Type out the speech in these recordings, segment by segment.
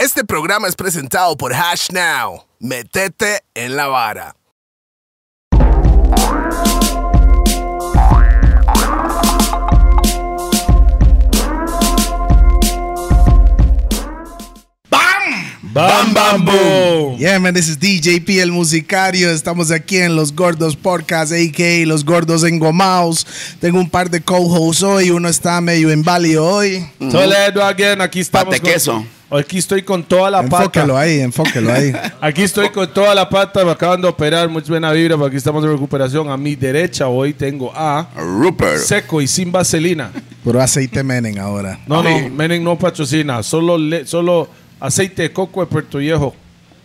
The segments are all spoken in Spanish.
Este programa es presentado por Hash Now. Metete en la vara. Bam Bam Boom. Yeah, man, this is DJP el musicario. Estamos aquí en Los Gordos Podcast, a.k.a. Los Gordos Engomaos. Tengo un par de co-hosts hoy. Uno está medio inválido hoy. Toledo again, aquí estamos. Pate queso. Aquí estoy con toda la Enfóquelo pata. ahí, enfóquelo ahí. Aquí estoy con toda la pata. Me acaban de operar. Mucha buena vibra. Porque aquí estamos de recuperación. A mi derecha hoy tengo a Rupert. Seco y sin vaselina. Puro aceite menen ahora. No, no, Menem no patrocina. Solo, le- solo aceite de coco de Puerto Viejo.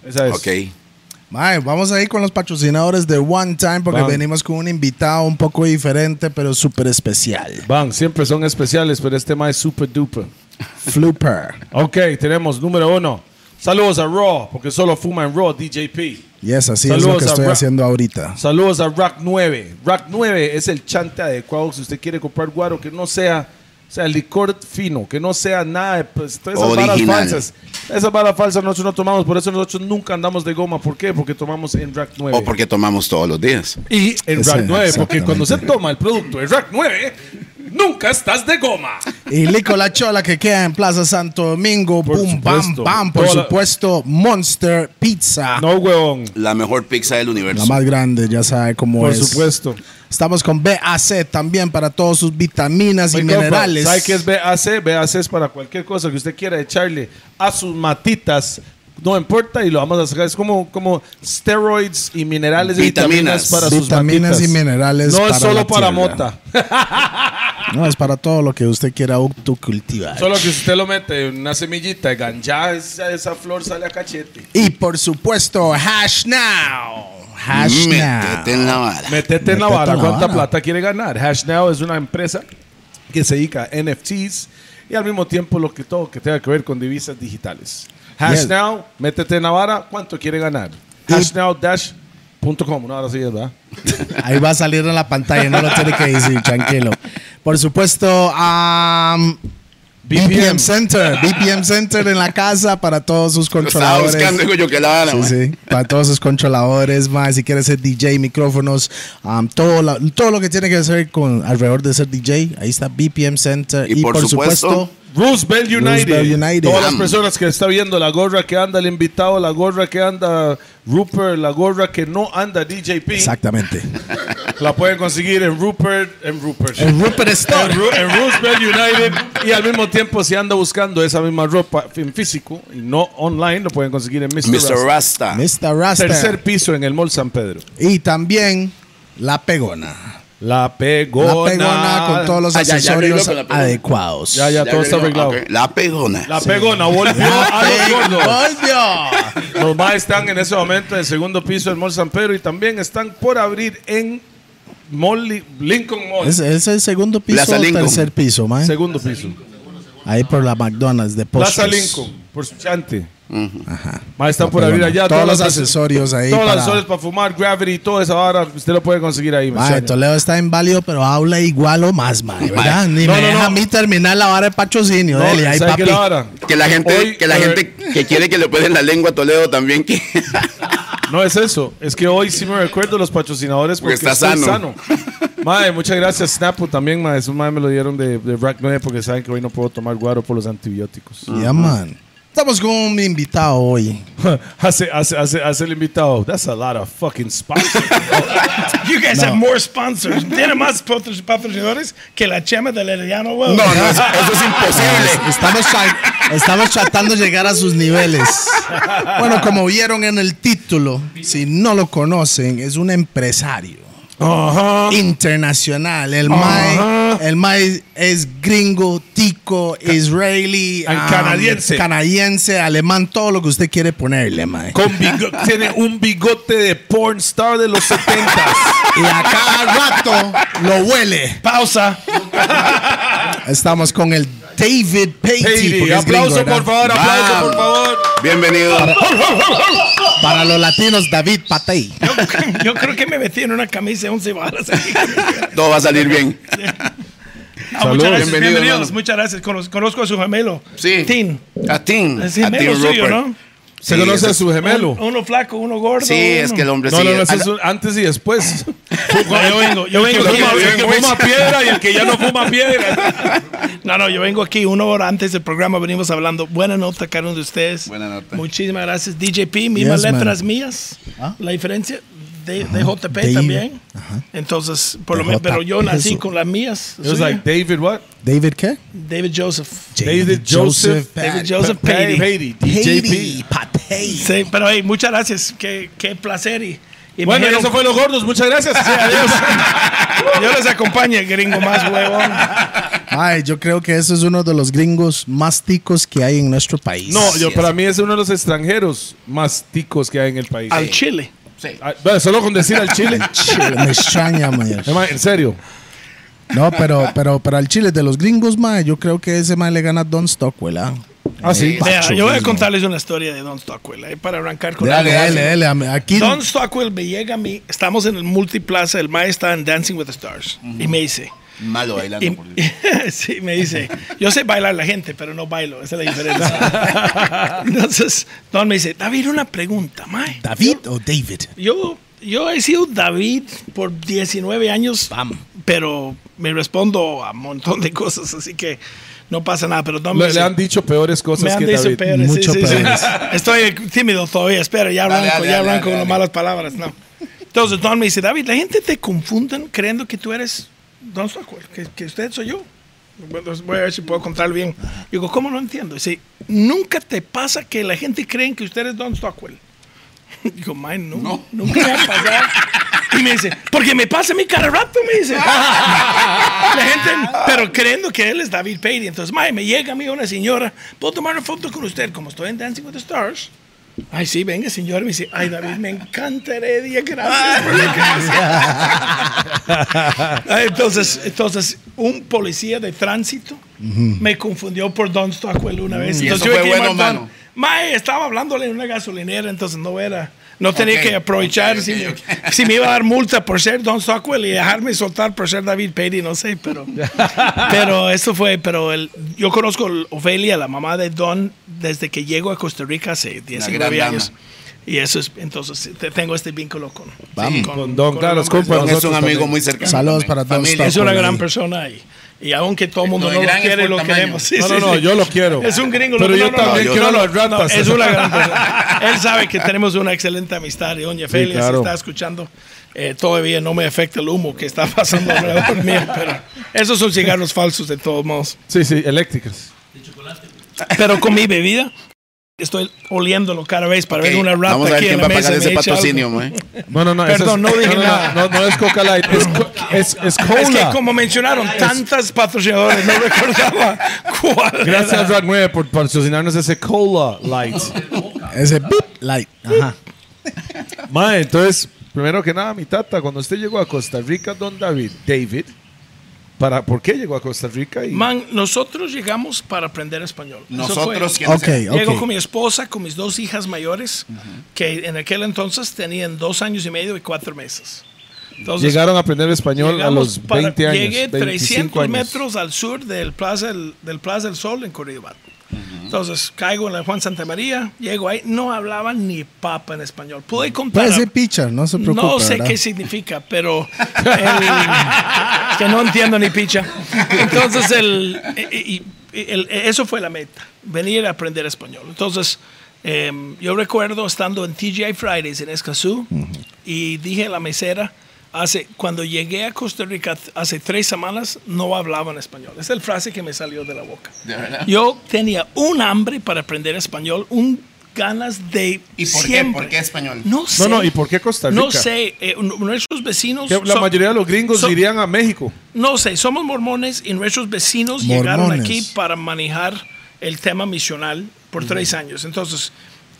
Esa es. Ok. Mae, vamos a ir con los patrocinadores de One Time porque Van. venimos con un invitado un poco diferente, pero súper especial. Van, siempre son especiales, pero este más es super duper. Flooper. Ok, tenemos número uno. Saludos a Raw, porque solo fuma en Raw, DJP. Yes, así es lo Saludos que estoy Ra- haciendo ahorita. Saludos a Rack 9. Rack 9 es el chante adecuado si usted quiere comprar guaro que no sea, o sea licor fino, que no sea nada de pues, todas esas balas Original. falsas. Esas balas falsas nosotros no tomamos, por eso nosotros nunca andamos de goma. ¿Por qué? Porque tomamos en Rack 9. O porque tomamos todos los días. Y en Ese- Rack 9, porque cuando se toma el producto en Rack 9, nunca estás de goma. Y Lico La Chola que queda en Plaza Santo Domingo. Por Boom, bam, supuesto. bam. Por Toda la- supuesto, Monster Pizza. No, huevón. La mejor pizza del La universo. más grande, ya sabe cómo Por es. supuesto. Estamos con BAC también para todas sus vitaminas y compa, minerales. ¿Sabe qué es BAC? BAC es para cualquier cosa que usted quiera echarle a sus matitas. No importa y lo vamos a sacar. Es como, como steroids y minerales y vitaminas Vitaminas. para sus Vitaminas matitas. y minerales No para es solo la para tierra. mota. No, es para todo lo que usted quiera autocultivar. Solo que usted lo mete en una semillita de ganja, esa, esa flor sale a cachete. Y por supuesto, Hash Now. Hash Métete en la vara. Metete en la Métete vara. en la ¿Cuánta vara. plata quiere ganar? HashNow es una empresa que se dedica a NFTs y al mismo tiempo lo que todo que tenga que ver con divisas digitales. HashNow, métete en la vara. ¿Cuánto quiere ganar? Hashnow-.com. No, ahora sí es, ¿verdad? Ahí va a salir en la pantalla, no lo tiene que decir, tranquilo. Por supuesto, um, BPM Center. BPM Center en la casa para todos sus Lo estaba controladores. buscando, digo yo, que la. Sí, man. sí, para todos sus controladores, más si quieres ser DJ, micrófonos, um, todo, la- todo lo que tiene que hacer con alrededor de ser DJ, ahí está BPM Center Y y, por por, supuesto, supuesto, Roosevelt United. Roosevelt United. Todas las personas que está viendo la gorra que anda el invitado, la gorra que anda Rupert, la gorra que no anda DJP, exactamente. la pueden conseguir en Rupert, en Rupert. El Rupert en, Store. Ru- en Roosevelt United y al mismo tiempo si anda buscando esa misma ropa en físico y no online lo pueden conseguir en Mr. Mr. Rasta. Rasta. Mr. Rasta. tercer piso en el Mall San Pedro Y también La Pegona. La pegona La Pegona con todos los Ah, ya, ya accesorios arregló con la Pegona. adecuados. ya ya todo está arreglado Ok. La pegona. la pegona volvió a los gordos ¡Volvió! los más están en ese momento en el segundo piso del Mall San Pedro y también están por abrir en Mall Li- Lincoln Mall Es, es el segundo piso Plaza o Lincoln. tercer piso, man. segundo piso Ahí por la McDonald's de postres. Plaza Lincoln por su chante Ajá. más están por abrir allá Todos los las- accesorios ahí todos los para- accesorios para fumar Gravity toda esa vara usted lo puede conseguir ahí Mae. Toledo está inválido, pero habla igual o más, mae, ¿verdad? Ni No, me no, deja no. a mí terminar la vara de patrocinio. Que la gente, Hoy, que la gente que quiere que le pueden la lengua a Toledo también que No es eso, es que hoy sí me recuerdo los patrocinadores porque, Porque está estoy sano. Madre, muchas gracias Snapu también, madre. Esos madre me lo dieron de, de Rack 9 porque saben que hoy no puedo tomar guaro por los antibióticos. Ya, man. Estamos con un invitado hoy. hace, hace, hace, hace el invitado. That's a lot of fucking sponsors. You guys have more sponsors. Tiene más patro- patrocinadores que la chema del Herediano World. No, no, eso, eso es imposible. Estamos, estamos tratando de llegar a sus niveles. Bueno, como vieron en el título, si no lo conocen, es un empresario internacional. El Mae, el Mae es gringo, tico, israelí, And um, canadiense. canadiense, alemán, todo lo que usted quiere ponerle. Con tiene un bigote de porn star de los 70 Y a cada rato lo huele. Pausa. Estamos con el David Patey. aplauso gringo, por favor, aplauso por favor. Bienvenido. Para los latinos, David Patey. Yo creo que me metí en una camisa de 11 balas. Todo va a salir bien. Ah, Salud. muchas gracias, Bienvenido, bienvenidos. Muchas gracias. Conoz- Conozco a su gemelo. Sí. Tin. A Tim. Es a Tim suyo. ¿Se conoce a su gemelo? Un- uno flaco, uno gordo. Sí, es que el hombre No, sí. no, no, eso la- es un antes y después. No, yo vengo, yo vengo El aquí. que fuma- el que fuma piedra y el que ya no fuma piedra. No, no, yo vengo aquí una hora antes del programa, venimos hablando. Buena nota, cada uno de ustedes. Buena nota. Muchísimas gracias. DJP, mismas Yes, man. letras mías. Ah. La diferencia de, de JP Dave. también. Ajá. Entonces, por lo menos, pero yo nací Eso. con las mías. It was like David what? David qué? David Joseph. David Joseph. David Joseph Pa- Patey. Patey, DJP. Sí, pero hey, muchas gracias. Qué, qué placer. Y, y Bueno, dijeron- eso fue los gordos. Muchas gracias. Adiós. Yo les acompaño, gringo más huevón. Ay, yo creo que eso es uno de los gringos más ticos que hay en nuestro país. No, yo, para mí es uno de los extranjeros más ticos que hay en el país. Al Chile. Sí. Ah, bueno, solo con decir al Chile. Chile, me extraña, man. Emma, En serio. No, pero, pero, pero al Chile de los gringos, man, yo creo que ese man le gana a Don Stockwell, ¿ah? Ah, sí. Vea, Pacho, yo voy a contarles una historia de Don Stockwell eh, para arrancar con Dale, algo dale, dale. Aquí. Don Stockwell me llega a mí, estamos en el multiplaza, el maestro está en Dancing with the Stars, y me dice, Malo bailando. y- por sí, me dice, yo sé bailar la gente, pero no bailo, esa es la diferencia. Entonces, Don me dice, David, una pregunta, mae. ¿David o David? Yo, yo he sido David por 19 años, pero me respondo a un montón de cosas, así que no pasa nada. Pero Don me Le, dice, le han dicho peores cosas me han que dicho David. peores, sí, Mucho sí, sí. peores. Estoy tímido todavía, espera, ya arranco, dale, ya dale, arranco dale, con dale. malas palabras, no. Entonces Don me dice, David, la gente te confunden creyendo que tú eres Don Stockwell, que, que usted soy yo. Voy a ver si puedo contar bien. Digo, ¿cómo no entiendo? Dice, nunca te pasa que la gente cree que usted es Don Stockwell. Digo, man, no, nunca me ha pasado. Y me dice, porque me pasa mi cada rato, me dice. La gente, pero creyendo que él es David Patey. Entonces, mae, me llega a mí una señora, ¿puedo tomar una foto con usted? Como estoy en Dancing with the Stars. Ay, sí, venga, señor. Me dice, ay, David, me encanta Heredia, gracias por lo que hace". Ay, entonces, entonces, un policía de tránsito me confundió por Don Stockwell una vez. Y Entonces, eso fue que bueno, mano. Mae, estaba hablándole en una gasolinera, entonces no era. No tenía que aprovechar si, me, ok. si me iba a dar multa por ser Don Stockwell y dejarme soltar por ser David Patey, no sé, pero. pero eso fue, pero el, yo conozco a Ofelia, la mamá de Don, desde que llego a Costa Rica hace 19 gran años. dama. Y eso es, entonces te- tengo este vínculo con. Vamos. Con Don, claro, hombre. compa. Don es un amigo también. muy cercano. Saludos para Don Familia. Es una gran ahí. persona y, y aunque todo el mundo No, no, lo quiere, lo tamaño. queremos. Sí, No, sí, no, no, sí. yo lo quiero. Es un gringo. Pero yo también no, quiero no, las ratas. no, es una gran persona. Él sabe que tenemos una excelente amistad y doña Felia claro. si está escuchando. eh, todavía no me afecta el humo que está pasando alrededor mío, pero esos son cigarros falsos de todos modos. Sí, sí, eléctricas. Pero con mi bebida estoy oliéndolo cada vez para ver una rata Vamos a ver aquí quién en va la a pagar ese patrocinio. No, no, no. Perdón, es- no dije no, nada. No, no, es Coca Light. Es, co- es, es cola. Es que como mencionaron tantas patrocinadores, no recordaba cuál. Gracias, era. Rack 9, por patrocinarnos ese Cola Light. Ese beep light. Ajá. Mae, entonces, primero que nada, mi tata, cuando usted llegó a Costa Rica, don David, David, para, ¿por qué llegó a Costa Rica? Y, Man, nosotros llegamos para aprender español. Nosotros, fue. ¿quiénes Ok, eran? Llego con mi esposa, con mis dos hijas mayores, que en aquel entonces tenían dos años y medio y cuatro meses. Entonces, llegaron a aprender español a los para- 20 años. Llegué 25 300 años. metros al sur del Plaza del, del Plaza del Sol en Corridobat. Entonces caigo en la Juan Santa María, llego ahí, no hablaban ni papa en español. Pude contar. Puede ser picha, no se preocupe. No sé ¿verdad? qué significa, pero el- que no entiendo ni picha. Entonces, el, el- eso fue la meta, venir a aprender español. Entonces, em, yo recuerdo estando en TGI Fridays en Escazú y dije a la mesera, hace, cuando llegué a Costa Rica hace tres semanas, no hablaban español. Esa es la frase que me salió de la boca. ¿De verdad? Yo tenía un hambre para aprender español, un ganas de ¿Y por qué? siempre. ¿Por qué español? No sé. No, no, ¿y por qué Costa Rica? No sé, eh, nuestros vecinos. Que la son- mayoría de los gringos son- irían a México. No sé, somos mormones y nuestros vecinos llegaron Mormones. aquí para manejar el tema misional por tres años. Entonces,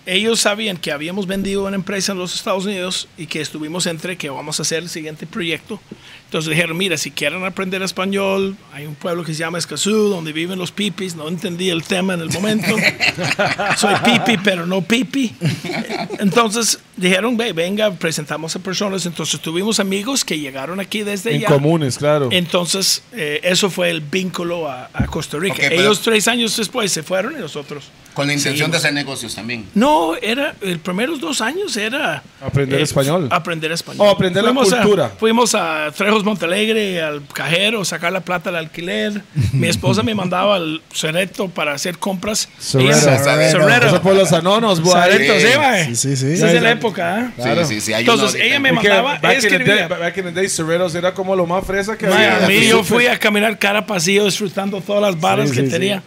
ellos sabían que habíamos vendido una empresa en los Estados Unidos y que estuvimos entre que vamos a hacer el siguiente proyecto. Entonces dijeron, mira, si quieren aprender español, hay un pueblo que se llama Escazú, donde viven los pipis. No entendí el tema en el momento. Soy pipi, pero no pipi. Entonces, dijeron, "Ve, venga, presentamos a personas. Entonces tuvimos amigos que llegaron aquí desde En allá. comunes, claro. Entonces, eh, eso fue el vínculo a, a Costa Rica. Ellos tres años después se fueron y nosotros. Con la intención seguimos. de hacer negocios también. No, era, los primeros dos años era... Aprender español. Aprender español. O aprender la a- cultura. fuimos a Trejos Montalegre, al cajero, sacar la plata al alquiler. Mi esposa me mandaba al Cereto para hacer compras. Cerreto. Ella- Cerreto. Cerreto. Eso por los anonos, boy. Cereto, Sí. sí, mae. Sí, sí, sí. Esa es la época, ¿eh? Claro. Sí, sí, sí. hay Entonces, ella me mandaba, back, in the escribía. day, back in the day, Cerreros era como lo más fresa que había. a mí yo fui a caminar cara pasillo disfrutando todas las barras Sí, que sí, tenía.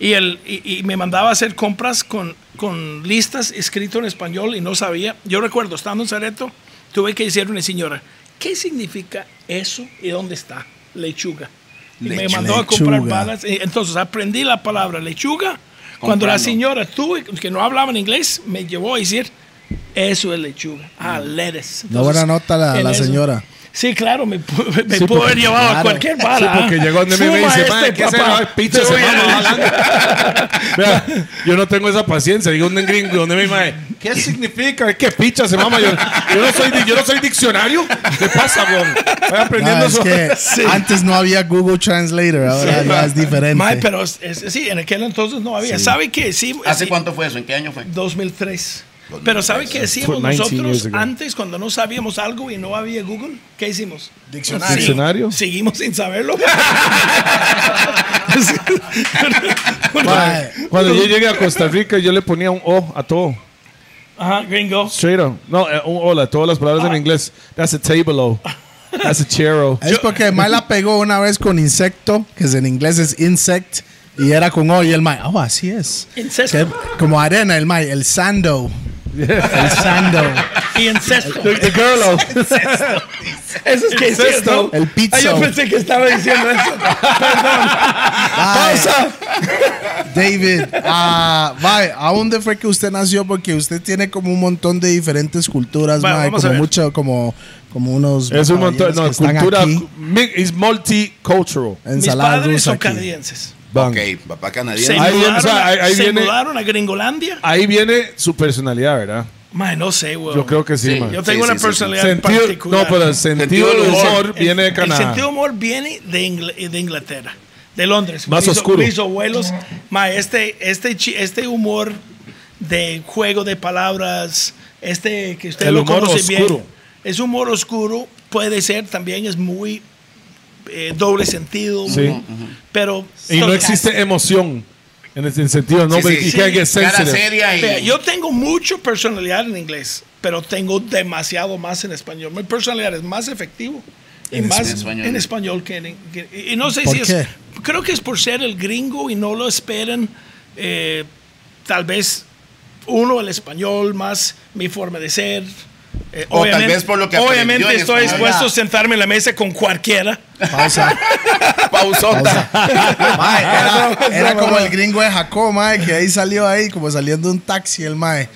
Y, el, y, y me mandaba a hacer compras con, con listas escrito en español y no sabía. Yo recuerdo, estando en Cereto, tuve que decirle a una señora, ¿qué significa eso y dónde está? Lechuga. Y me Lechuga. mandó a comprar Lechuga. balas. Y Entonces aprendí la palabra lechuga. Cuando la Comprando. señora tuve, que no hablaba en inglés, me llevó a decir, eso es lechuga. Ah, lettuce. No buena Entonces, nota la, la eso- seña. Sí, claro, me, me Sí, pudo haber llevado a claro. cualquier Sí, bala. porque ¿ah? llegó donde me dice, este, "Mae, ¿qué papá. será? Picha Te se a- mama hablando". Vea, yo no tengo esa paciencia. Digo un gringo donde me dice, ¿qué significa? ¿Qué picha se mama? Yo, yo, no soy, yo no soy diccionario. ¿Qué pasa, bro? Estoy aprendiendo Ah, es eso. Sí. antes no había Google Translator, ahora ya es diferente. Mae, pero es- es- sí, en aquel entonces no había. ¿Sabe qué? Sí, ¿Hace sí, cuánto fue eso? ¿En qué año fue? 2003. Pero ¿sabe qué decíamos 19 years nosotros antes cuando no sabíamos algo y no había Google? ¿Qué hicimos? Diccionario. Diccionario. Seguimos sin saberlo. Cuando yo llegué a Costa Rica, yo le ponía un O a todo. Ajá, gringo. Straight up. No, eh, un hola, todas las palabras en inglés. That's a table O. That's a chair O. Es porque el Mae la pegó una vez con insecto, que es en inglés es insect, y era con O, y el Mae, oh, así es. Incesto. Que- como arena, el Mae, el sando. El sando. Y incesto. The girl O. Eso es que es cierto. El pizza. Ah, yo pensé que estaba diciendo eso. Perdón. Pausa. David, ah, ¿a dónde fue que usted nació? Porque usted tiene como un montón de diferentes culturas, vamos a como mucho, como, como unos. Es un montón. No, que cultura. Is multicultural. Mis padres rusa son aquí. canadienses. Bang. Ok, papá Se, canadiense. Ahí viene, o sea, ahí- ahí se viene- mudaron a Gringolandia. Ahí viene su personalidad, ¿verdad? Mae, no sé, güey. Yo creo que sí, Sí. man. Yo tengo Sí, una sí, sí, personalidad Sentido, particular. no, pero el sentido del del humor. humor viene de El Canadá. sentido de humor viene de, Ingl- de Inglaterra, de Londres. Más Mis- oscuro. Mis abuelos, ma, este, este, este humor de juego de palabras, este que usted El lo humor conoce bien, oscuro. es humor oscuro, puede ser también, es muy eh, doble sentido, Sí. pero... Y no existe emoción en el sentido, no, Sí, sí, sí. Cara seria y... Yo tengo mucha personalidad en inglés, pero tengo demasiado más en español. Mi personalidad es más efectivo y En más español. en español que en que- y no sé ¿Por si qué? es creo que es por ser el gringo y no lo esperan eh, tal vez uno el español más mi forma de ser Eh, O tal vez por lo que obviamente en estoy dispuesto a sentarme en la mesa con cualquiera Pausa. Pausota. Mae, era, era como el gringo de Jacob, mae, que ahí salió ahí, como saliendo de un taxi, el mae.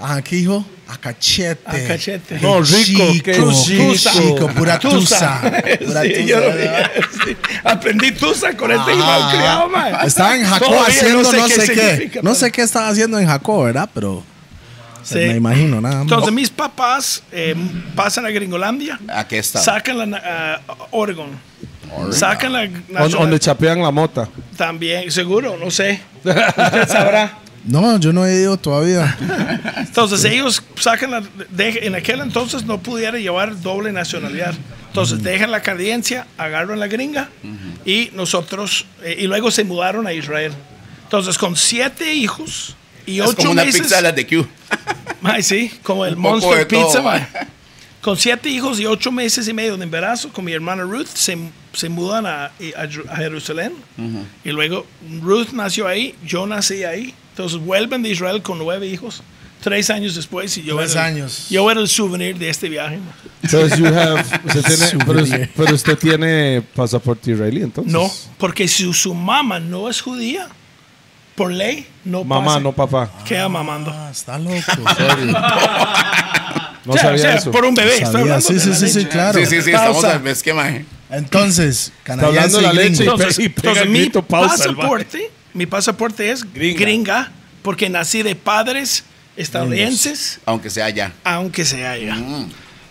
Ajá, ¿qué dijo? A cachete. A cachete. Qué No, rico, qué chico, chico. chico, pura tusa. Pura Sí, tusa, yo lo vi, ¿verdad? sí. Aprendí tusa con este Ah, malcriado, man. Estaba en Jacob haciendo no sé, qué. significa, No sé qué estaba haciendo en Jacob, ¿verdad? Pero Sí. me imagino nada más. Entonces mis papás eh, pasan a Gringolandia, Aquí está. sacan la na- a Oregon, sacan la Donde chapean la mota. también, seguro, no sé, usted sabrá. No, yo no he ido todavía. Entonces ellos sacan la, de- en aquel entonces no pudiera llevar doble nacionalidad. Entonces dejan la canadiencia, agarran la gringa y nosotros, eh, y luego se mudaron a Israel. Entonces con siete hijos y Es ocho como una meses. pizza de las de Q. Ay, sí, como el Monster Pizza, ma. ma. Con siete hijos y ocho meses y medio de embarazo, con mi hermana Ruth, se, se mudan a, a a Jerusalén. Y luego Ruth nació ahí, yo nací ahí. Entonces vuelven de Israel con nueve hijos, tres años después. Y yo Tres era, el- años. Yo era el souvenir de este viaje. Entonces, you have, usted tiene, pero, pero usted tiene pasaporte israelí, entonces. No, porque si su mamá no es judía, por ley, no Mamá, no papá. Queda mamando. Ah, está loco. No O sea, sabía o sea, eso. por un bebé. estoy Sabía. hablando Sí, de sí, la sí, sí, claro. Sí, sí, sí, estamos Pausa. al esquema. eh. Entonces, hablando canadiense de la y leche. gringo. Entonces, y entonces el mi grito, pausa, el pasaporte, mi pasaporte es Gringa. gringa. porque nací de padres estadounidenses, Aunque sea allá. aunque sea allá. Mm,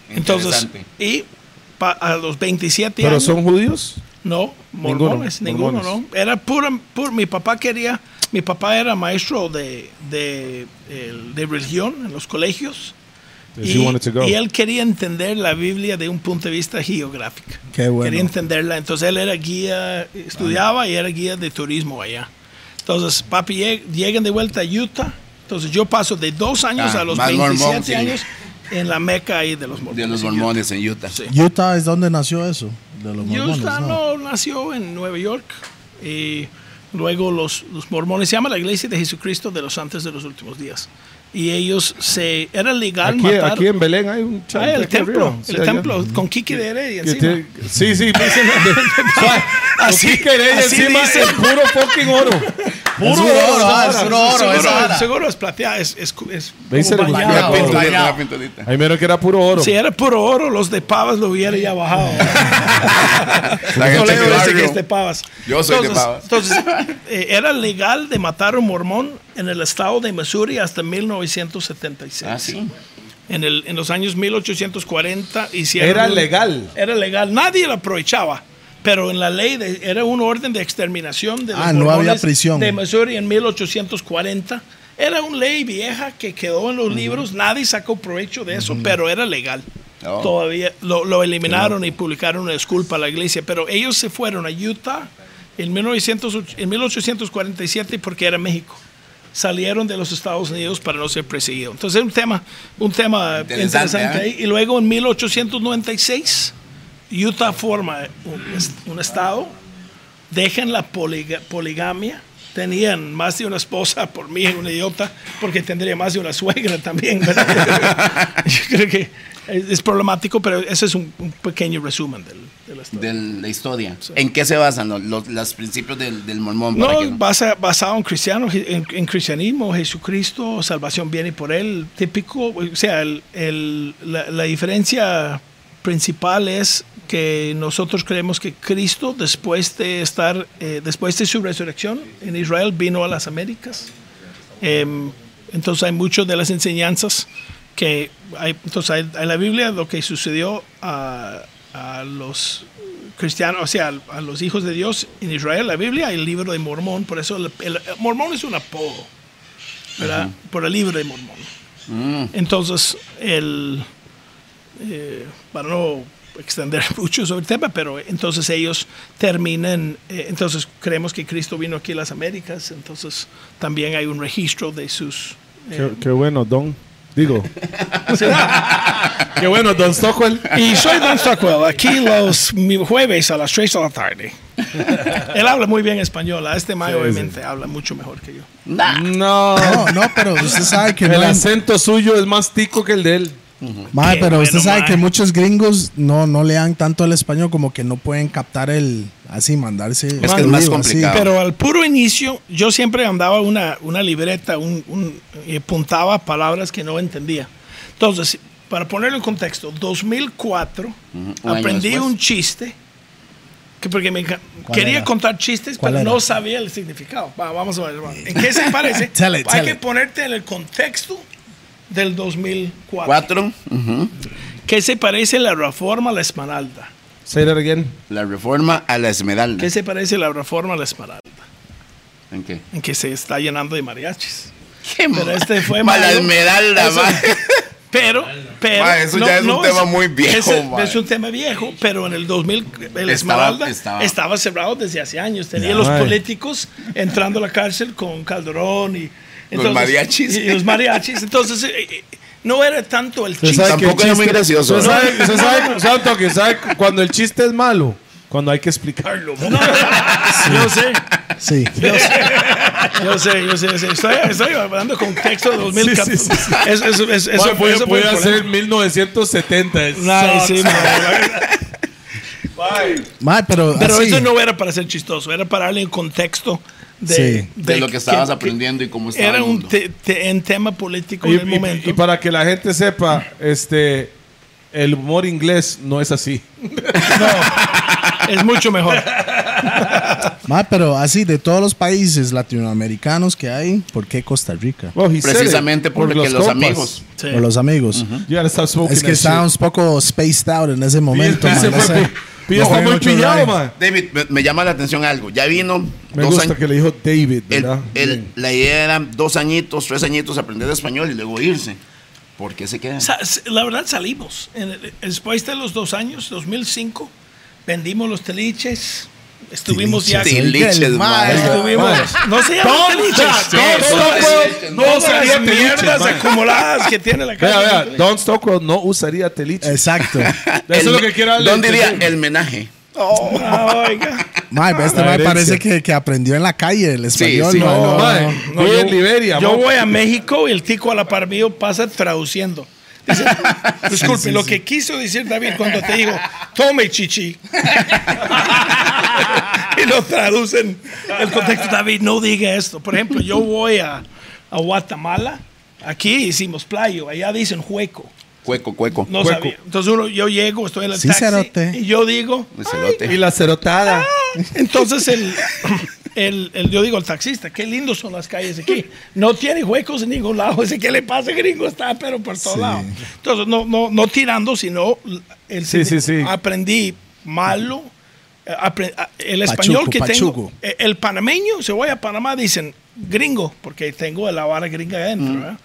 Entonces, y pa- a los 27 ¿Pero años. son judíos? No, mormones, Ninguno, ninguno, mormones. no. Era pura, pura- mi papá quería, mi papá era maestro de, de, de religión en los colegios. Y, él quería entender la Biblia de un punto de vista geográfico. Qué bueno. Quería entenderla. Entonces él era guía, estudiaba y era guía de turismo allá. Entonces, papi, lleg- llegan de vuelta a Utah. Entonces yo paso de dos años Ah, a los más 27 mormón, sí. años en la meca ahí de los mormones. De los en Utah. mormones en Utah. Sí. Utah es donde nació eso. De los mormones, Utah ¿no? no nació en Nueva York y luego los, los mormones se llama la Iglesia de Jesucristo de los Santos de los Últimos Días y ellos se era legal Aquí, matar aquí en Belén hay un Ah, el templo. Sí, el allá. templo con Kiki de Heredia encima. Sí, sí, pues. Así- queréis así encima dice. el puro fucking oro. Puro Es puro oro, esa ah, es puro oro. seguro, vara. seguro es plateado es, es, es. Ahí mero que era puro oro. si era puro oro los de Pavas lo hubiera ya bajado La gente Toledo que dice barrio. que es de Pavas. Yo soy de entonces, Pavas. Entonces, eh, era legal de matar a un mormón en el estado de Missouri hasta 1976. Ah, sí. En, el, en los años 1840 hicieron... Era un- legal. Era legal. Nadie lo aprovechaba. Pero en la ley de- era un orden de exterminación de los Ah, no había prisión. de Missouri en 1840. Era una ley vieja que quedó en los libros. Nadie sacó provecho de eso, pero era legal. Oh. Todavía lo, lo eliminaron y publicaron una disculpa a la iglesia. Pero ellos se fueron a Utah en, 1900 en 1847 porque era México. Salieron de los Estados Unidos para no ser perseguidos. Entonces, un tema, un tema Interesante, interesante ¿eh? ahí. Y luego en 1896, Utah forma un, un estado, dejan la poliga- poligamia. Tenían más de una esposa, por mí una idiota, porque tendría más de una suegra también. ¿verdad? Yo creo que es, problemático, pero ese es un, un pequeño resumen del. De la historia. ¿En qué se basan los, los- los principios del, del mormón? No, que- basa- basado en cristiano, en, en cristianismo, Jesucristo, salvación viene por él, típico, o sea, el- el- la, la diferencia principal es que nosotros creemos que Cristo, después de estar, eh, después de su resurrección en Israel, vino a las Américas. Em, entonces hay muchas de las enseñanzas que hay, entonces hay, hay la Biblia lo que sucedió a, a los cristianos, o sea, a los hijos de Dios en Israel, la Biblia y el libro de Mormón, por eso el, el- el Mormón es un apodo, ¿verdad? Por el libro de Mormón. Mm, Entonces, el, eh, para no extender mucho sobre el tema, pero entonces ellos terminan, eh, entonces creemos que Cristo vino aquí a las Américas, entonces también hay un registro de sus... eh, Qué, qué bueno, Don. Digo. qué bueno, Don Stockwell. Y soy Don Stockwell, aquí los mi- jueves a las 3 de la tarde. Él habla muy bien español, a este mayo Sí, obviamente habla mucho mejor que yo. nah. No. No, no, pero usted sabe que no El hay- acento suyo es más tico que el de él. Mae, Qué pero usted bueno, sabe mae. que muchos gringos no, no lean tanto el español como que no pueden captar el así, mandarse. Es que es más así. complicado. Pero al puro inicio, yo siempre andaba una, una libreta un, un- y apuntaba palabras que no entendía. Entonces, para ponerlo en contexto, 2004 un año aprendí después. un chiste que porque me enca- ¿Cuál quería era? contar chistes, ¿Cuál pero era? no sabía el significado. Va, vamos a ver. va. ¿En qué se parece? Tell it, Hay que it. ponerte en el contexto del 2004. Cuatro. ujú. ¿Qué se parece la reforma a la esmeralda? Say that again. La reforma a la esmeralda. ¿Qué se parece la reforma a la esmeralda? ¿En qué? En que se está llenando de mariachis. ¿Qué Pero este fue ma- la malo. esmeralda, Eso- ma. Pero, pero. Ma, eso ya es un tema muy viejo, ma. Es un tema viejo, pero en el 2000, el Estaba- Esmeralda estaba- estaba, cerrado desde hace años. Tenía Ya, los ma. políticos entrando a la cárcel con Calderón y. mariachis. Y, los mariachis. Entonces, eh, eh, no era tanto el chiste. Tampoco el era muy gracioso, Usted ¿no? sabe, usted sabe, sabe toque, sabe cuando el chiste es malo, cuando hay que explicarlo. No, yo sé. Sí. Yo sé, yo sé, yo sé, yo sé. Estoy, estoy hablando con texto de 2014. Sí, sí, sí. Eso, eso, eso, Eso eso, puede, ser problema. 1970. Ay, sí. Mae, pero, Pero así, eso no era para ser chistoso, era para darle un contexto de, Sí. De lo que estabas aprendiendo y cómo estaba Era el un mundo. te- te- en tema político Y, en el y- momento. y para que la gente sepa, este, el humor inglés no es así. No, es mucho mejor. Ma, pero así, de todos los países latinoamericanos que hay, ¿por qué Costa Rica? Well, it. Precisamente Por porque los, compas. amigos. Sí. Por los amigos. Stop smoking Es que estábamos un poco spaced out en ese momento, man, está muy pillado, man. David, me, me llama la atención algo. Ya vino Me dos gusta años. que le dijo David, el- ¿verdad? el- Bien. la idea era dos añitos, tres añitos aprender español y luego irse. ¿Por qué se quedan? La verdad salimos. El- Después de los dos años, 2005, vendimos los teliches. Estuvimos ya... Mae. mae. Estuvimos... No se teliches. no usaría las mierdas acumuladas que tiene la vea, Don Stockwell no usaría teliches. Exacto. Eso es lo que quiero darle ¿Dónde diría? El menaje. Ah, oiga. Este La ma herencia. parece que, que aprendió en la calle el español. sí. No, no, mae. no. Vive en Liberia, Yo mo. voy a México y el tico a la par mío pasa traduciendo. Dice, disculpe, lo que quiso decir David cuando te digo, tome chichi. y lo traducen el contexto. David, no diga esto. Por ejemplo, yo voy a, a Guatemala. Aquí hicimos playo, allá dicen hueco. Cueco, cueco. No sabía. Entonces uno, yo llego, estoy en el Sí, taxi cerote. y yo digo. Y la cerotada. entonces el, el, el- yo digo al taxista, qué lindos son las calles aquí. No tiene huecos en ningún lado. Dice, ¿qué le pasa, gringo? Está pero por todos lados. Entonces, no, no, no tirando, sino el Sí, sí, sí. aprendí malo. El Pachuco, español que pachuco. tengo, eh, el panameño, se voy a Panamá, dicen gringo, porque tengo la vara gringa adentro. ¿verdad?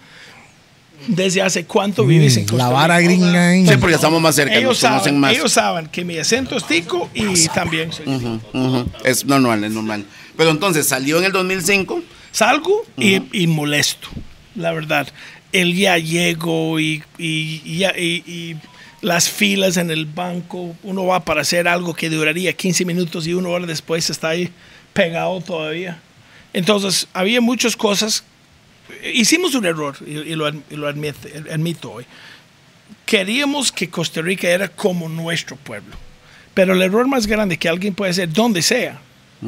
¿Desde hace cuánto vives en Mm, Costa La vara Rica? gringa. ¿eh? Sí, porque estamos más cerca, Ellos nos conocen saben, más. ellos saben que mi acento es tico y también soy tico. Ujú. Es normal, es normal. Pero entonces salió en el 2005. Salgo y, y molesto, la verdad. El ya llego y, y, y ya- y- y las filas en el banco, uno va para hacer algo que duraría 15 minutos y una hora después está ahí pegado todavía. Entonces, había muchas cosas. Hicimos un error y, y lo, ad- y lo admite- admito hoy. Queríamos que Costa Rica era como nuestro pueblo. Pero el error más grande que alguien puede hacer, donde sea,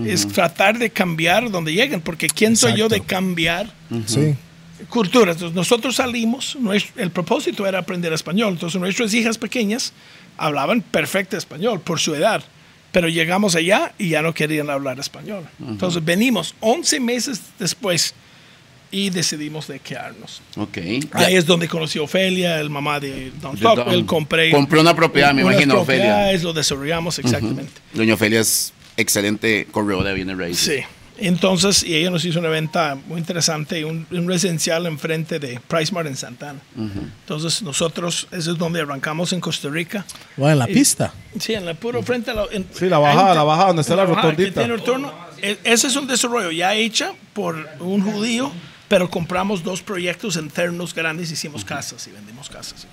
es tratar de cambiar donde lleguen. Porque ¿quién soy yo de cambiar Sí. Culturas? Entonces, nosotros salimos, el propósito era aprender español. Entonces, nuestras hijas pequeñas hablaban perfecto español por su edad. Pero llegamos allá y ya no querían hablar español. Entonces, venimos 11 meses después y decidimos de quedarnos. Ok. Y ahí es donde conocí a Ofelia, el mamá de Don Stockwell. Don- Compré Compró una propiedad, me unas imagino, Ofelia. Lo desarrollamos exactamente. Doña Ofelia es excelente corredora de bienes raíces. Sí. Entonces, y ella nos hizo una venta muy interesante, un, un residencial enfrente de PriceMart en Santana. Entonces, nosotros, eso es donde arrancamos en Costa Rica. Bueno, en la Y- pista. Sí, en la puro frente a la. en- Sí, la bajada, la bajada, donde está la que rotondita. tiene. E- Ese es un desarrollo ya hecha por un judío, pero compramos dos proyectos internos grandes, hicimos casas y vendimos casas.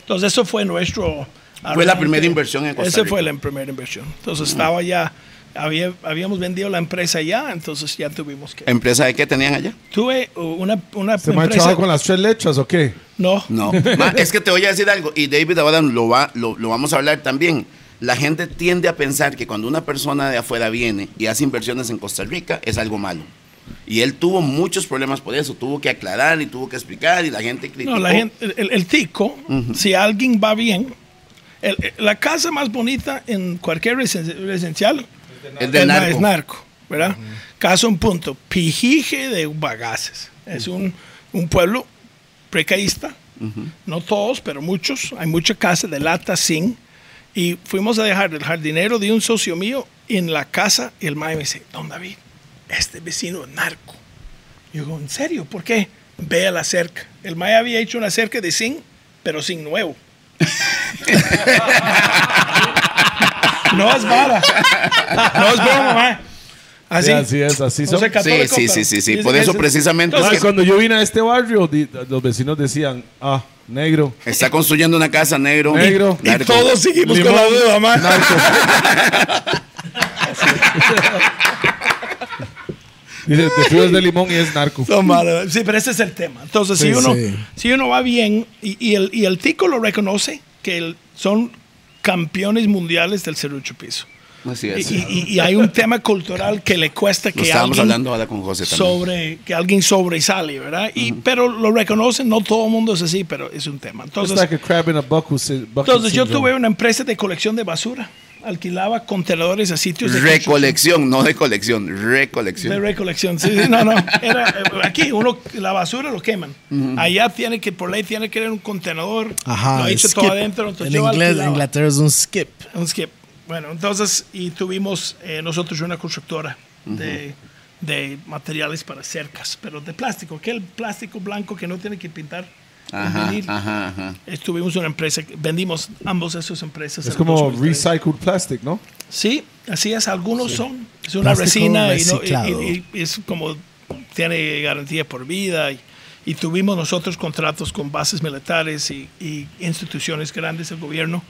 Entonces, eso fue nuestro. Fue la primera inversión en Costa Ese Rica. fue la primera inversión. Entonces, estaba ya. Había, habíamos vendido la empresa ya, entonces ya tuvimos que. ¿Empresa de qué tenían allá? Tuve una, una ¿Se me ha empresa. echado con las tres letras o qué? No, No. Ma, es que te voy a decir algo, y David ahora lo, va, lo, lo vamos a hablar también. La gente tiende a pensar que cuando una persona de afuera viene y hace inversiones en Costa Rica es algo malo. Y él tuvo muchos problemas por eso, tuvo que aclarar y tuvo que explicar y la gente criticó. No, la gente, el, el tico, si alguien va bien, el- la casa más bonita en cualquier residencial Es de narco. es narco, ¿verdad? Caso un punto, Pijije de Bagaces. Es un, un pueblo precaísta, no todos, pero muchos. Hay mucha casa de lata, zinc. Y fuimos a dejar el jardinero de un socio mío en la casa y el mae me dice, don David, este vecino es narco. Yo digo, ¿en serio? ¿Por qué? Ve a la cerca. El mae había hecho una cerca de zinc, pero sin nuevo. no es vara. No es broma, mae. Así. Sí, así es, así son. Sí, sí, sí, sí, Por eso es- precisamente Entonces, es que cuando yo vine a este barrio, los vecinos decían, ah, negro. está construyendo una casa negro. Negro. Y todos seguimos Limón, con la duda, mae. Dice, de fríos de limón y es narco. Son malos. Sí, pero ese es el tema. Entonces, si, uno, sí. si uno va bien y, y el, y el tico lo reconoce, que el- son campeones mundiales del serrucho piso. Así Y, es. y- y hay un tema cultural que le cuesta que estábamos alguien, hablando ahora con José también. sobre, que alguien sobresale, ¿verdad? Y, Pero lo reconocen, no todo el mundo es así, pero es un tema. It's Entonces, like a crab in a bucket, bucket entonces yo tuve una empresa de colección de basura alquilaba contenedores a sitios de Recolección, no de colección, De recolección. recolección, sí, sí, no, no. Era, eh, aquí uno, la basura lo queman. Allá tiene que, por ley, tiene que tener un contenedor. Ajá. lo skip. todo adentro. Entonces en inglés, alquilaba. Inglaterra es un skip. Un skip. Bueno, entonces, y tuvimos eh, nosotros una constructora de, de materiales para cercas, pero de plástico, aquel plástico blanco que no tiene que pintar. Ajá, vinil. ajá, ajá. Estuvimos una empresa, que- vendimos ambos esas empresas. Es como 2003. recycled plastic, ¿no? Sí, así es, algunos son. Es una Plástico resina y, no- y- y- y es como tiene garantía por vida. Y, y tuvimos nosotros contratos con bases militares y, y instituciones grandes del gobierno.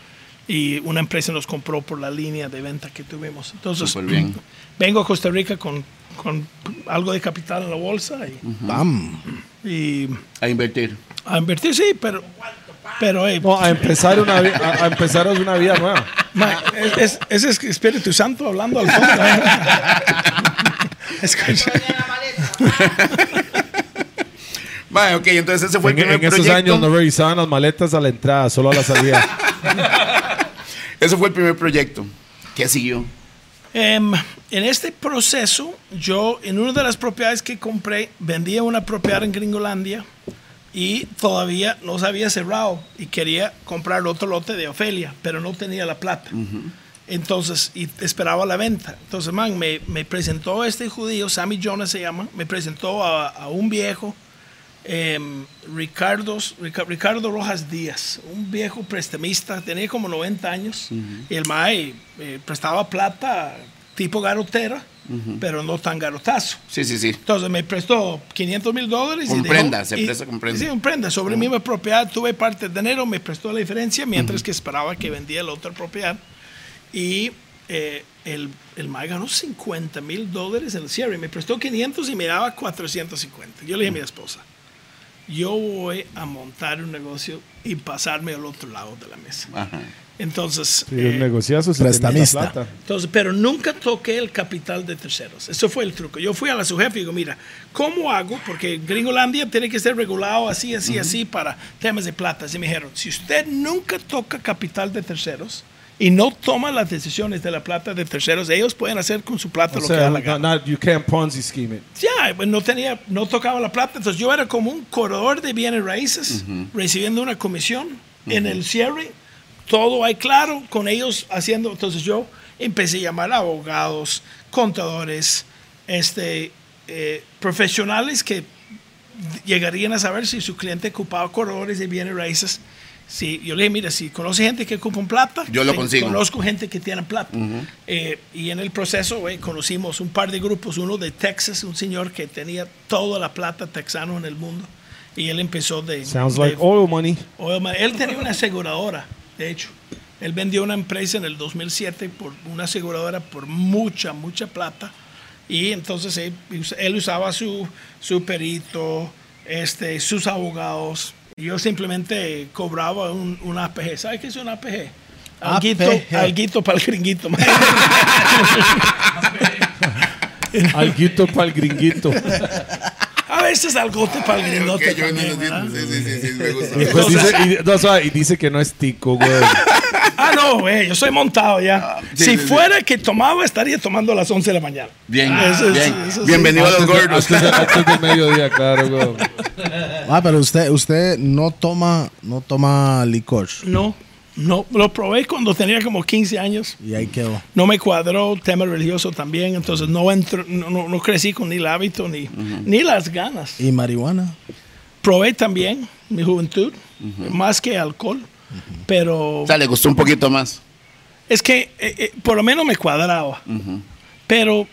Y una empresa nos compró por la línea de venta que tuvimos. Entonces, bien. vengo a Costa Rica con, con algo de capital en la bolsa y, Bam. y A invertir. A invertir, sí, pero. Pero, hey, No, a empezar una, a, a empezar una vida nueva. Ma, es, es, ese es Espíritu Santo hablando al fondo. ¿eh? Escucha. Vale, ok, entonces ese fue En, el primer en esos proyecto. años no revisaban las maletas a la entrada, solo a la salida. Ese fue el primer proyecto. ¿Qué siguió? Em, en este proceso, yo en una de las propiedades que compré, vendía una propiedad en Gringolandia y todavía no se había cerrado y quería comprar otro lote de Ofelia, pero no tenía la plata. Entonces, y esperaba la venta. Entonces, man, me, me presentó este judío, Sammy Jonas se llama, me presentó a, a un viejo, em, Ricardo, Rica- Ricardo Rojas Díaz, un viejo prestamista, tenía como 90 años, y el MAE eh, prestaba plata tipo garotera, pero no tan garotazo. Sí, sí, sí. Entonces me prestó 500 mil dólares. Con prenda, se presta con prenda. Sí, con prenda. Sobre mi propiedad tuve parte de dinero, me prestó la diferencia mientras que esperaba que vendía la otra propiedad. Y eh, el, el MAE ganó 50 mil dólares en el cierre. Me prestó 500 y me daba 450. Yo le dije a mi esposa, yo voy a montar un negocio y pasarme al otro lado de la mesa. Ajá. Entonces, Sí, eh, un negociazo si tenía la prestamista. plata. entonces, pero nunca toqué el capital de terceros. Eso fue el truco. Yo fui a la su jefe y digo, mira, ¿cómo hago? Porque Gringolandia tiene que ser regulado así, así, así para temas de plata. Y me dijeron, si usted nunca toca capital de terceros y no toma las decisiones de la plata de terceros, ellos pueden hacer con su plata O lo que sea, da la no, gana. not- you can't Ponzi scheme it. Ya, pues, no tenía, no tocaba la plata. Entonces yo era como un corredor de bienes raíces, recibiendo una comisión en el cierre. Todo hay claro, con ellos haciendo. Entonces yo empecé a llamar a abogados, contadores, este, eh, profesionales que llegarían a saber si su cliente ocupaba corredores de bienes raíces. Si, yo le dije, mira, si conoce gente que ocupa plata, Yo lo consigo. Conozco gente que tiene plata. Eh, y en el proceso güey, conocimos un par de grupos, uno de Texas, un señor que tenía toda la plata texano en el mundo. Y él empezó de... Sounds de like oil money. oil man. Él tenía una aseguradora, de hecho. Él vendió una empresa en el 2007 por una aseguradora por mucha, mucha plata. Y entonces él, él usaba su, su perito, este, sus abogados. Yo simplemente cobraba un, un APG. ¿Sabes qué es un APG? Alguito, APG. alguito para el gringuito. Alguito para el gringuito. A veces algote para el gringote. Ok, yo no también, lo siento. ¿verdad? Sí, sí, sí, sí, me gusta. Y, pues dice, y, no, suave, y dice que no es tico, güey. Ah, no, güey, yo soy montado ya. sí, si sí, sí. fuera que tomaba, estaría tomando a las 11 de la mañana. Bien, Eso es- bien. eso. Bienvenido a los de- gordos. Antes, de- antes del mediodía, claro, güey. Ah, pero usted, usted no toma, no toma licor. No, no, lo probé cuando tenía como 15 años. Y ahí quedó. No me cuadró, tema religioso también, entonces no, entro, no, no- no crecí con ni el hábito ni, ni las ganas. ¿Y marihuana? Probé también mi juventud, más que alcohol, pero O sea, le gustó un poquito más. es que eh, eh, por lo menos me cuadraba. Pero,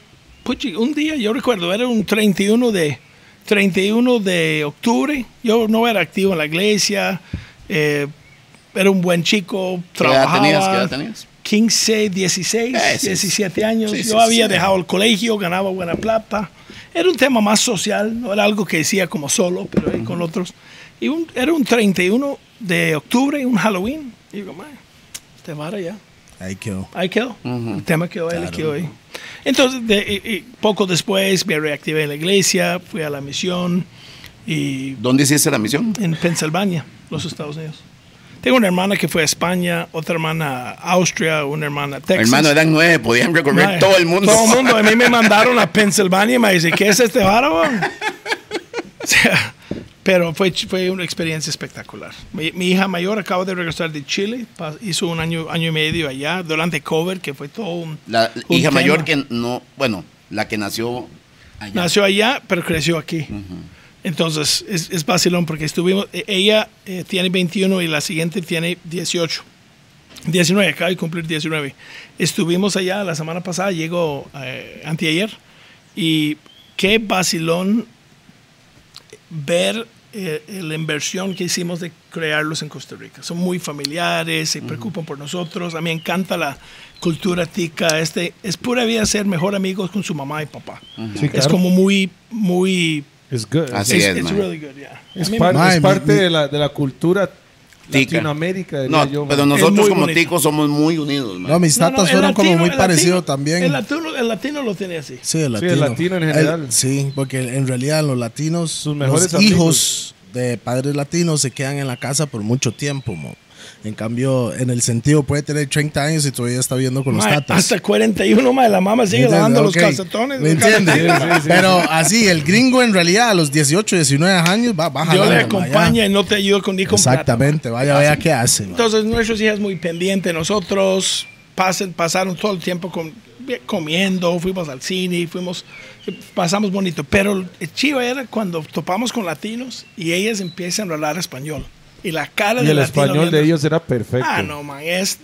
puchi, un día yo recuerdo, era un 31 de, 31 de octubre, yo no era activo en la iglesia, eh, era un buen chico, ¿Qué edad trabajaba. tenías? ¿Qué edad tenías? 15, 16, Eh, sí, 17 años. sí, yo sí, había sí. dejado el colegio, ganaba buena plata. Era un tema más social, no era algo que decía como solo, pero ahí con otros. Y un- era un 31 de octubre, un Halloween. Y digo, man, te vara ya. Ahí quedó. Ahí quedó. El tema quedó ahí, quedó ahí. Entonces, de- y- y poco después me reactivé en la iglesia, fui a la misión y ¿Dónde hiciste la misión? en Pensilvania, los Estados Unidos. Tengo una hermana que fue a España, otra hermana a Austria, una hermana a Texas. Hermano, eran nueve, podían recorrer todo el mundo. Todo el mundo. A mí me mandaron a Pensilvania y me dice, ¿qué es este varo? O sea, pero fue, fue una experiencia espectacular. Mi, mi hija mayor acaba de regresar de Chile, hizo un año, año y medio allá durante COVID, que fue todo un... La un hija tema. mayor que no, bueno, la que nació allá. Nació allá, pero creció aquí. Entonces, es, es vacilón porque estuvimos, e- ella eh, tiene 21 y la siguiente tiene 18. 19, acaba de cumplir 19. Estuvimos allá la semana pasada, llegó eh, anteayer, y qué vacilón ver eh, la inversión que hicimos de crearlos en Costa Rica. Son muy familiares, se preocupan por nosotros. A mí me encanta la cultura tica. Este, es pura vida ser mejor amigos con su mamá y papá. Sí, Es como muy, muy... Es good. Así it's, es, it's man. really good, yeah. Es, par- parte mi- de, la, de la cultura Tica. latinoamérica, No, yo. pero nosotros como bonito. ticos somos muy unidos, man. No, mis No, no, tatas el fueron como muy parecidos latino- también. El latino, el latino lo tiene así. Sí, el Sí, latino. el latino en general. El- sí, porque en realidad los latinos, Sus mejores los amigos. hijos de padres latinos se quedan en la casa por mucho tiempo. mo. En cambio, en el sentido puede tener 30 años y todavía está viviendo con los tatas. hasta 41, mae, la mamá sigue ¿Me lavando los entiendes? Calcetones. ¿Me entiendes? calcetines. Sí, sí, sí. Pero así, el gringo en realidad a los 18, 19 años va, va Dios le acompaña y no te ayuda con ni con plata. Exactamente, vaya, vaya qué hace. Entonces, nuestros hijas muy pendientes nosotros, pasen, pasaron todo el tiempo con- comiendo, fuimos al cine, fuimos, pasamos bonito. Pero el chivo era cuando topamos con latinos y ellas empiezan a hablar español. Y la cara Y del el español de ellos era perfecto. Ah, no, man, es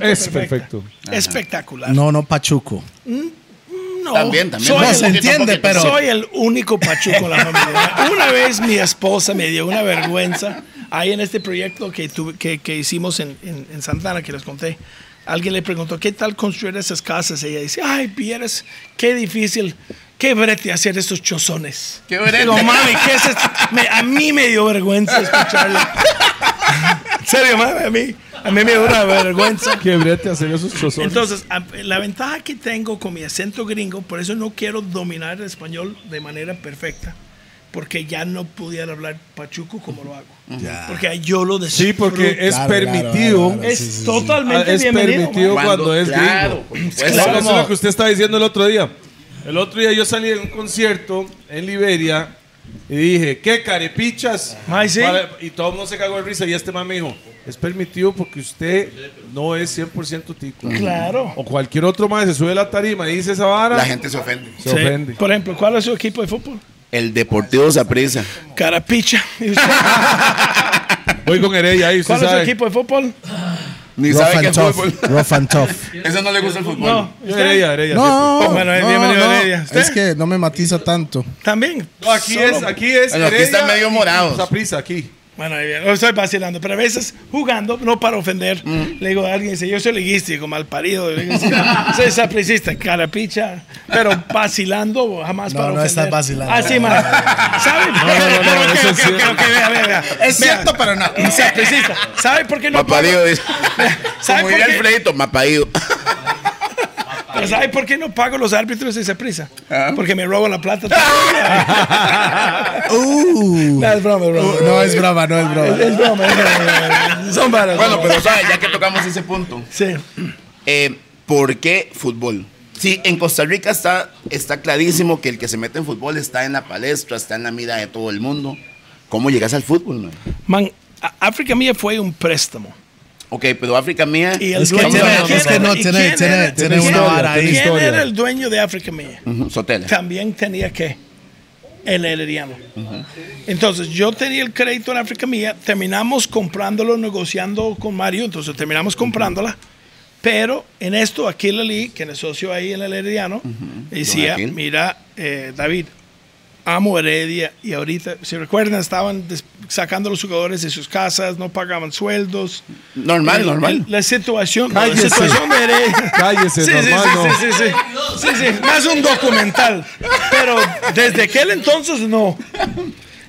Es perfecto. Espectacular. No, no, Pachuco. No, También, también. Soy, No, el, se entiende, pero- soy el único pachuco en la familia. Una vez mi esposa me dio una vergüenza ahí en este proyecto que, tuve- que, que hicimos en, en, en Santana, que les conté. Alguien le preguntó, ¿qué tal construir esas casas? Y ella dice, ay, vieras, qué difícil, qué brete hacer estos chozones. Qué brete. Digo, mami, ¿qué es esto? Me- a mí me dio vergüenza escucharlo. en serio, mami, a mí, a mí me dio una vergüenza. Qué brete hacer esos chozones. Entonces, la ventaja que tengo con mi acento gringo, por eso no quiero dominar el español de manera perfecta, porque ya no pudiera hablar pachuco como lo hago. Porque yo lo decido. sí, porque es Claro, claro, permitido. claro, es sí, sí, sí. totalmente Ah, es bienvenido. permitido man. cuando, es claro, gringo. Eso es como- lo que usted estaba diciendo el otro día. El otro día yo salí de un concierto en Liberia y dije, ¿qué carepichas? Ay, sí. Para- y todo el mundo se cagó de risa y este man me dijo, es permitido porque usted no es 100% tico. Claro. O cualquier otro más se sube a la tarima y dice esa vara, La gente se ofende. se Sí. ofende. Por ejemplo, ¿cuál es su equipo de fútbol? El Deportivo Saprissa. Carapicha. Voy con Heredia ahí, usted ¿Cuál es su sabe. equipo de fútbol? Ni Rough sabe qué and es tough. fútbol. Rough and tough. Eso no le gusta el fútbol. No. Heredia, Heredia. No, bueno, no, bienvenido, no, Heredia. ¿Usted? Es que no me matiza tanto. También. No, aquí Solo- es, aquí es. Bueno, aquí están medio y Saprissa, aquí. Bueno, ahí viene. estoy vacilando, pero a veces jugando, no para ofender, Mm. le digo a alguien, dice, yo soy liguístico, mal parido, le digo, "Sí, soy sapricista, carapicha, pero vacilando, jamás No, para no ofender. estás vacilando. Así, man. ¿Sabe? no, no, Pero, ok, eso ok, es cierto, pero no. Sapricista. ¿Sabe por qué no Mapadido. pago? dice. ¿Sabe Como diría? Alfredito, mapadido. Pero ¿sabe por qué no pago los árbitros de prisa? Ah. Porque me roban la plata. Uh. no, es broma, es broma. No es broma, no es broma. Es broma, es broma. Son varas. Bueno, pero. ¿sabes? Ya que tocamos ese punto. Sí. Eh, ¿Por qué fútbol? Sí, en Costa Rica está, está clarísimo que el que se mete en fútbol está en la palestra, está en la mira de todo el mundo. ¿Cómo llegas al fútbol, man? Man, A- África Mía fue un préstamo. Ok, pero África Mía. Y el Es que dueño- tiene- ¿quién es que era- no, y tiene- tiene- era- tiene una vara ahí. ¿Quién historia. era el dueño de África Mía? Ujú, Sotela. También tenía que el herediano. Entonces yo tenía el crédito en África Mía, terminamos comprándolo, negociando con Mario, entonces terminamos comprándola. Pero en esto, Aquila Lee, que es socio ahí en el Herediano, decía, mira, eh, David, amo Heredia y ahorita, si recuerdan, estaban sacando a los jugadores de sus casas, no pagaban sueldos. Normal, normal. la situación, no, la Cállese. situación de Heredia. Cállese, sí, normal, sí, no. sí, sí, sí, más un documental. Pero desde aquel entonces no.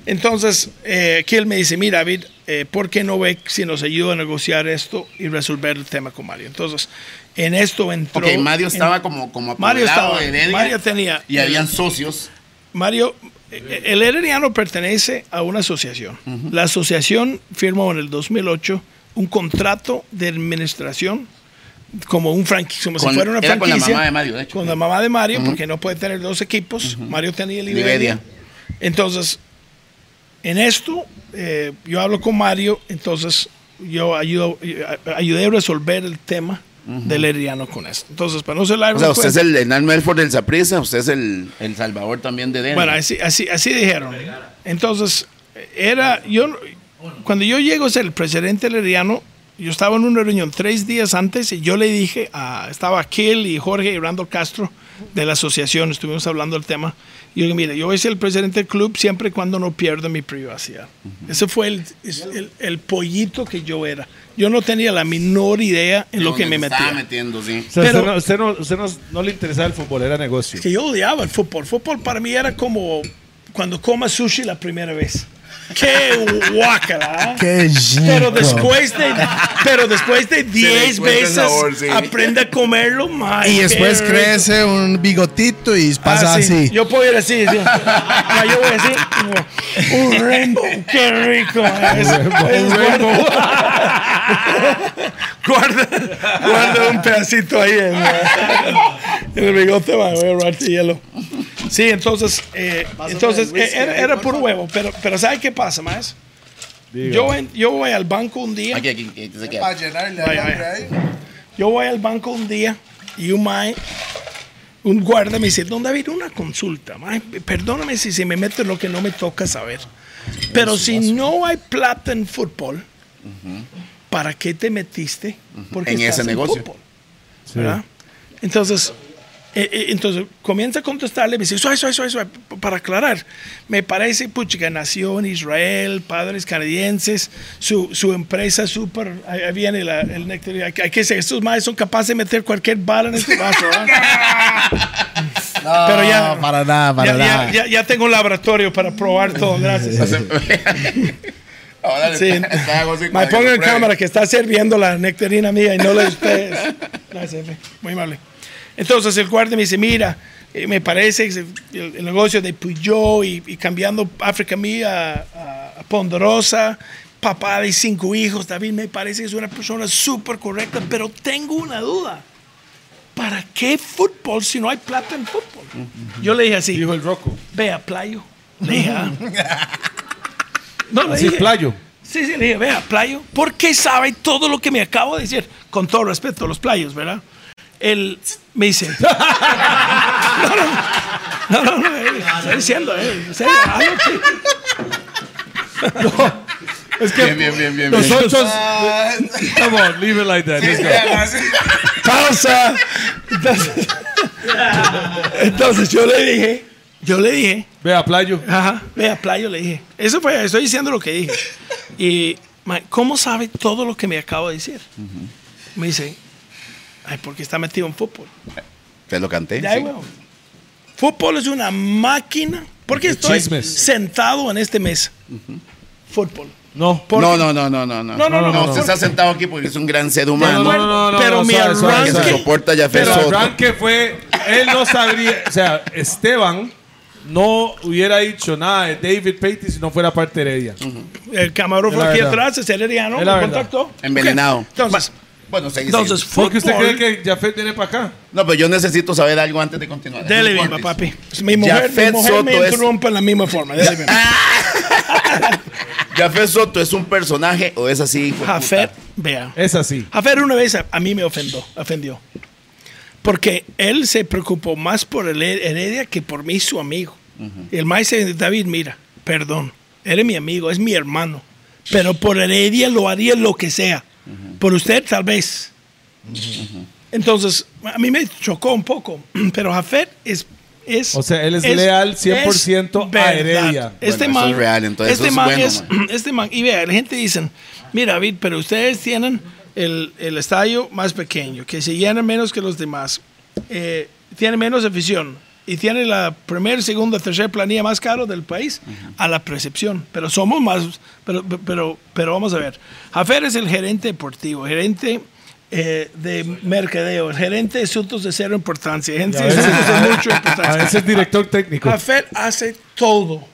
Entonces, eh, aquí él me dice, mira, David, eh, ¿por qué no ve si nos ayuda a negociar esto y resolver el tema con Mario? Entonces, en esto entró... Ok, Mario en- estaba como, como Mario estaba, de Heredia, Mario tenía... Y habían socios. Mario, el Herediano pertenece a una asociación. La asociación firmó en el 2008 un contrato de administración como un franquicia, como Con- si fuera una era con la franquicia. mamá de Mario, de hecho. Con la mamá de Mario, porque no puede tener dos equipos. Mario tenía el Iberia. Iberia. Entonces, en esto, eh, yo hablo con Mario, entonces yo ayudo, eh, ayudé a resolver el tema del Herediano con esto. Entonces, para no ser largo, O sea, pues, usted es el Hernán Melford del Zaprisa, usted es el, el Salvador también de Denver. Bueno, así, así, así dijeron. Entonces, era, yo, cuando yo llego a ser el presidente herediano, yo estaba en una reunión tres días antes y yo le dije, a, estaba Kill y Jorge y Randall Castro de la asociación, estuvimos hablando del tema. Y yo dije, mire, yo voy a ser el presidente del club siempre y cuando no pierda mi privacidad. Ese fue el, es- el, el pollito que yo era. Yo no tenía la menor idea en lo que me Donde estaba metía. metiendo, sí. O sea, Pero- usted, no, usted, no, usted no- no le interesaba el fútbol, era negocio. que yo odiaba el fútbol. Fútbol para mí era como cuando comas sushi la primera vez. Qué guácala. ¿ah? Qué rico. Pero después de, pero después de 10 encuentra el veces sabor, sí. aprende a comerlo más. Y después crece un bigotito y pasa Ah, sí. así. Yo puedo ir así. sí. No, yo voy así. un rainbow. Qué rico. es- es bueno. guarda, guarda un pedacito ahí en, en el bigote. va, Voy a robarte hielo. Sí, entonces, eh, entonces eh, era, era puro huevo. Pero, pero ¿sabe qué pasa, más? Yo, en- yo voy al banco un día. Aquí, aquí, aquí se queda. Vaya, vaya. Yo voy al banco un día y un mae, un guarda me dice, don David, una consulta. mae, perdóname si se me mete lo que no me toca saber. Pero si no hay plata en fútbol, ¿para qué te metiste? Porque En estás ese negocio. fútbol, ¿verdad? Entonces, entonces comienza a contestarle, me dice, suave, suave, suave", p- para aclarar, me parece, puchica, nació en Israel, padres canadienses, su, su empresa súper, ahí ahí viene la- el néctar, hay, que- hay que decir, estos madres son capaces de meter cualquier bala en este vaso, ¿verdad? Pero ya, No, para nada, para ya, nada. ya, ya, ya tengo un laboratorio para probar todo, gracias. Ahora Sí. Me pongo en cámara que está sirviendo la nectarina mía y no la de ustedes. Gracias. Muy amable. Entonces el guardia me dice, mira, eh, me parece que el, el negocio de Puyol y, y cambiando África mía a, a Ponderosa, papá de cinco hijos, David me parece que es una persona súper correcta, pero tengo una duda. ¿Para qué fútbol si no hay plata en fútbol? Yo le dije así, Dijo el Rocco. vea, playo. Le dije, "Ah". No, le Así, dije, playo. Sí, sí, le dije, vea, playo, ¿por qué sabe todo lo que me acabo de decir? Con todo respeto a los playos, ¿verdad? Él me dice, no, no, no, no, estoy diciendo, eh, que- Es que Bien, bien, bien, bien. bien. nosotros. Come on, leave it like that. Let's go. pausa. Entonces, entonces yo le dije, yo le dije, Vea, playo. Ajá, vea, playo, le dije. Eso fue, estoy diciendo lo que dije. Y, ¿cómo sabe todo lo que me acabo de decir? Me dice, ay, porque está metido en fútbol. Te lo canté. Ya, sí. weón. Fútbol es una máquina. Porque estoy chismes. sentado en este mesa. Fútbol. No. Porque- No, no, no, no, no, no. No, no, no, no. Usted está sentado aquí porque es un gran ser No, humano. no, no, no, Pero no, mi arranque- soporta ya Pero el arranque fue, él no sabría, o sea, Esteban no hubiera dicho nada de David Patey si no fuera parte de Heredia. El camarógrafo Es la aquí atrás es el verdad. contactó. Envenenado. Ok, Entonces, Bueno, seguí, entonces seguí. ¿Por qué usted cree que Jafet viene para acá? No, pero yo necesito saber algo antes de continuar. Dele bien, papi. Mi mujer, mi mujer me Soto es- interrumpe en la misma forma. Dele bien. ¿Jafet Soto es un personaje o es así? Jafet, vea. Es así. Jafet una vez a, a mí me ofendió, ofendió. Porque él se preocupó más por el Heredia que por mí, su amigo. Y el maestro dice, David, mira, perdón, eres mi amigo, es mi hermano. Pero por Heredia lo haría lo que sea. Por usted, tal vez. Entonces, a mí me chocó un poco. Pero Jafet es... es O sea, él es leal 100% a verdad. Heredia. Este Bueno, eso man, es real, entonces este eso es man bueno, es, man. este man, y vea, la gente dice, mira, David, pero ustedes tienen el, el estadio más pequeño, que se llena menos que los demás, eh, tiene menos afición y tiene la primera, segunda, tercera planilla más caro del país a la percepción. Pero somos más, pero, pero, pero vamos a ver. Jafer es el gerente deportivo, gerente eh, de mercadeo, el gerente de asuntos de cero importancia, gerente a de asuntos de mucho A importancia. veces director técnico. Jafet hace todo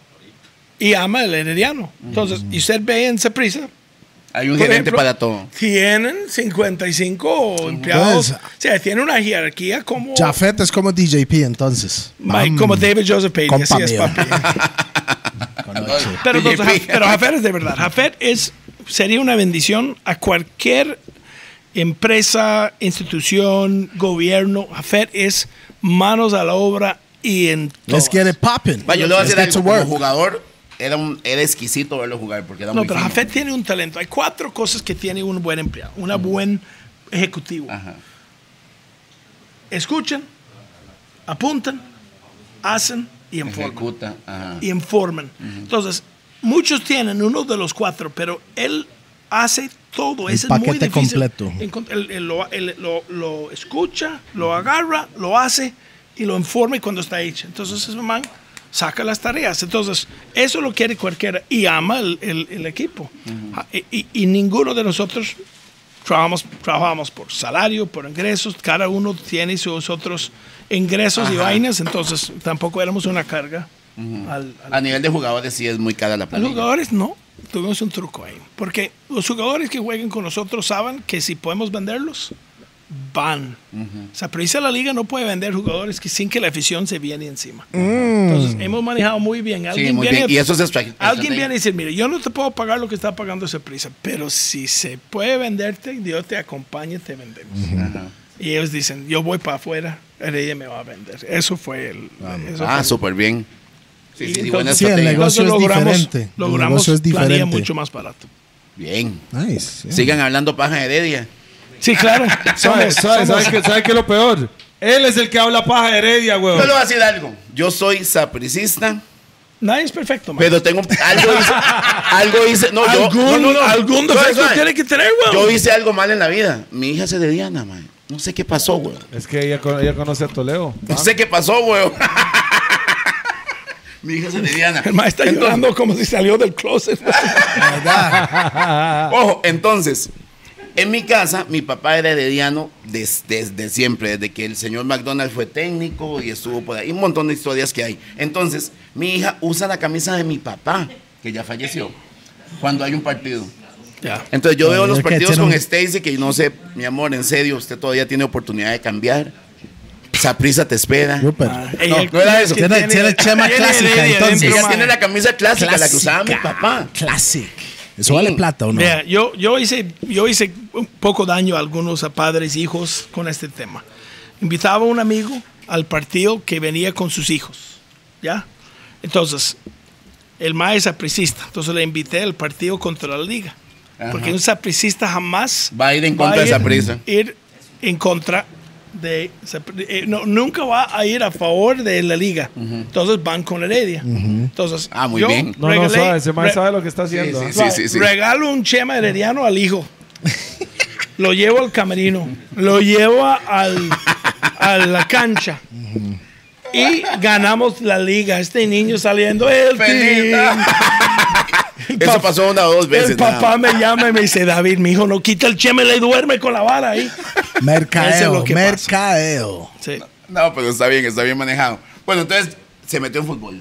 y ama el herediano. Entonces, y usted ve en Saprisa, Hay un Por gerente ejemplo, para todo. Tienen 55 empleados. Pues, o sea, tiene una jerarquía como, Jafet es como DJP entonces. Mike, como David Joseph Payne. Así es, papi. Pero, entonces, pero Jafet es de verdad. Jafet es, sería una bendición a cualquier empresa, institución, gobierno. Jafet es manos a la obra y en. Let's get it popping. Va, yo le voy a to algo. Como jugador, era, un, era exquisito verlo jugar porque era No, muy pero fino. Jafet tiene un talento. Hay cuatro cosas que tiene un buen empleado, un buen ejecutivo. Ajá. Escuchan, apuntan, hacen y informan. Ejecuta. Ajá. y informan. Entonces, muchos tienen uno de los cuatro, pero él hace todo. El Ese es muy paquete difícil. completo. Él, él lo, él lo- lo escucha, lo agarra, lo hace y lo informa y cuando está hecho. Entonces, ese man saca las tareas. Entonces, eso lo quiere cualquiera y ama el, el- el equipo. Ah, y, y- y ninguno de nosotros trabajamos, trabajamos por salario, por ingresos. Cada uno tiene sus otros ingresos y Ajá. vainas. Entonces, tampoco éramos una carga al, al- A nivel de jugadores sí es muy cara la a los planilla. jugadores no, tuvimos un truco ahí. Porque los jugadores que jueguen con nosotros saben que si podemos venderlos, van. O sea, pero dice la liga no puede vender jugadores que sin que la afición se viene encima. Entonces, hemos manejado muy bien. Alguien Sí, muy viene, bien. Y eso es Alguien viene y dice, mire, yo no te puedo pagar lo que está pagando esa prisa, pero si se puede venderte, Dios te acompañe, te vendemos. Ajá. Y ellos dicen, yo voy para afuera, ella me va a vender. Eso fue el... eso Ah, súper bien. Sí, Y sí, sí, entonces- Sí, el negocio Entonces es logramos, diferente. El logramos negocio es diferente. mucho más barato. Bien. Nice. yeah. Sigan hablando paja heredia. Sí, claro. ¿Sabe, Somos, sabe, qué, sabe qué es lo peor? Él es el que habla paja de Heredia, Yo güey. le voy a decir algo. Yo soy sapricista, Nadie es perfecto, man. pero tengo algo hice, algo hice, no, yo, algún, no, no, no. algún defecto tiene que tener, Yo weón. hice algo mal en la vida. Mi hija se de Diana, man. No sé qué pasó, güey. Es que ella, con- ella conoce a Toledo. No sé qué pasó, güey. Mi hija se de Diana. El maestro está Entonces- llorando como si salió del closet. Ojo, entonces, en mi casa, mi papá era herediano des- desde siempre, desde que el señor McDonald fue técnico y estuvo por ahí, un montón de historias que hay. Entonces, mi hija usa la camisa de mi papá, que ya falleció, cuando hay un partido. ya. Entonces, yo veo los partidos tiene con Stacy, que no sé, mi amor, en serio, usted todavía tiene oportunidad de cambiar. Esa prisa te espera. Ah, No, ella- no era eso. que Tiene- tiene chema tiene clásica, entonces. Ella tiene la camisa clásica, la que usaba mi papá. Classic. ¿Eso vale plata o no? Vea, yo, yo, hice, yo hice un poco daño a algunos a padres e hijos con este tema. Invitaba a un amigo al partido que venía con sus hijos. ¿Ya? Entonces, el mae es sapricista. Entonces le invité al partido contra la liga. Ajá. Porque un sapricista jamás Va a ir en contra de Saprissa. Ir en contra de. Eh, no, nunca va a ir a favor de la liga. Entonces van con Heredia. Entonces, Ah, muy yo bien. No, no regalé- sabe, ese man re- sabe lo que está haciendo. sí, ¿ah? sí. Suave, sí. Regalo un chema herediano al hijo. lo llevo al camerino. Lo llevo a- al, a la cancha. Y ganamos la liga. Este niño saliendo. El. Eso pasó una o dos veces. El papá me llama y me dice, David, mi hijo no quita el chema y le duerme con la vara ahí. Mercadeo. es mercadeo. Sí. No, pero está bien, está bien manejado. Bueno, entonces se metió en fútbol.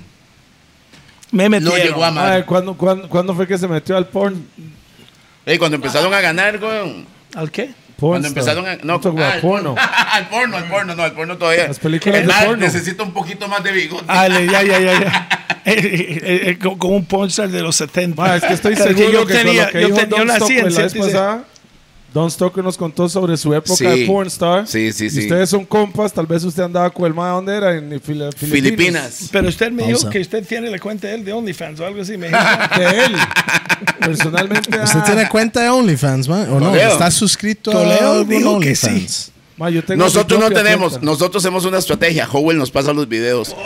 Me metieron. No llegó a amar. Ay, ¿cuándo, cuándo, cuándo fue que se metió al porn? Ey, cuando empezaron a ganar, güey. ¿Al qué? Cuando empezaron a. No, al porno. al porno, al porno, no, al porno todavía. Las películas El de porno. necesita un poquito más de bigote. Ah, le- ya, ya, ya. ya. Con, un pornstar de los 70. Ma, es que estoy seguro yo que, con tenía, lo que yo, dijo Don en la vez 76. pasada, Don Stoker nos contó sobre su época Sí. de pornstar. Sí, sí, Y sí. ustedes son compas, tal vez usted andaba con el ma, ¿dónde era? En Fili- Filipinas. Filipinas. Pero usted me dijo Pausa. que usted tiene la cuenta de él de OnlyFans o algo así. Me dijo. De él. Personalmente. ¿Usted ah, tiene cuenta de OnlyFans, man? ¿O no? ¿Está suscrito Toledo a algún dijo que OnlyFans? Ma, yo tengo Nosotros no tenemos, cuenta. nosotros hacemos una estrategia. Howell nos pasa los videos.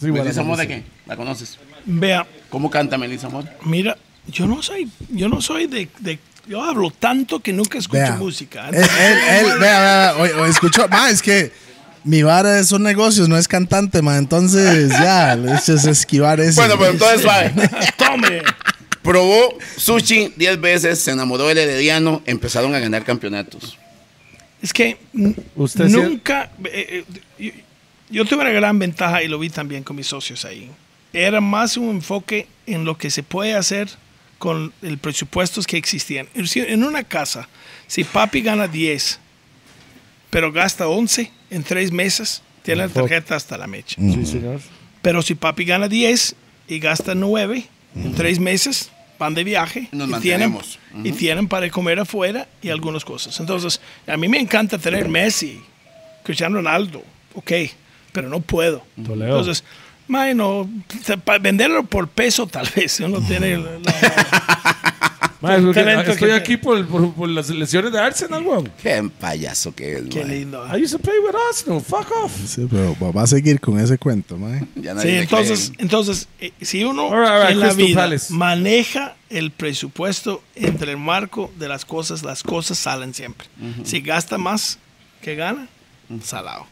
Sí, bueno, ¿Melissa Mora qué? ¿La conoces? Vea, ¿Cómo canta Melissa Mora? mira, yo no soy, yo no soy de, de- yo hablo tanto que nunca escucho Vea. música. Él, él, él, vea, vea, oye, oye, escuchó, ma, es que mi vara son negocios, no es cantante, ma, entonces ya, es es esquivar eso. Bueno, pero entonces suave. Tome. Probó sushi 10 veces, se enamoró del herediano, empezaron a ganar campeonatos. Es que Usted nunca. eh, eh, yo, yo tuve una gran ventaja y lo vi también con mis socios ahí. era más un enfoque en lo que se puede hacer con el presupuestos que existían. En una casa, si papi gana 10, pero gasta 11 en tres meses, tiene la tarjeta hasta la mecha. Sí, señor. Pero si papi gana 10 y gasta 9 en tres meses, van de viaje Nos y, tienen, mantenemos. y tienen para comer afuera y algunas cosas. Entonces, a mí me encanta tener Messi, Cristiano Ronaldo, ok, pero no puedo. Toledo. Entonces, mae, no, para venderlo por peso tal vez, uno tiene... la- la- Porque talento estoy que aquí por, por, por las lesiones de Arsenal, weón. Qué payaso que es, qué lindo. I used to play with Arsenal. Fuck off. Sí, pero va a seguir con ese cuento. Ya Sí, entonces, cree. entonces eh, si uno All right, all right, en la vida Palace. maneja el presupuesto entre el marco de las cosas, las cosas salen siempre. Si gasta más que gana, salado.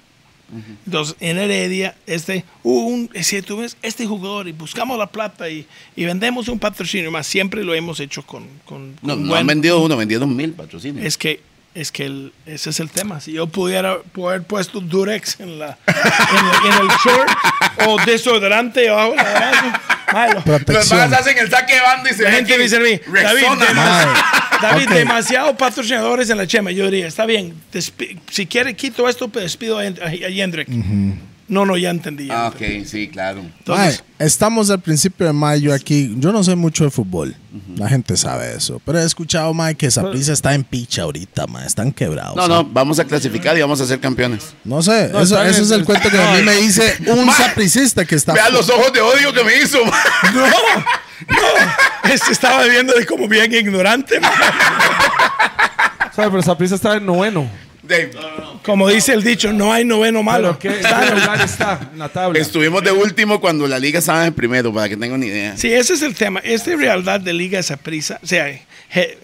Entonces, en Heredia, este, uh, un, si tú ves este jugador y buscamos la plata y, y vendemos un patrocinio más, siempre lo hemos hecho con, con, No, con no buen- han vendido uno, vendieron mil patrocinios. es que es que el- ese es el tema. Si yo pudiera haber puesto Durex en, la, en, el- en el short o desodorante la base, malo. Los más hacen el saque de banda y se La gente me dice a mí, David. David, Ok. demasiado patrocinadores en la chema. Yo diría, está bien, si quiere quito esto, pero despido a, a Yendrick. No, no, ya entendí. ya Ah, entendí. ok, sí, claro. Entonces, Mae, estamos al principio de mayo aquí. Yo no sé mucho de fútbol. La gente sabe eso. Pero he escuchado, mae, que Saprissa está en picha ahorita, mae. Están quebrados. No, no, vamos a clasificar y vamos a ser campeones. No sé. No, eso, es el cuento que a mí me dice un sapricista que está. Vea los ojos de odio que me hizo. no, no, este estaba viendo de como bien ignorante. man. ¿Sabes? Pero Saprissa está en noveno. Dave, Como dice el dicho, no hay noveno malo. ¿Pero qué, qué lugar está en la tabla? Estuvimos de último cuando la liga estaba en primero, para que tengan una idea. Sí, ese es el tema. Esta realidad de Liga esa prisa. O sea, je-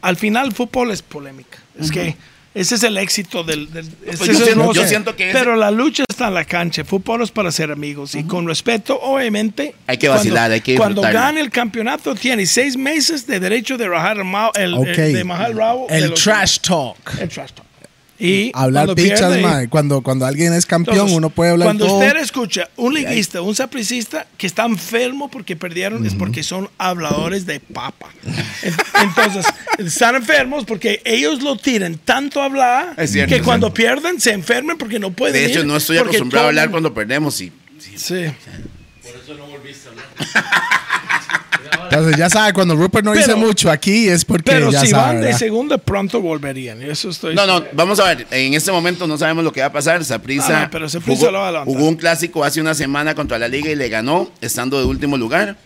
al final el fútbol es polémica. Es que ese es el éxito del. del- Pues yo siento- negocio. yo siento que ese- Pero la lucha está en la cancha. Fútbol es para ser amigos. Y con respeto, obviamente. Hay que vacilar, hay que Cuando gane el campeonato, tiene seis meses de derecho de rajar el, mao- el, Ok. el- de el el trash talk. El trash talk. Y Hablar pichas, pierde- mae. Cuando, cuando alguien es campeón, entonces, uno puede hablar Cuando todo. usted escucha un liguista, un sapricista que está enfermo porque perdieron, es porque son habladores de papa. En- Entonces, están enfermos porque ellos lo tiran tanto a hablar Es cierto, que es cuando cierto. pierden se enferman porque no pueden De hecho, ir, no estoy acostumbrado a hablar cuando perdemos y Sí. Entonces ya sabe, cuando Rupert no dice Pero- mucho aquí es porque Pero ya si sabe. van de segunda, pronto volverían. Eso estoy No, no, vamos a ver. En este momento no sabemos lo que va a pasar. Saprissa No, no, pero Saprissa jugó, lo va a jugó un clásico hace una semana contra la Liga y le ganó, estando de último lugar.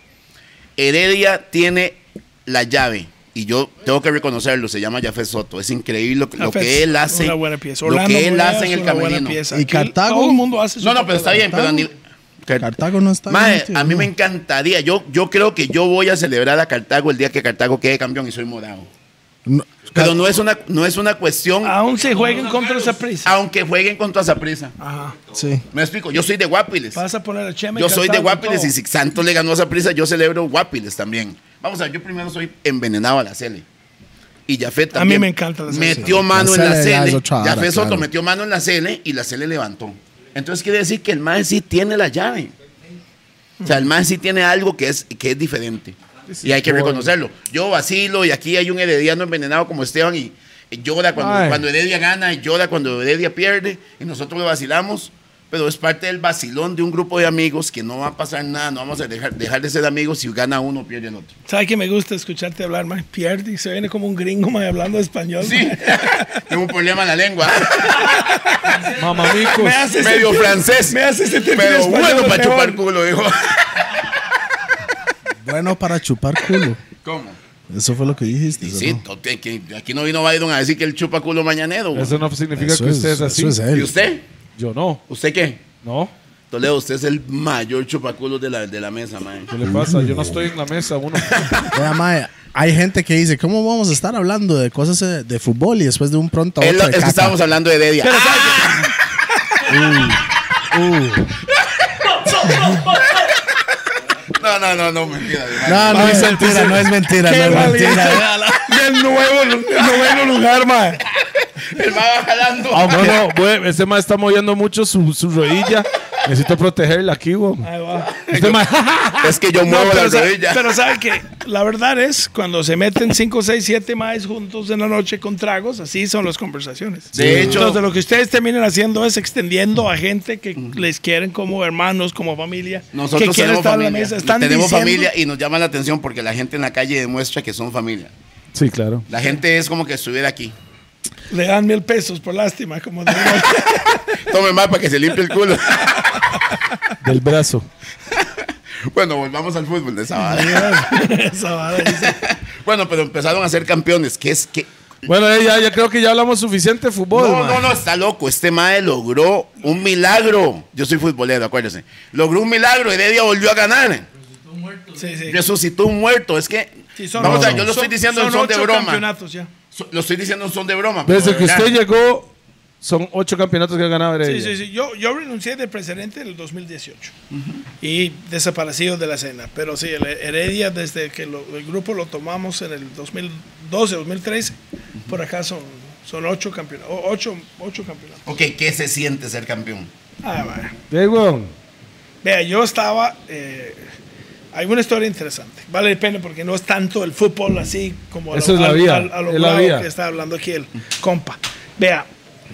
Heredia tiene la llave. Y yo tengo que reconocerlo, se llama Jafet Soto. Es increíble lo, que- lo que él hace. Una buena pieza. Lo que él hace en es el una buena camerino. pieza. ¿Y Cartago? Todo el mundo hace su No, no, pero está bien, pero a. Cartago no está Mae, bien, tío, a mí no. me encantaría. Yo, yo creo que yo voy a celebrar a Cartago el día que Cartago quede campeón y soy morado. No, Pero no es una, no es una cuestión, Aún se jueguen contra esa prisa. aunque jueguen contra Saprissa. Ajá. Sí. Me explico, yo soy de Guapiles. Vas a poner a Chema Yo soy de Guapiles y si Santos le ganó a Saprissa, yo celebro Guapiles también. Vamos a ver, yo primero soy envenenado a la Cele. Y Jafet A también. mí me encanta la Cele. Metió mano La en la Cele Jafet Soto claro. metió mano en la Cele y la Cele levantó. Entonces quiere decir que el MAE sí tiene la llave. O sea, el MAE sí tiene algo que es, que es diferente. Y hay que reconocerlo. Yo vacilo y aquí hay un herediano envenenado como Esteban y, llora cuando, Ay. cuando Heredia gana y llora cuando Heredia pierde y nosotros lo vacilamos. Pero es parte del vacilón de un grupo de amigos que no va a pasar nada, no vamos a dejar, dejar de ser amigos si gana uno o pierde el otro. ¿Sabes que me gusta escucharte hablar, man? Pierde y se viene como un gringo, man, hablando español. Sí, tengo un problema en la lengua. Mamamicos. Me Medio sentir- francés. Me hace sentir Pero español bueno para mejor. chupar culo, dijo. Bueno para chupar culo. ¿Cómo? Eso fue lo que dijiste. Sí, aquí no vino Byron a decir que él chupa culo mañanero. güey. Eso no significa Eso que es- usted es así. eso es él. ¿Y usted? Yo no. ¿Usted qué? No. Toledo, usted es el mayor chupaculo de la, de la mesa, man. ¿Qué le pasa? Yo no estoy en la mesa. Uno. Vea, mae, hay gente que dice, ¿cómo vamos a estar hablando de cosas eh, de fútbol y después de un pronto a Es, otro lo- de es que estábamos hablando de Heredia. No, no, no, no, mentira. No, no es mentira, no es mentira, no es mentira. valía. Del nuevo, noveno lugar, man. El mae va jalando. No, no, güey, ese mae está moviendo mucho su, su rodilla. Necesito protegerla aquí, güey. Este mae- Es que yo No, muevo la rodilla. pero sabe que la verdad es cuando se meten 5, 6, 7 más juntos en la noche con tragos, así son las conversaciones. De hecho- Entonces, lo que ustedes terminan haciendo es extendiendo a gente que les quieren como hermanos, como familia, Nosotros que quieren tenemos estar familia. en la mesa. Están tenemos diciendo- familia y nos llama la atención porque la gente en la calle demuestra que son familia. Sí, claro. La gente es como que estuviera aquí. Le dan mil pesos por lástima, como digo. Tome más para que se limpie el culo. Del brazo. bueno, volvamos al fútbol de dice. Bueno, pero empezaron a ser campeones. que es que? Bueno, eh, ya, ya creo que ya hablamos suficiente de fútbol. No, no, no, está loco. Este mae logró un milagro. Yo soy futbolero, acuérdese. Logró un milagro. Heredia volvió a ganar. Sí, sí. Resucitó un muerto. Es que. Sí, son vamos a ver, yo lo estoy son- diciendo en son son de broma. campeonatos ya. So- Lo estoy diciendo en son de broma. Desde de que verdad. usted llegó, son ocho campeonatos que ha ganado Sí, Heredia. sí, sí. Yo, yo renuncié de presidente en el 2018 y desaparecido de la escena. Pero sí, el Heredia, desde que lo- el grupo lo tomamos en el 2012, 2013, por acá son, son ocho campeonatos. Ocho, ocho campeonatos. Ok, ¿qué se siente ser campeón? Ah, vaya. Sí, weón. Vea, yo estaba. eh, hay una historia interesante. Vale la pena porque no es tanto el fútbol así como a Eso es la al- vida, al- a lo es la bravo vida. que está hablando aquí el compa. Vea,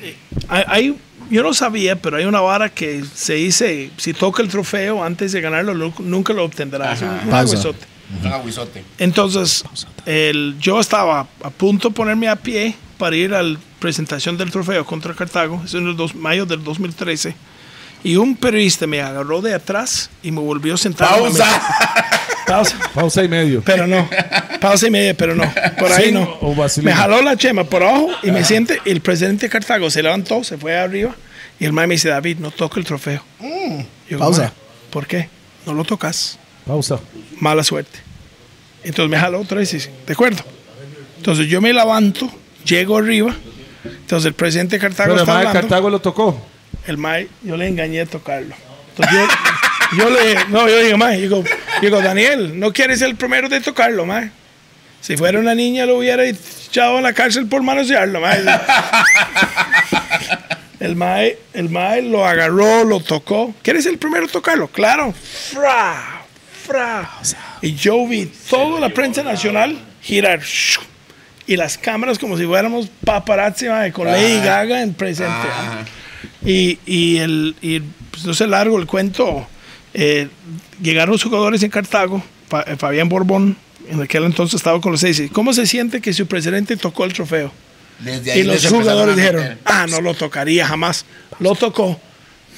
eh, hay, yo no sabía, pero hay una vara que se dice: si toca el trofeo antes de ganarlo, nu- nunca lo obtendrá. Es un- aguizote. Un aguizote. Entonces, el, yo estaba a punto de ponerme a pie para ir a la presentación del trofeo contra Cartago, es en el dos, mayo del 2013, y un periodista me agarró de atrás y me volvió a sentar. ¡Pausa! Pausa. Pausa y medio. Pero no. Pausa y media, pero no. Por ahí Sí, no. Me jaló la chema por abajo y me siente. El presidente de Cartago se levantó, se fue arriba. Y el mae me dice: David, no toca el trofeo. Yo, pausa. "Mae, ¿Por qué? No lo tocas Pausa. mala suerte. Entonces me jaló otra vez y dice, de acuerdo. Entonces yo me levanto, llego arriba. Entonces el presidente de Cartago Pero el está hablando. Cartago lo tocó. El mae, yo le engañé a tocarlo. Entonces yo, yo le, no, yo digo, mae, digo, digo, Daniel, no quieres ser el primero de tocarlo, mae. Si fuera una niña lo hubiera echado a la cárcel por manosearlo, mae. El mae, el mae lo agarró, lo tocó. ¿Quieres el primero a tocarlo? Claro. Fra, fra. Y yo vi toda la prensa nacional girar. Y las cámaras como si fuéramos paparazzi mae, con Lady Gaga en presente. Y, y, el, y pues, no sé largo el cuento. eh, llegaron los jugadores en Cartago, eh, Fabián Borbón, en aquel entonces estaba con los seis. y, ¿Cómo se siente que su presidente tocó el trofeo? Desde ahí Y los jugadores dijeron, ah, no lo tocaría jamás. Lo tocó.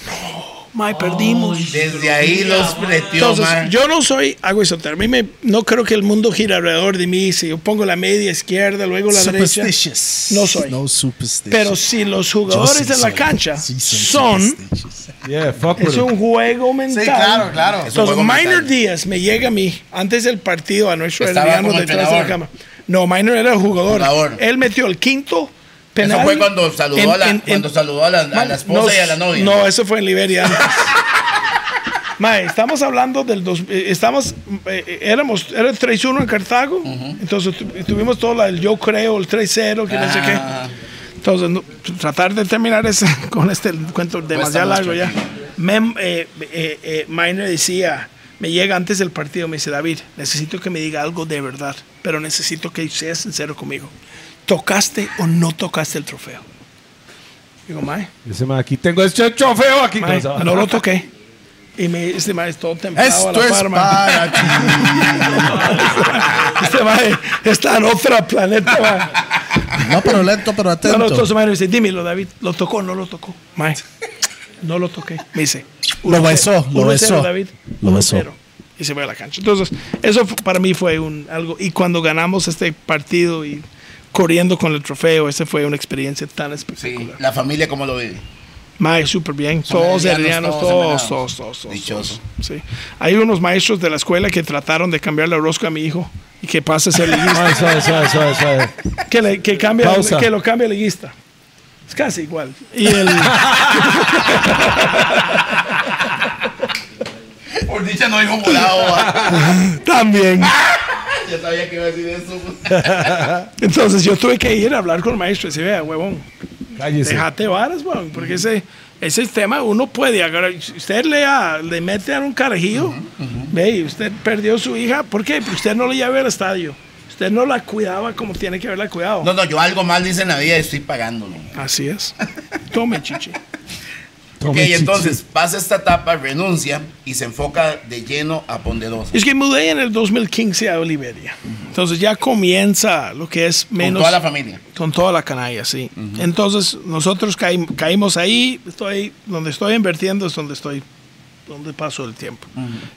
No, Mae, perdimos. Desde ahí los metió, Entonces, man. yo no soy agua A mí me, no creo que el mundo gira alrededor de mí. Si yo pongo la media izquierda, luego la derecha. Superstitious. No soy. No superstitious. Pero si los jugadores sí en la cancha Sí, son. Yeah, fuck es un juego mental. claro, claro. Un Entonces, Minor mental. Díaz me llega a mí antes del partido a nuestro hermano detrás de la cama. No, Minor era el jugador. Jugador. Él metió el quinto penal. Eso fue cuando saludó, en- a, la, en- en- cuando saludó a, la, a la esposa no, y a la novia. No, eso fue en Liberia antes. Mae, estamos hablando del dos, eh, estamos eh, eh, éramos era 3-1 en Cartago, entonces tu- tuvimos todo la, el yo creo, el 3-0, que no sé qué. Ah. Entonces, no, tratar de terminar ese, con este cuento demasiado largo ya. eh, eh, eh, Minor decía, me llega antes del partido, me dice, David, necesito que me diga algo de verdad, pero necesito que seas sincero conmigo. ¿Tocaste o no tocaste el trofeo? Digo, Mae, Dice, mae, aquí tengo este trofeo aquí. Mae, No, lo toqué. Y me este mae es todo templado a Esto la es par, mae. para ti. Este mae está en otro planeta, mae. No, pero lento, pero No, atento. no, entonces mae me dice, dímelo, David, ¿lo tocó o no lo tocó? Mae, no lo toqué. Me dice, Lo besó, lo 1-0, besó. David. Lo besó. 1-0. Y se fue a la cancha. Entonces, eso para mí fue un algo. Y cuando ganamos este partido y corriendo con el trofeo, esa fue una experiencia tan Sí, espectacular. la familia, ¿cómo lo vive? Mae, súper bien. Todos heredianos, todos todos, todos. Dichoso. todos. Sí. Hay unos maestros de la escuela que trataron de cambiar la rosca a mi hijo y que pase a ser liguista. Suave, suave, suave, suave. que, le- que, cambie, que lo cambie a liguista. Es casi igual. Y el, Por dicha no dijo volado. también. Ya sabía que iba a decir eso. Entonces yo tuve que ir a hablar con el maestro y decir, vea, huevón, Cállese. Déjate varas, weón, porque ese, ese tema uno puede agarrar. Usted le, a- le mete a un carajillo, ve, y usted perdió su hija, ¿por qué? Porque usted no lo lleva al estadio. Usted no la cuidaba como tiene que haberla cuidado. No, no, yo algo mal hice en la vida y estoy pagándolo. Así es. Tome, chiche. Ok, entonces pasa esta etapa, renuncia y se enfoca de lleno a Ponderosa. Es que mudé en el 2015 a Oliveria. Entonces ya comienza lo que es Con menos... toda la familia. Con toda la canalla, sí. Entonces, nosotros caim- caímos ahí, estoy, donde estoy invirtiendo es donde estoy, donde paso el tiempo.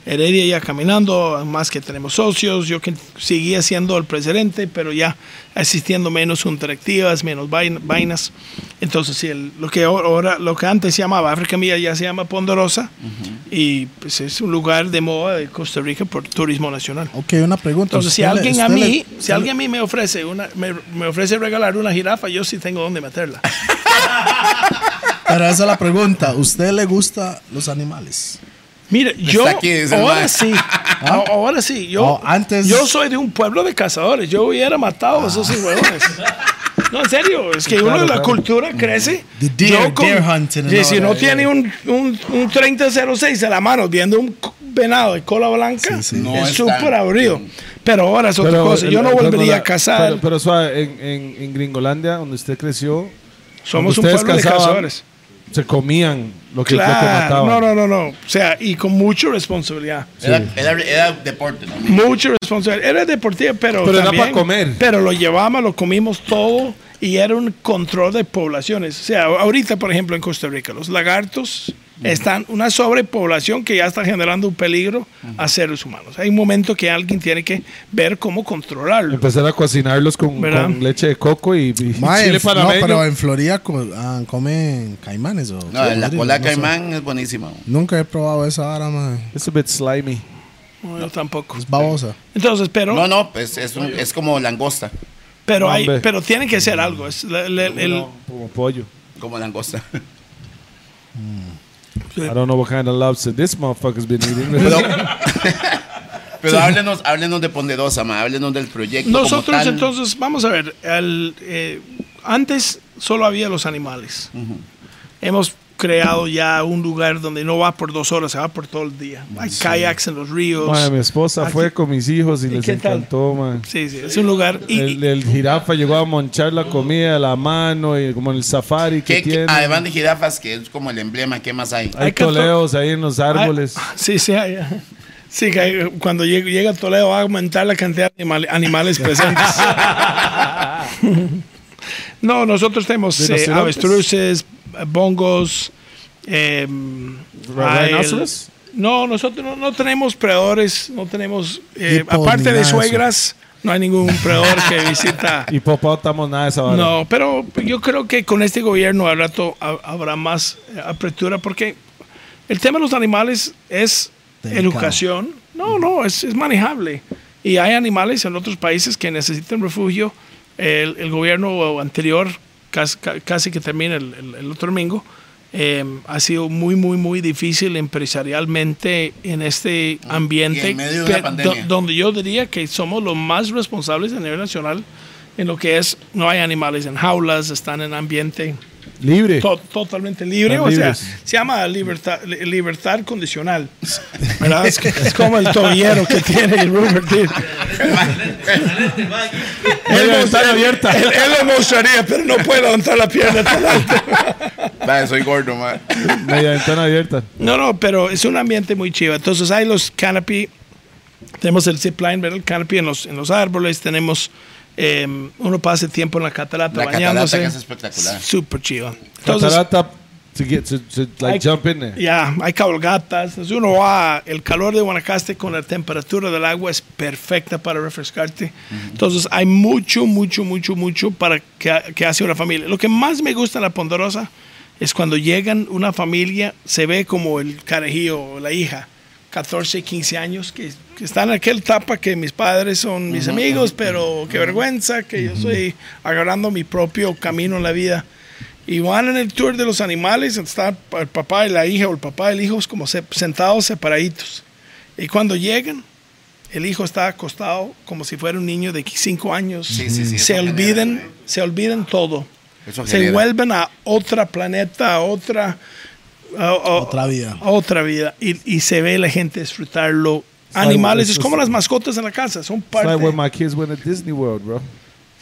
Heredia ya caminando, más que tenemos socios, yo que seguía siendo el presidente, pero ya asistiendo menos juntas directivas, menos vain- vainas. Entonces, sí, el- lo, que ahora, lo que antes se llamaba África Mía ya se llama Ponderosa y pues es un lugar de moda de Costa Rica por turismo nacional. Ok, una pregunta. Entonces, si le- alguien a usted le- mí, si alguien a mí me ofrece una, me, me ofrece regalar una jirafa, yo sí tengo dónde meterla. Pero esa es la pregunta. ¿Usted le gusta los animales? Mire, yo aquí, ahora sí, a- ahora sí, yo, Oh, antes- yo soy de un pueblo de cazadores, yo hubiera matado a esos huevones. No, en serio, es que uno Claro, de la claro. cultura crece. The deer- yo con- deer hunting y si no tiene yeah. un, un, un 3006 en la mano viendo un venado de cola blanca, Sí, sí. No es súper aburrido. Pero ahora es otra Pero cosa, el- yo no volvería la- a cazar. Pero, pero suave, en, en, en Gringolandia, donde usted creció, Somos un pueblo de cazaban, cazadores. Se comían lo que, lo que Claro, mataban. no, no, no, no. O sea, y con mucha responsabilidad. Era, era, era deporte también. Mucha responsabilidad. Era deportivo, pero. Pero era para comer. Pero lo llevábamos, lo comimos todo y era un control de poblaciones. O sea, ahorita, por ejemplo, en Costa Rica, los lagartos están una sobrepoblación que ya está generando un peligro a seres humanos. Hay un momento que alguien tiene que ver cómo controlarlo. Empezar a cocinarlos con, leche de coco y, y Mae, chile no, panameño. pero en Florida co- ah, comen caimanes o... No, la cola no sé. caimán es buenísima. Nunca he probado esa vara, mae. It's a bit slimy. No, yo tampoco. Es babosa. Entonces, pero, No, no, pues es, un- es como langosta. pero, hay, Hombre. pero tiene que ser algo. Es la- la- el- No, como pollo. Como langosta. I don't know what kind of lobster this motherfucker's been eating. Pero, pero háblenos, háblenos de Ponderosa, ma, háblenos del proyecto. como Nosotros tal. entonces, vamos a ver, el, eh, antes solo había los animales. Hemos creado ya un lugar donde no va por dos horas, se va por todo el día. Hay kayaks en los ríos. Mi esposa Aquí- fue con mis hijos y, ¿Y les encantó, man. Sí, sí, es un lugar. Y, El, el jirafa llegó a monchar la comida a la mano y como en el safari que ¿Qué- qué- tiene. además de jirafas, que es como el emblema, ¿qué más hay? hay toleos ahí en los árboles. Ah, sí, sí, hay, sí, que hay- cuando llegue- llega a Toledo va a aumentar la cantidad de animal- animales presentes. no, nosotros tenemos eh, avestruces, bongos. Eh, el- ¿Rhinoceros? no, nosotros no, no tenemos predadores, no tenemos, eh, aparte de eso. suegras, no hay ningún predador que visita. Hipopótamos, nada de esa. No, pero yo creo que con este gobierno al rato ha- habrá más eh, apertura porque el tema de los animales es Delicado. educación. No, no, es, es manejable. Y hay animales en otros países que necesitan refugio. El, el gobierno anterior, casi, ca- casi que termina el, el- el otro domingo, eh, ha sido muy, muy, muy difícil empresarialmente en este ambiente en medio de una pandemia. do- donde yo diría que somos los más responsables a nivel nacional en lo que es, no hay animales en jaulas, están en ambiente Libre. to- totalmente libre, Están o sea, libres. se llama libertad, li- libertad condicional. ¿verdad? Es, es como el tobillero que tiene el Rupert. Él, él- abierta. él- él lo mostraría, pero no puede levantar la pierna tan soy gordo, ma. Media ventana abierta. No, no, pero es un ambiente muy chido. Entonces hay los canopy, tenemos el zipline, ¿verdad? El canopy en los, en los árboles, tenemos, eh, uno pasa tiempo en la catarata La catarata bañándose. que es espectacular. Súper chido. Entonces, Catarata to get to, to like Hay- jump in there. ya, hay cabalgatas. Entonces uno va, el calor de Guanacaste con la temperatura del agua es perfecta para refrescarte. Entonces hay mucho, mucho, mucho, mucho para que, que hace una familia. Lo que más me gusta en la Ponderosa es cuando llegan una familia, se ve como el carajillo o la hija, 14, 15 años, que, que están en aquel etapa que mis padres son mis amigos, pero qué vergüenza que yo estoy agarrando mi propio camino en la vida. Y van en el tour de los animales, está el papá y la hija o el papá y el hijo como se- sentados separaditos. Y cuando llegan, el hijo está acostado como si fuera un niño de 5 años. Sí, sí, sí, se genera, olvidan, güey. se olvidan todo. Eso se genera. vuelven a otra planeta, a otra, a- Otra vida. otra vida. Y, y se ve la gente disfrutarlo. Animales, it's es como las mascotas en la casa, son It's parte. like when my kids went to Disney World, bro.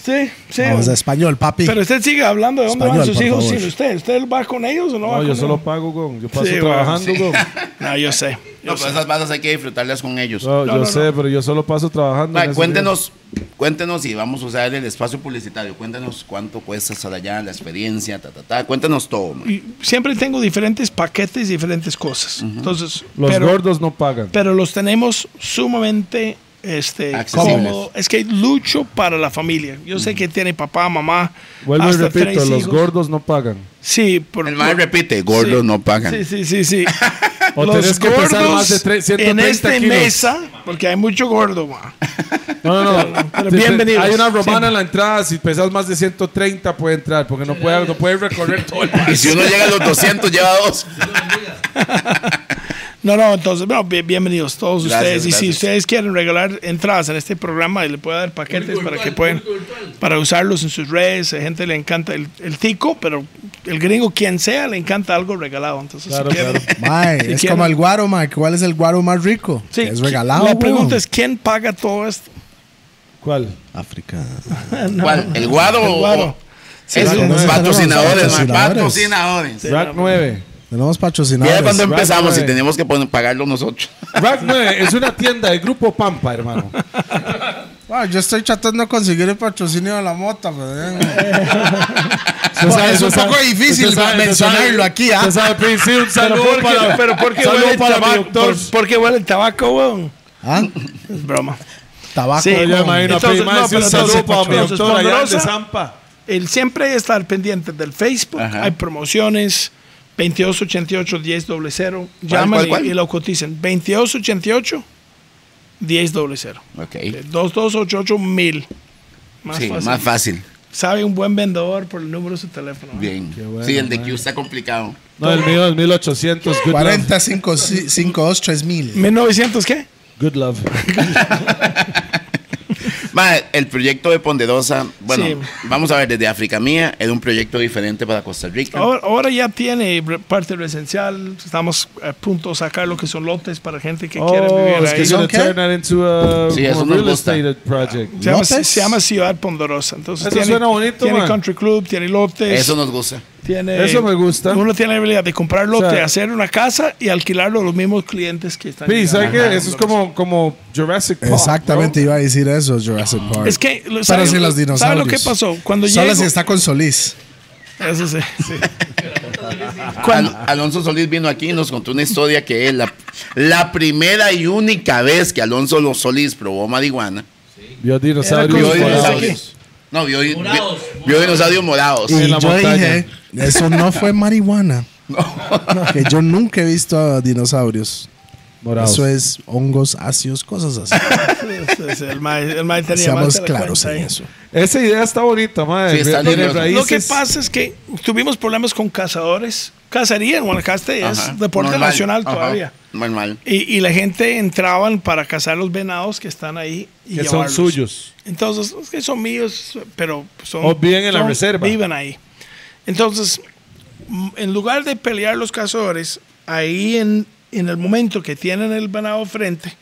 Sí, sí. Vamos a español, papi. Pero usted sigue hablando de dónde van sus hijos sin usted. ¿Usted va con ellos o no, va No, con yo solo ellos? pago, gon. Yo paso Sí, trabajando, sí. gon. No, yo sé. No, pero esas balas hay que disfrutarlas con ellos. No, No, yo no, sé, no. pero yo solo paso trabajando. Esos cuéntenos, cuéntenos y vamos a usar el espacio publicitario. Cuéntenos cuánto cuesta estar allá, la experiencia, ta, ta, ta. Cuéntenos todo. Y siempre tengo diferentes paquetes, diferentes cosas. Entonces. Los pero, gordos no pagan. pero los tenemos sumamente este, Accesibles. cómodos. Es que lucho para la familia. Yo sé que tiene papá, mamá, Vuelvo y hasta repito, tres los hijos. gordos no pagan. Sí, por, El por- repite, gordos sí. no pagan. Sí, sí, sí, sí. O tenés que pesar más de tre- 130 en esta kilos. mesa, porque hay mucho gordo, ma. No, no, no. Pero bienvenidos. Hay una romana Siempre. en la entrada. Si pesas más de 130 puede entrar, porque no puede, no puede recorrer todo el Y país. si uno llega a los 200, lleva dos. No, no, entonces, bueno, bien- bienvenidos todos Gracias, ustedes. Y si ustedes quieren regalar entradas en este programa, y le puedo dar paquetes para que puedan, para usarlos en sus redes. A gente le encanta el, el tico, pero el gringo, quien sea, le encanta algo regalado. Entonces, Claro, si quieren- si es quieren- como el guaro, mae. ¿Cuál es el guaro más rico? Sí, es regalado. La pregunta es: ¿quién paga todo esto? ¿Cuál? África. ¿Cuál? ¿El guado? El guado. o- Sí, sí. patrocinadores, Patrocinadores. patrocinadores. Rack 9. Tenemos Mira patrocinadores. cuando Right, empezamos y right. tenemos que pagarlo nosotros. Rack 9 es una tienda del grupo Pampa, hermano. Ah, yo estoy tratando de conseguir el patrocinio de la mota, pero, eh. Usted sabe- es un usted poco sabe- difícil sabe- mencionarlo sabe- aquí, ¿ah? sabe, Prince, sí, un Pero saludo ¿por qué, para, pero ¿por qué saludo huele el para tabaco? doctor. ¿Por, por qué huele el tabaco, weón? ¿Ah? Es broma. Tabaco. Sí, Yo imagino a Entonces, no, decir un pero saludo para mi doctor allá de Zampa. El siempre estar pendiente del Facebook. Ajá. Hay promociones. 2288 1000. Llaman cuál, y- cuál? Y, lo cotizan. 2288 1000. Ok. 2288 1000. Más Sí, fácil. más fácil. Sabe un buen vendedor por el número de su teléfono. ¿eh? Bien. bueno, sí, el de. Q está complicado. No, el mío es 1800. Good 40, 5, 5, 2, 3 mil. ¿1900 qué? love. Good love. Ma, el proyecto de Ponderosa, bueno, Sí. vamos a ver, desde África Mía, era un proyecto diferente para Costa Rica. Ahora, ahora ya tiene parte residencial. Estamos a punto de sacar lo que son lotes para gente que quiere Oh, vivir es que ahí. turn that into a Sí, eso real estate project. Se llama, se llama Ciudad Ponderosa. Entonces Eso tiene, suena bonito, tiene man. country club, tiene lotes. Eso nos gusta. Tiene, Eso me gusta. Uno tiene la habilidad de comprar lote, O sea, hacer una casa y alquilarlo a los mismos clientes que están. Sí, ¿sabes qué? Eso es como, como Jurassic Park. Exactamente, iba a decir eso, Jurassic Park. Es que, Pero ¿sabe, sin los ¿sabe dinosaurios. lo que pasó? Cuando Solo llego, si está con Solís. Eso sí. sí. Al- Alonso Solís vino aquí y nos contó una historia que es la, la primera y única vez que Alonso Lo- Solís probó marihuana. Vio dinosaurios. Vio dinosaurios. No, vio, vio, vio dinosaurios morados. Y En la yo montaña. dije, eso no fue marihuana. Que yo nunca he visto a dinosaurios. Morados. Eso es hongos, ácidos, cosas así. Sí, sí, el mae, el mae tenía Seamos la claros en eso. Esa idea está bonita, madre. Sí, está. Lo que pasa es que tuvimos problemas con cazadores. Cacería en Guanacaste es Ajá. deporte Normal. nacional Ajá. todavía. Normal. Y, y la gente entraban para cazar los venados que están ahí y Que son llevarlos. suyos. Entonces, es que son míos, pero son. O viven en la son- reserva. Viven ahí. Entonces, en lugar de pelear los cazadores, ahí en, en el momento que tienen el venado frente,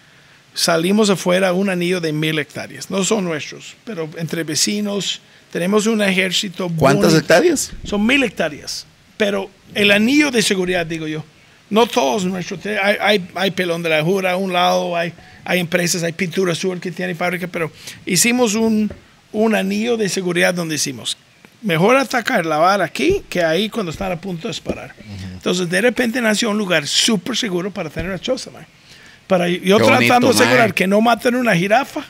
salimos afuera un anillo de mil hectáreas. No son nuestros, pero entre vecinos tenemos un ejército. ¿Cuántas bonito. hectáreas? Son mil hectáreas. Pero el anillo de seguridad, digo yo, no todos nuestros. Hay, hay, hay pelón de la jura a un lado, hay, hay empresas, hay pintura azul que tiene fábrica, pero hicimos un, un anillo de seguridad donde hicimos. Mejor atacar la vara aquí que ahí cuando están a punto de disparar. Entonces, de repente nació un lugar súper seguro para tener una choza, man. Para yo Qué bonito, tratando de asegurar mae. que no maten una jirafa,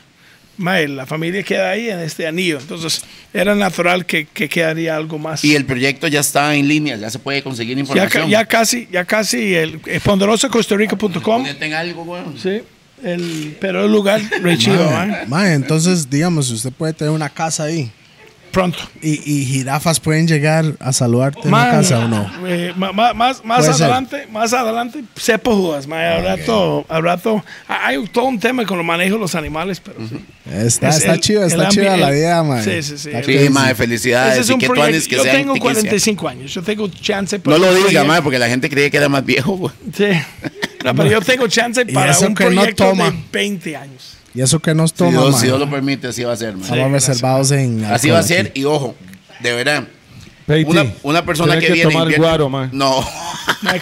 mae, la familia queda ahí en este anillo. Entonces, era natural que, que quedaría algo más. Y el proyecto ya está en línea, ya se puede conseguir Ya, información. ca- ya casi, ya casi, el eh, ponderosacostarrica.com. Ponete algo, weón. Sí, el, pero el lugar re chido, ¿eh? entonces, digamos, usted puede tener una casa ahí. Pronto. ¿Y, y jirafas pueden llegar a saludarte en Man, la casa o no? eh, ma- ma- más más Puede ser. adelante, más adelante, sepo jugas, habrá todo, habrá todo. Hay todo un tema con los manejos de los animales, pero sí. Está, Es está el- chido, está chida la idea, man. Sí, sí, sí. Sí, mae, Ese felicidades. es y un que proyecto. que Yo sean tengo tiquisas. 45 años, yo tengo chance No para lo un diga, proyecto- mae, porque la gente creía que era más viejo. güey. Sí. No, pero yo tengo chance para un que no proyecto toma. de 20 años. Y eso que nos Si toma, Dios, man. si Dios lo permite, así va a ser. mae. Estamos Sí, reservados en. Así va a ser, aquí. y ojo, de verdad. Una, una persona tiene que, viene. tomar invierte- guaro, man. No.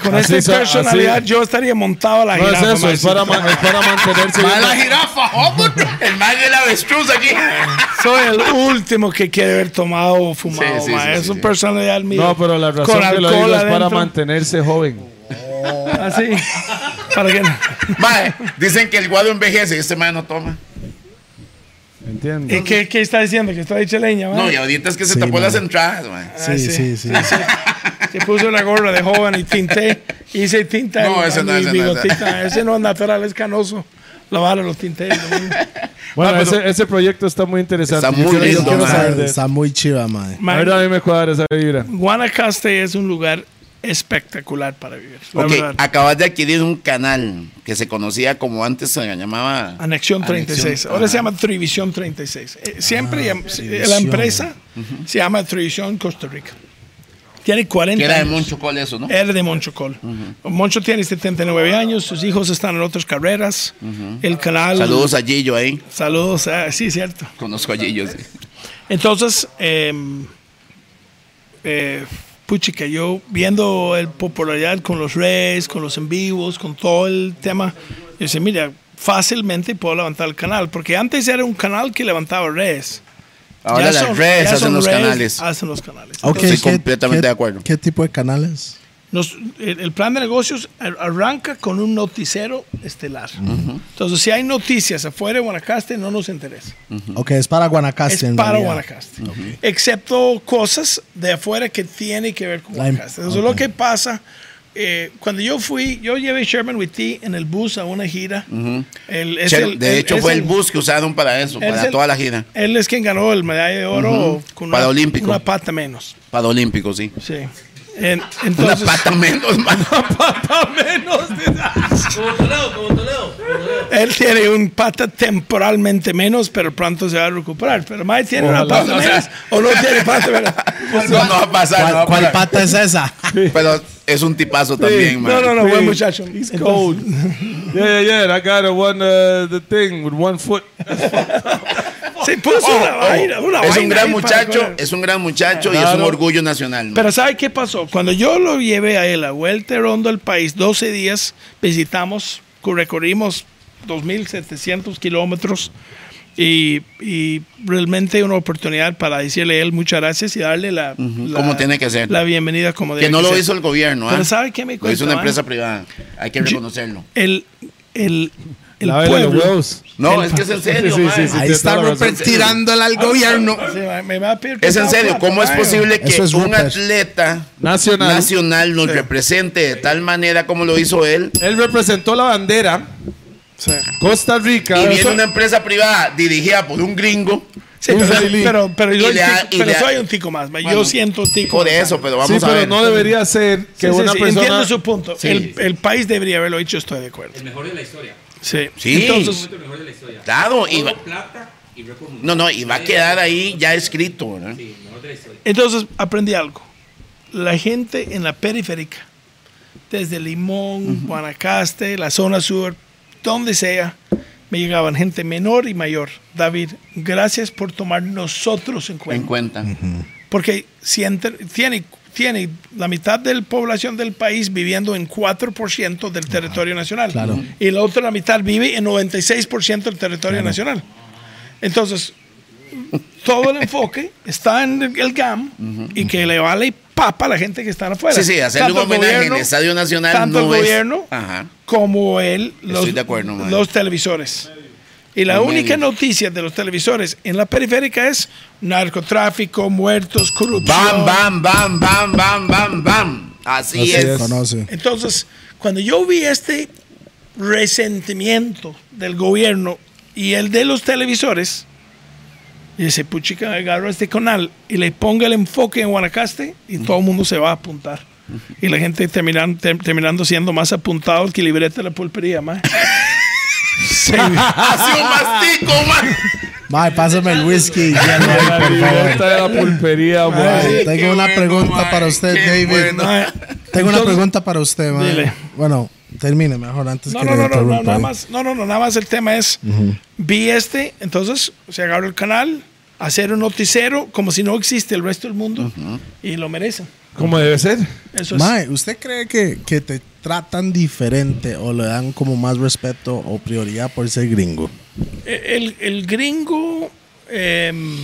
Con so- personalidad así- yo estaría montado a la No es jirafa. eso, ma, es sí. para, ma- es para mantenerse. Mae, la jirafa, hombre. El man de la avestruz aquí. Soy el último que quiere ver tomado o fumado. Sí, sí, sí, es sí, un sí. personalidad mío. No, pero la razón que lo digo es para mantenerse joven. Así. Para que no. Mae, dicen que el guado envejece y este man no toma. ¿Y ¿Entiendes? qué, qué está diciendo? Que está hecha leña, ma? No, y ahorita es que se Sí, tapó mae. las entradas, mae. Ah, Sí, sí, sí. Se puso una gorra de joven y tinté. Hice tinta No, ese no, mi ese no, bigotita. Ese no es natural, es canoso. La vara lo tinté. Bueno, Ah, pero- ese, ese proyecto está muy interesante. Está Yo muy quiero- yo lindo, quiero man. saber de eso. Está muy chiva, man. Ma, A ver, a mí me cuadra esa vibra. Guanacaste es un lugar espectacular para vivir. Ok, acabas de adquirir un canal que se conocía como antes se llamaba. Anexión 36. Ahora se llama Trivisión 36. Eh, siempre eh, la empresa se llama Trivisión Costa Rica. Tiene 40 Que era de años. Moncho Col eso, ¿no? Era de Moncho Col. Moncho tiene 79 años, sus hijos están en otras carreras. El canal. Saludos a Gillo ahí. Saludos, ah, sí, cierto. Conozco a Gillo, sí. Entonces, eh, eh, puchica, yo viendo el popularidad con los Reyes, con los en vivos, con todo el tema, yo decía, mira, fácilmente puedo levantar el canal, porque antes era un canal que levantaba Reyes. Ahora Ya las son- redes hacen los canales. Hacen los canales. Ok, Estoy ¿qué- completamente qué- de acuerdo. ¿Qué tipo de canales? Nos- el, el plan de negocios ar- arranca con un noticiero estelar. Entonces, si hay noticias afuera de Guanacaste, no nos interesa. Ok, es para Guanacaste. es para. Guanacaste. Excepto cosas de afuera que tiene que ver con La Guanacaste. Entonces, ok. lo que pasa, eh, cuando yo fui, yo llevé Sherman with T en el bus a una gira. El- es Che, el- de hecho, fue el bus que usaron para eso, es para el- toda la gira. Él es quien ganó el medalla de oro con Para una, olímpico. una pata menos. Para Olímpico, sí. Sí. En- Una entonces, pata menos, man. Como Toledo, como Toledo. como Toledo. Él tiene un pata temporalmente menos, pero pronto se va a recuperar. Pero Mike tiene una Ojalá. pata O sea, menos o no tiene pata menos. No, no va a pasar. no ¿Cuál, a cuál pasar. pata es esa? Pero es un tipazo también, man. No, no, no, Sí. buen muchacho. He's Entonces, cold. yeah, yeah, yeah. I got a one, uh, the thing with one foot. Se puso Oh, una oh, vaina, una es un gran para muchacho, es un gran muchacho y es un orgullo nacional. man. Pero ¿sabe qué pasó? Cuando yo lo llevé a él a vuelta rondo el país, 12 días, visitamos, recorrimos 2.700 kilómetros y, y realmente una oportunidad para decirle a él muchas gracias y darle la, la- como tiene que ser. la bienvenida como que no lo ser. hizo el gobierno, ¿ah? Pero ¿sabe qué me Lo hizo una man? empresa privada. Hay que reconocerlo. El, el, el Lávele los pueblo. huevos. No, El- es que es en serio, Sí, sí, sí, sí. Ahí está la Rupert tirándole al gobierno. Sí, me- va a pedir Es en serio, ¿cómo es posible que es un atleta Nacional. nacional nos represente de tal manera como lo hizo él? Él representó la bandera. Sí. Costa Rica. Y viene una empresa privada dirigida por un gringo. Sí, Un pero, pero, pero yo le ha- y pero soy un tico más. Bueno, yo siento tico. Por eso, pero sí, vamos a pero ver. no debería ser que Sí, sí, una sí, persona. Entiendo su punto. Sí. El, el país debería haberlo hecho, estoy de acuerdo. El mejor de la historia. Sí. Sí. Entonces. Claro, y va-. No, no, y va a quedar ahí ya escrito, ¿verdad? Sí, el mejor de la historia. entonces aprendí algo. La gente en la periférica, desde Limón, Guanacaste, la zona sur, donde sea, me llegaban gente menor y mayor. David, gracias por tomar nosotros en cuenta. En cuenta. Porque si entre- tiene, tiene la mitad de la población del país viviendo en 4% del territorio nacional. claro. Y la otra mitad vive en 96% del territorio nacional. Entonces, todo el enfoque está en el GAM y que le vale papa a la gente que está afuera. Sí, sí, hacerle un Tanto el homenaje en el Estadio Nacional Tanto no el gobierno como el, los, Estoy de acuerdo, los televisores. Y la única noticia de los televisores en la periférica es narcotráfico, muertos, corrupción. Bam, bam, bam, bam, bam, bam, bam. Así, Así es. Entonces, cuando yo vi este resentimiento del gobierno y el de los televisores, Y dice, puchica, agarro este canal y le ponga el enfoque en Guanacaste y todo el mundo se va a apuntar. Y la gente terminan, ter- terminando siendo más apuntados que libreta de la pulpería, mae. Sí. Ha sido un mastico, man. Mae, pásame el whisky. Ya no hay, por favor. de la pulpería, Mae, tengo una bueno, pregunta mae, para usted, qué David. bueno. Tengo una pregunta para usted, mae. Dile. Bueno, termine mejor antes No, que no, le no, no, nada más, no, no, no, nada más el tema es, vi este, entonces se agarró el canal, hacer un noticiero como si no existe el resto del mundo y lo merecen. ¿Cómo debe ser? Eso es. Mae, ¿usted cree que, que te tratan diferente o le dan como más respeto o prioridad por ser gringo? El, el gringo em,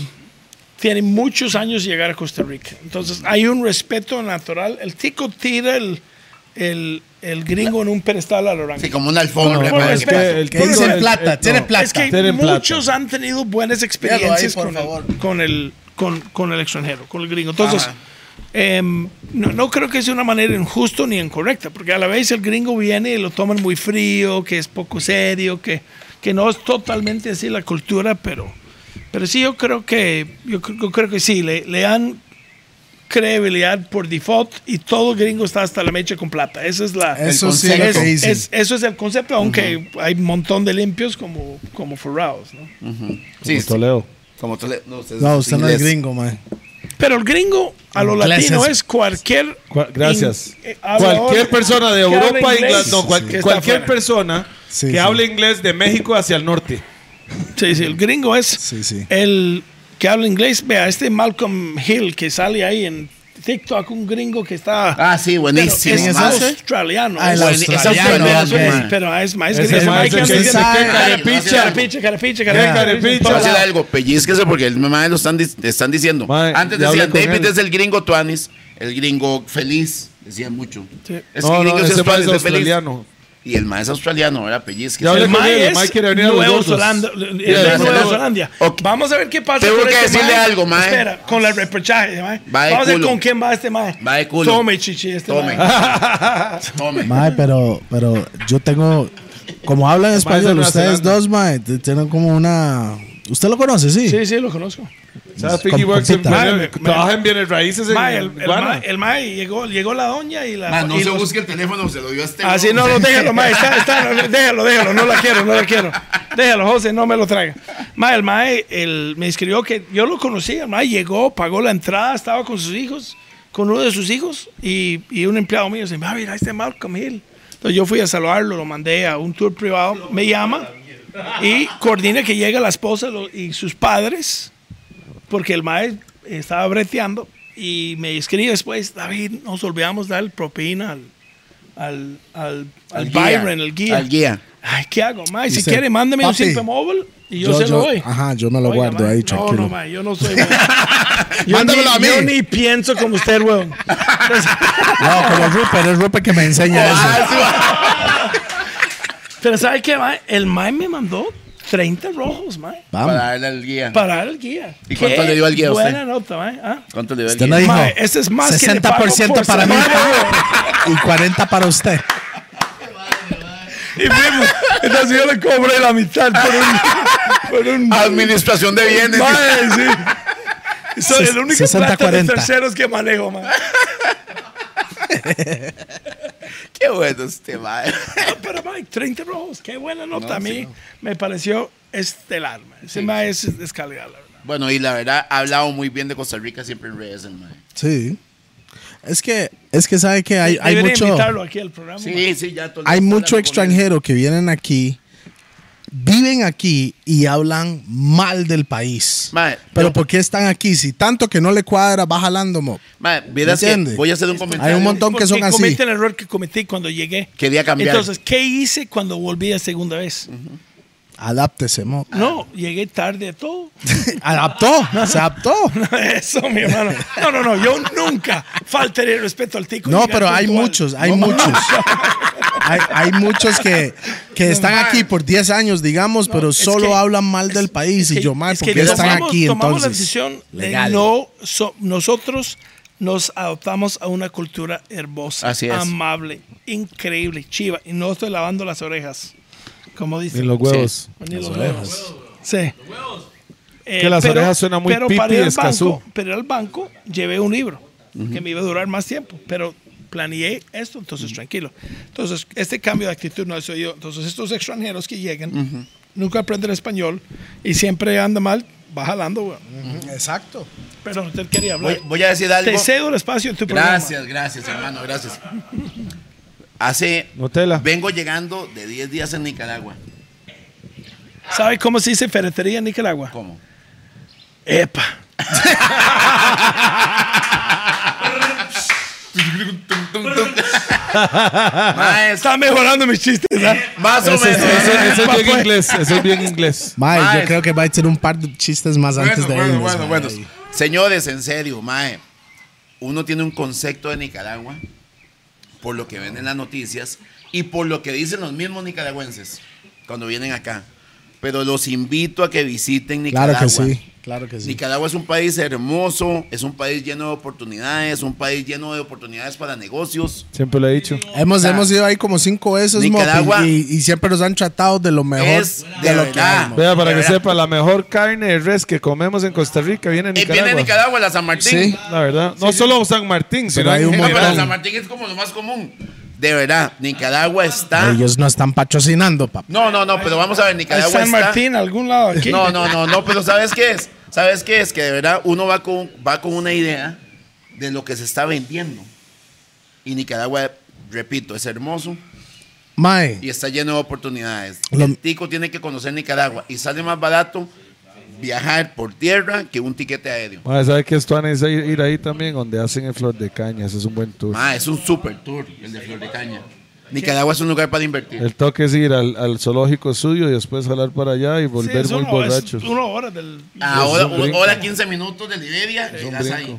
tiene muchos años de llegar a Costa Rica. Entonces hay un respeto natural. El tico tira el, el, el gringo en un pedestal a la orange. Sí, como una alfombra. Bueno, man. es que el ¿Qué tico- dicen el- plata? el- Tiene no. plata. Es que Tienen plata. muchos han tenido buenas experiencias ahí, con, el, con, el, con, con el extranjero, con el gringo. Entonces, Ajá. Em, no, no creo que sea una manera injusta ni incorrecta, porque a la vez el gringo viene y lo toman muy frío, que es poco serio, que, que no es totalmente así la cultura, pero, pero sí yo creo que, yo, cre- yo creo que sí, le, le dan credibilidad por default y todo gringo está hasta la mecha con plata. Esa es la... Eso sí Es- es- eso es el concepto, aunque hay un montón de limpios como, como forrados, ¿no? Sí, sí. Toledo. Como Toledo. No, usted, no, usted no es gringo, mae. Pero el gringo a lo latino es- cualquier... Cua- Gracias. in- eh, cualquier persona de Europa, inglés, no, cual- cualquier persona Sí, que sí. hable inglés de México hacia el norte. Sí, sí, el gringo es Sí, sí. el que habla inglés. Vea, este Malcolm Hill que sale ahí en TikTok, un gringo que está... Ah, sí, pero buenísimo. es australiano. Ah, es- australiano. australiano, pero- es más gringo. voy a decir algo, pellizquese porque el mamá lo están, están diciendo. Antes decían, David es el gringo tuanis, el gringo feliz, decían mucho. Sí. Es que no, gringo es feliz. Y el maestro australiano, ¿verdad? Pellizque. El con él, mae el mae es quiere venir a los Nueva gordos. Zelanda. Zelanda. Ok. Vamos a ver qué pasa Tengo con que este decirle algo, mae. Espera, con el repechaje, mae. Va de Vamos a ver con quién va este mae. Va de culo. Tome, chichi, este Tome. Tome. Mae, pero, pero yo tengo. Como hablan español ustedes dos, mae, tienen como una. ¿Usted lo conoce, sí? Sí, sí, lo conozco. ¿Sabes? Con- Piggy en- Mae, trabaja en bienes raíces en Mae, el, el el mae llegó, llegó la doña y la. Man, no y se los- busque el teléfono, se lo dio a este. Ah, sí, no, no, déjalo, mae, está, está, déjalo, déjalo, no la quiero, no la quiero. Déjalo, José, no me lo traiga. Mae, el mae, el, me escribió que yo lo conocía, el mae llegó, pagó la entrada, estaba con sus hijos, con uno de sus hijos, y, y un empleado mío dice, mae, mira, este Malcolm Hill. Entonces yo fui a saludarlo, lo mandé a un tour privado, me llama y coordina que llega la esposa lo- y sus padres, porque el mae estaba breteando, y me escribe después, David, nos olvidamos dar propina al, al, al, al guía. Byron, el guía. Al guía. Ay, ¿qué hago, mae? Si quiere, mándeme un "Papi, simple móvil y yo, yo- se lo doy. ajá, yo me lo guardo mae, ahí, No, tranquilo. no, mae, yo no soy... mae. yo, Mándamelo ni, a mí. yo ni pienso como usted, weón. No, como Rupert, es Rupert que me enseña eso. Pero ¿sabe qué, mae? El mae me mandó 30 rojos, mae. Vamos. Para darle al guía. Para el guía. ¿Y cuánto le dio al guía a usted? Buena nota, mae. ¿ah? ¿Cuánto le dio al Usted no guía? dijo ese es más que le pago 60% por para mí y 40 para usted. Y fuimos. Entonces yo le cobré la mitad por un... Por un Administración de bienes. Mae, sí. Soy el único 60, plata de 40. terceros que manejo, mae. Qué bueno este mae. Ah, Pero Mike, 30 rojos, qué buena nota. a mí me pareció estelar. man. Ese mae es, es calidad, la verdad. Bueno, y la verdad, ha hablado muy bien de Costa Rica siempre en redes, el mae. Sí. Es que, es que sabe que hay, hay mucho, aquí al programa. Sí, sí, ya todo hay mucho extranjero que vienen aquí, viven aquí y hablan mal del país. Mae, Pero yo- ¿por qué están aquí? Si tanto que no le cuadra, va jalando, mo. ¿Entiende? voy a hacer un comentario. Hay un montón que son así. cometí el error que cometí cuando llegué. Quería cambiar. Entonces, ¿qué hice cuando volví a segunda vez? Adáptese, mo. No, llegué tarde a todo. Adaptó, se adaptó. Eso, mi hermano. No, no, no, yo nunca faltaré el respeto al tico. No, pero hay puntual. muchos, hay muchos. Hay, hay muchos que, que están aquí por 10 años, digamos, pero es solo que- hablan mal del país. Es y que- yo, es ¿por qué están tomamos- aquí tomamos la entonces? decisión de Legal. no so- nosotros nos adoptamos a una cultura hermosa, Así amable, increíble, chiva y no estoy lavando las orejas, como dice. Ni los huevos. Ni los huevos. Sí. Eh, Que las orejas suenan muy pero pipi para ir al banco, Pero al banco llevé un libro que me iba a durar más tiempo, pero planeé esto, entonces tranquilo. Entonces, este cambio de actitud no soy yo. Entonces, estos extranjeros que llegan, nunca aprenden español y siempre anda mal, va jalando. güey. Exacto. Perdón, usted quería hablar. voy a decir algo. Te cedo el espacio en tu programa. Gracias, gracias, hermano, gracias. Hace. Nutella. Vengo llegando de 10 días en Nicaragua. ¿Sabe cómo se dice ferretería en Nicaragua? ¿Cómo? Epa. Maes, Está mejorando mis chistes, ¿ah? más o menos. ese- ese es bien inglés. Ese es bien inglés. Mae, Mae. yo creo que va a tener un par de chistes más antes Bueno, de bueno, irnos, bueno, mae. bueno. Señores, en serio, Mae. Uno tiene un concepto de Nicaragua por lo que ven en las noticias y por lo que dicen los mismos nicaragüenses cuando vienen acá. Pero los invito a que visiten Nicaragua. Claro que sí, claro que sí. Nicaragua es un país hermoso, es un país lleno de oportunidades, un país lleno de oportunidades para negocios. Siempre lo he dicho. Hemos, O sea, hemos ido ahí como cinco veces, Nicaragua y, y siempre nos han tratado de lo mejor es de, de lo que hay. Vea, para De que verdad. sepa, la mejor carne de res que comemos en Costa Rica viene de Nicaragua. viene Nicaragua, la San Martín. Sí. La verdad. No solo San Martín, sino hay un No, pero general. la San Martín es como lo más común. De verdad, Nicaragua está. Ellos no están patrocinando, papá. No, no, no, pero vamos a ver, ¿Hay Nicaragua San está. Martín, algún lado aquí? No, no, no, no, pero ¿sabes qué es? ¿Sabes qué es? Que de verdad uno va con, va con una idea de lo que se está vendiendo. Y Nicaragua, repito, es hermoso Mae, y está lleno de oportunidades. Lo- El tico tiene que conocer Nicaragua y sale más barato viajar por tierra que un tiquete aéreo. Mae, ¿sabe que esto a ir ir ahí también? Donde hacen el Flor de Caña. Ese es un buen tour. Ma, es un super tour el de Flor de Caña. Nicaragua es un lugar para invertir. El toque es ir al, al zoológico suyo y después jalar para allá y volver muy una hora- borrachos. una hora del... Ahora, Es un brinco. hora 15 minutos de Liberia y ahí.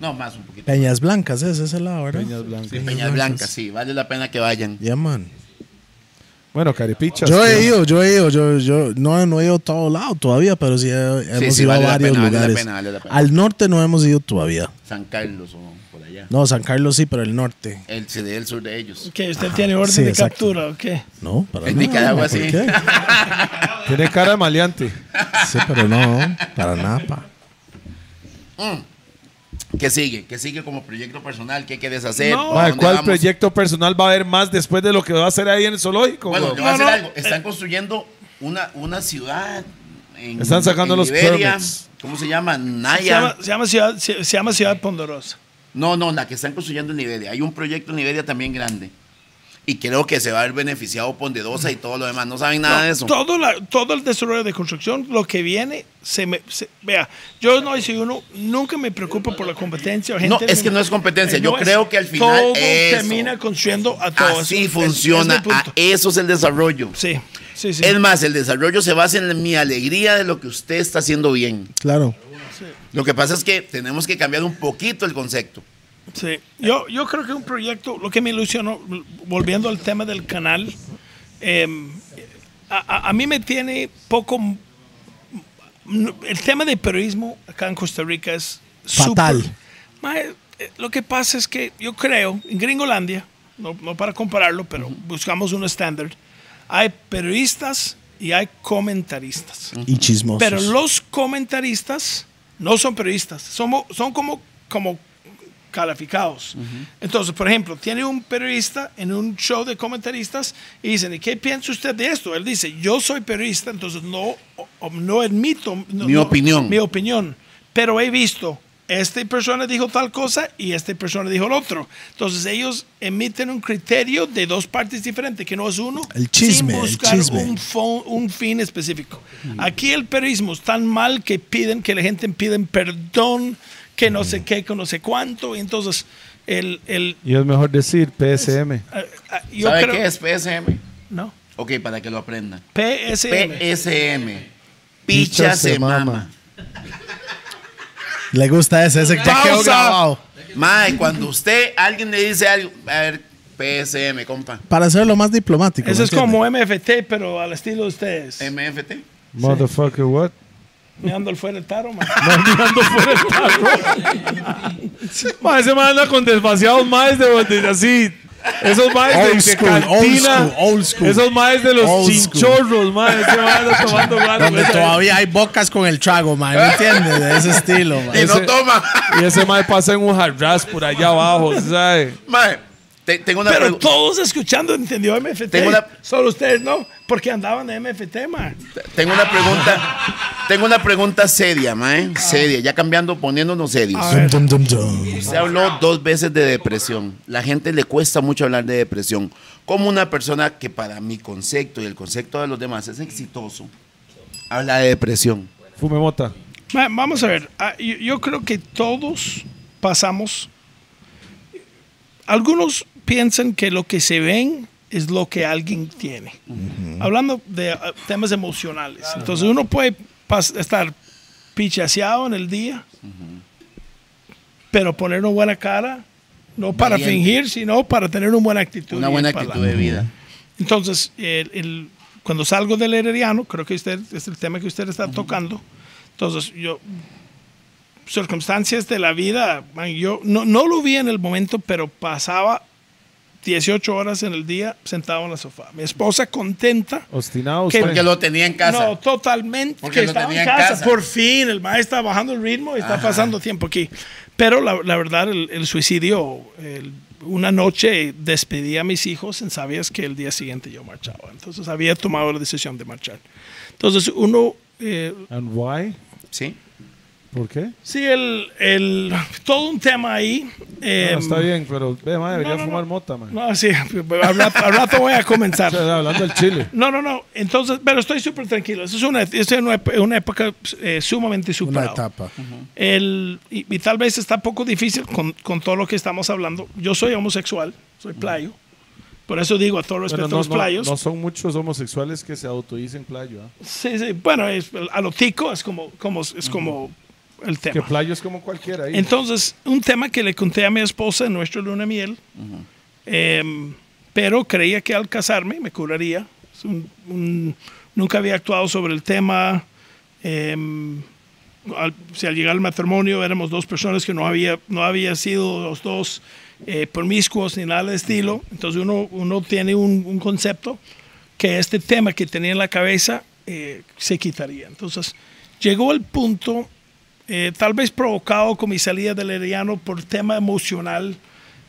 No, más un poquito. Peñas Blancas, ese es el lado, ¿verdad? Peñas Blancas. Sí, Peñas Blancas, sí, vale la pena que vayan. Ya, man. Bueno, caripichas. Yo he ido, yo he ido, yo, yo no, no he ido a todo lado todavía, pero sí he- hemos sí, ido vale a varios pena, vale la lugares. pena, vale la pena. Al norte no hemos ido todavía. San Carlos o por allá. No, San Carlos sí, pero el norte. El del sur de ellos. Que usted tiene orden sí, de exacto. captura, ¿o qué? No, para En nada. Nicaragua, ¿por sí. qué? Tiene cara de maleante. Sí, pero no, para nada, pa. ¿Qué sigue? ¿Qué sigue como proyecto personal? ¿Qué hacer? No. ¿Para Mae, dónde ¿Cuál vamos? proyecto personal va a haber más después de lo que va a hacer ahí en el zoológico? Bueno, güey? te voy a no, algo. Están construyendo una, una ciudad. En, Están sacando en los permits. ¿Cómo se llama? Se Naya. llama, se, llama ciudad, se, se llama Ciudad Ponderosa. No, no, la que están construyendo en Liberia. Hay un proyecto en Liberia también grande. Y creo que se va a ver beneficiado Ponderosa y todo lo demás. No saben nada de eso. Todo, la- todo el desarrollo de construcción, lo que viene, se me. se- vea, yo no soy uno, nunca me preocupo por la competencia. o No, gente- es que no es competencia. Yo No es- creo que al final Todo eso. termina construyendo a todos. Así funciona. es a- eso es el desarrollo. Sí, sí, sí. Es más, el desarrollo se basa en mi alegría de lo que usted está haciendo bien. Claro. Lo que pasa es que tenemos que cambiar un poquito el concepto. Sí, yo, yo creo que un proyecto, lo que me ilusionó, volviendo al tema del canal, eh, a, a- mí me tiene poco... El tema de periodismo acá en Costa Rica es Fatal. súper- Mae, eh, lo que pasa es que yo creo, en Gringolandia, no, no para compararlo, pero buscamos un estándar, hay periodistas y hay comentaristas. Y chismosos. Pero los comentaristas no son periodistas, somos, son como, como calificados. Entonces, por ejemplo, tiene un periodista en un show de comentaristas y dicen, ¿y qué piensa usted de esto? Él dice, yo soy periodista, entonces no, no admito no- Mi no- opinión. Mi opinión. Pero he visto, esta persona dijo tal cosa y esta persona dijo el otro. Entonces ellos emiten un criterio de dos partes diferentes, que no es uno. El chisme, sin el buscar chisme. un fo- un fin específico. Aquí el periodismo es tan mal que piden que la gente piden perdón, que no sé qué, que no sé cuánto. Y entonces, el, el, Y es mejor decir PSM. ah, ah, yo ¿Sabe creo. qué es PSM? No. Ok, para que lo aprendan. PSM. PSM. Picha se mama. Le gusta ese, ese ya quedó grabado. Mae, cuando usted, alguien le dice algo, a ver, PSM, compa. Para hacerlo más diplomático. Eso ¿me es entiende? como MFT, pero al estilo de ustedes. MFT. Motherfucker, what? Me ando fuera el taro, man. Ma, ese man anda con desvaciados más de, de- así. Esos maes de- Old de, school, cantina. old school, old school. Esos maes de los Old chinchorros, mae. Ese anda tomando gato. Donde todavía hay bocas con el trago, man. ¿Me entiendes? De ese estilo, man. Y no Ese- toma. Y ese mae pasa en un jarras por allá abajo, ¿sabes? Mae, te- tengo una Pero todos escuchando entendió MFT. Tengo una- Solo ustedes no, porque andaban de MFT, man. Tengo una pregunta. Tengo una pregunta seria, mae. Seria. Ya cambiando, poniéndonos serios. Se habló dos veces de depresión. La gente le cuesta mucho hablar de depresión. Como una persona que para mi concepto y el concepto de los demás es exitoso, habla de depresión. Fume mota. Ma- Vamos a ver, ah, yo creo que todos pasamos. Algunos piensan que lo que se ven es lo que alguien tiene. Hablando de ah, temas emocionales. Entonces uno puede estar pichaseado en el día, pero poner una buena cara, no para Valiente. fingir, sino para tener una buena actitud. Una buena actitud de vida. entonces, el- el- cuando salgo del herediano, creo que usted es el tema que usted está tocando. Entonces, yo, circunstancias de la vida, man, yo no, no lo vi en el momento, pero pasaba 18 horas en el día sentado en la sofá. Mi esposa contenta. Obstinado usted. Porque lo tenía en casa. No, totalmente. Porque que lo estaba tenía en casa. casa. Por fin, el maestro está bajando el ritmo y está pasando tiempo aquí. Pero la, la verdad, el, el suicidio, el- una noche despedí a mis hijos en sabías que el día siguiente yo marchaba. Entonces había tomado la decisión de marchar. Entonces uno, eh, And why? Sí. ¿Por qué? sí, el, el, todo un tema ahí. eh, No, está bien, pero ve, mae, debería no, no, fumar no. mota, mae. No, sí, al rato, voy a comenzar. O sea, hablando del chile. No, no, no. Entonces, pero estoy súper tranquilo. Eso es una, es una, una época eh, sumamente Una superada. etapa. El, y, y tal vez está poco difícil con, con todo lo que estamos hablando. Yo soy homosexual, soy playo. Por eso digo a todo respeto Bueno, a los no, no, playos. no son muchos homosexuales que se autodicen playo. ¿ah? Sí, sí. Bueno, es, a lo tico es como, como, es como el tema. Que playo es como cualquiera. Ahí. Entonces, un tema que le conté a mi esposa en nuestra luna miel, em, pero creía que al casarme me curaría. Un- un- nunca había actuado sobre el tema. em, al, si al llegar al matrimonio éramos dos personas que no había, no había sido los dos eh, promiscuos ni nada de estilo. Entonces uno, uno tiene un, un concepto que este tema que tenía en la cabeza eh, se quitaría. Entonces llegó el punto eh, tal vez provocado con mi salida del herediano por tema emocional,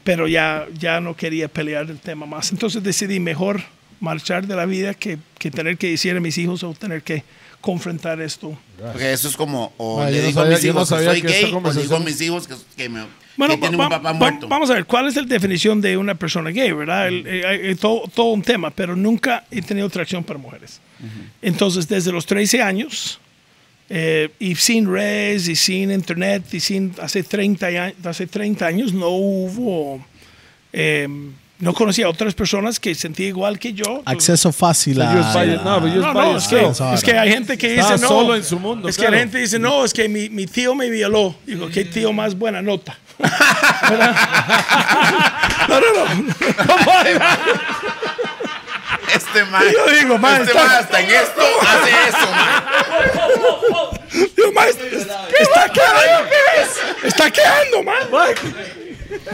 pero ya, ya no quería pelear el tema más. Entonces decidí mejor marchar de la vida que, que tener que decir a mis hijos o tener que confrontar esto. Porque eso es como, o Ah, le no digo a sabía- mis yo no hijos que soy que gay, o le digo a mis hijos que, que, me, Bueno, que tienen va- un papá va- muerto. vamos a ver, ¿cuál es la definición de una persona gay, verdad? El- eh, hay todo, todo un tema, pero nunca he tenido atracción para mujeres. Entonces, desde los 13 años, eh, y sin redes, y sin internet, y sin, hace 30, ya- hace 30 años no hubo, eh, no conocía a otras personas que sentía igual que yo. Acceso fácil Yo es a. valle- no, pero yo No, es no, es que, es que hay gente que dice no. solo en su mundo, Es que claro. la gente dice no, es que mi, mi tío me violó. Digo, ¿qué tío más buena nota? No, no, no. Este man, Yo digo, man, este está- man hasta en esto hace eso, man. Digo, "Ma, es- está quedando, está quedando, man.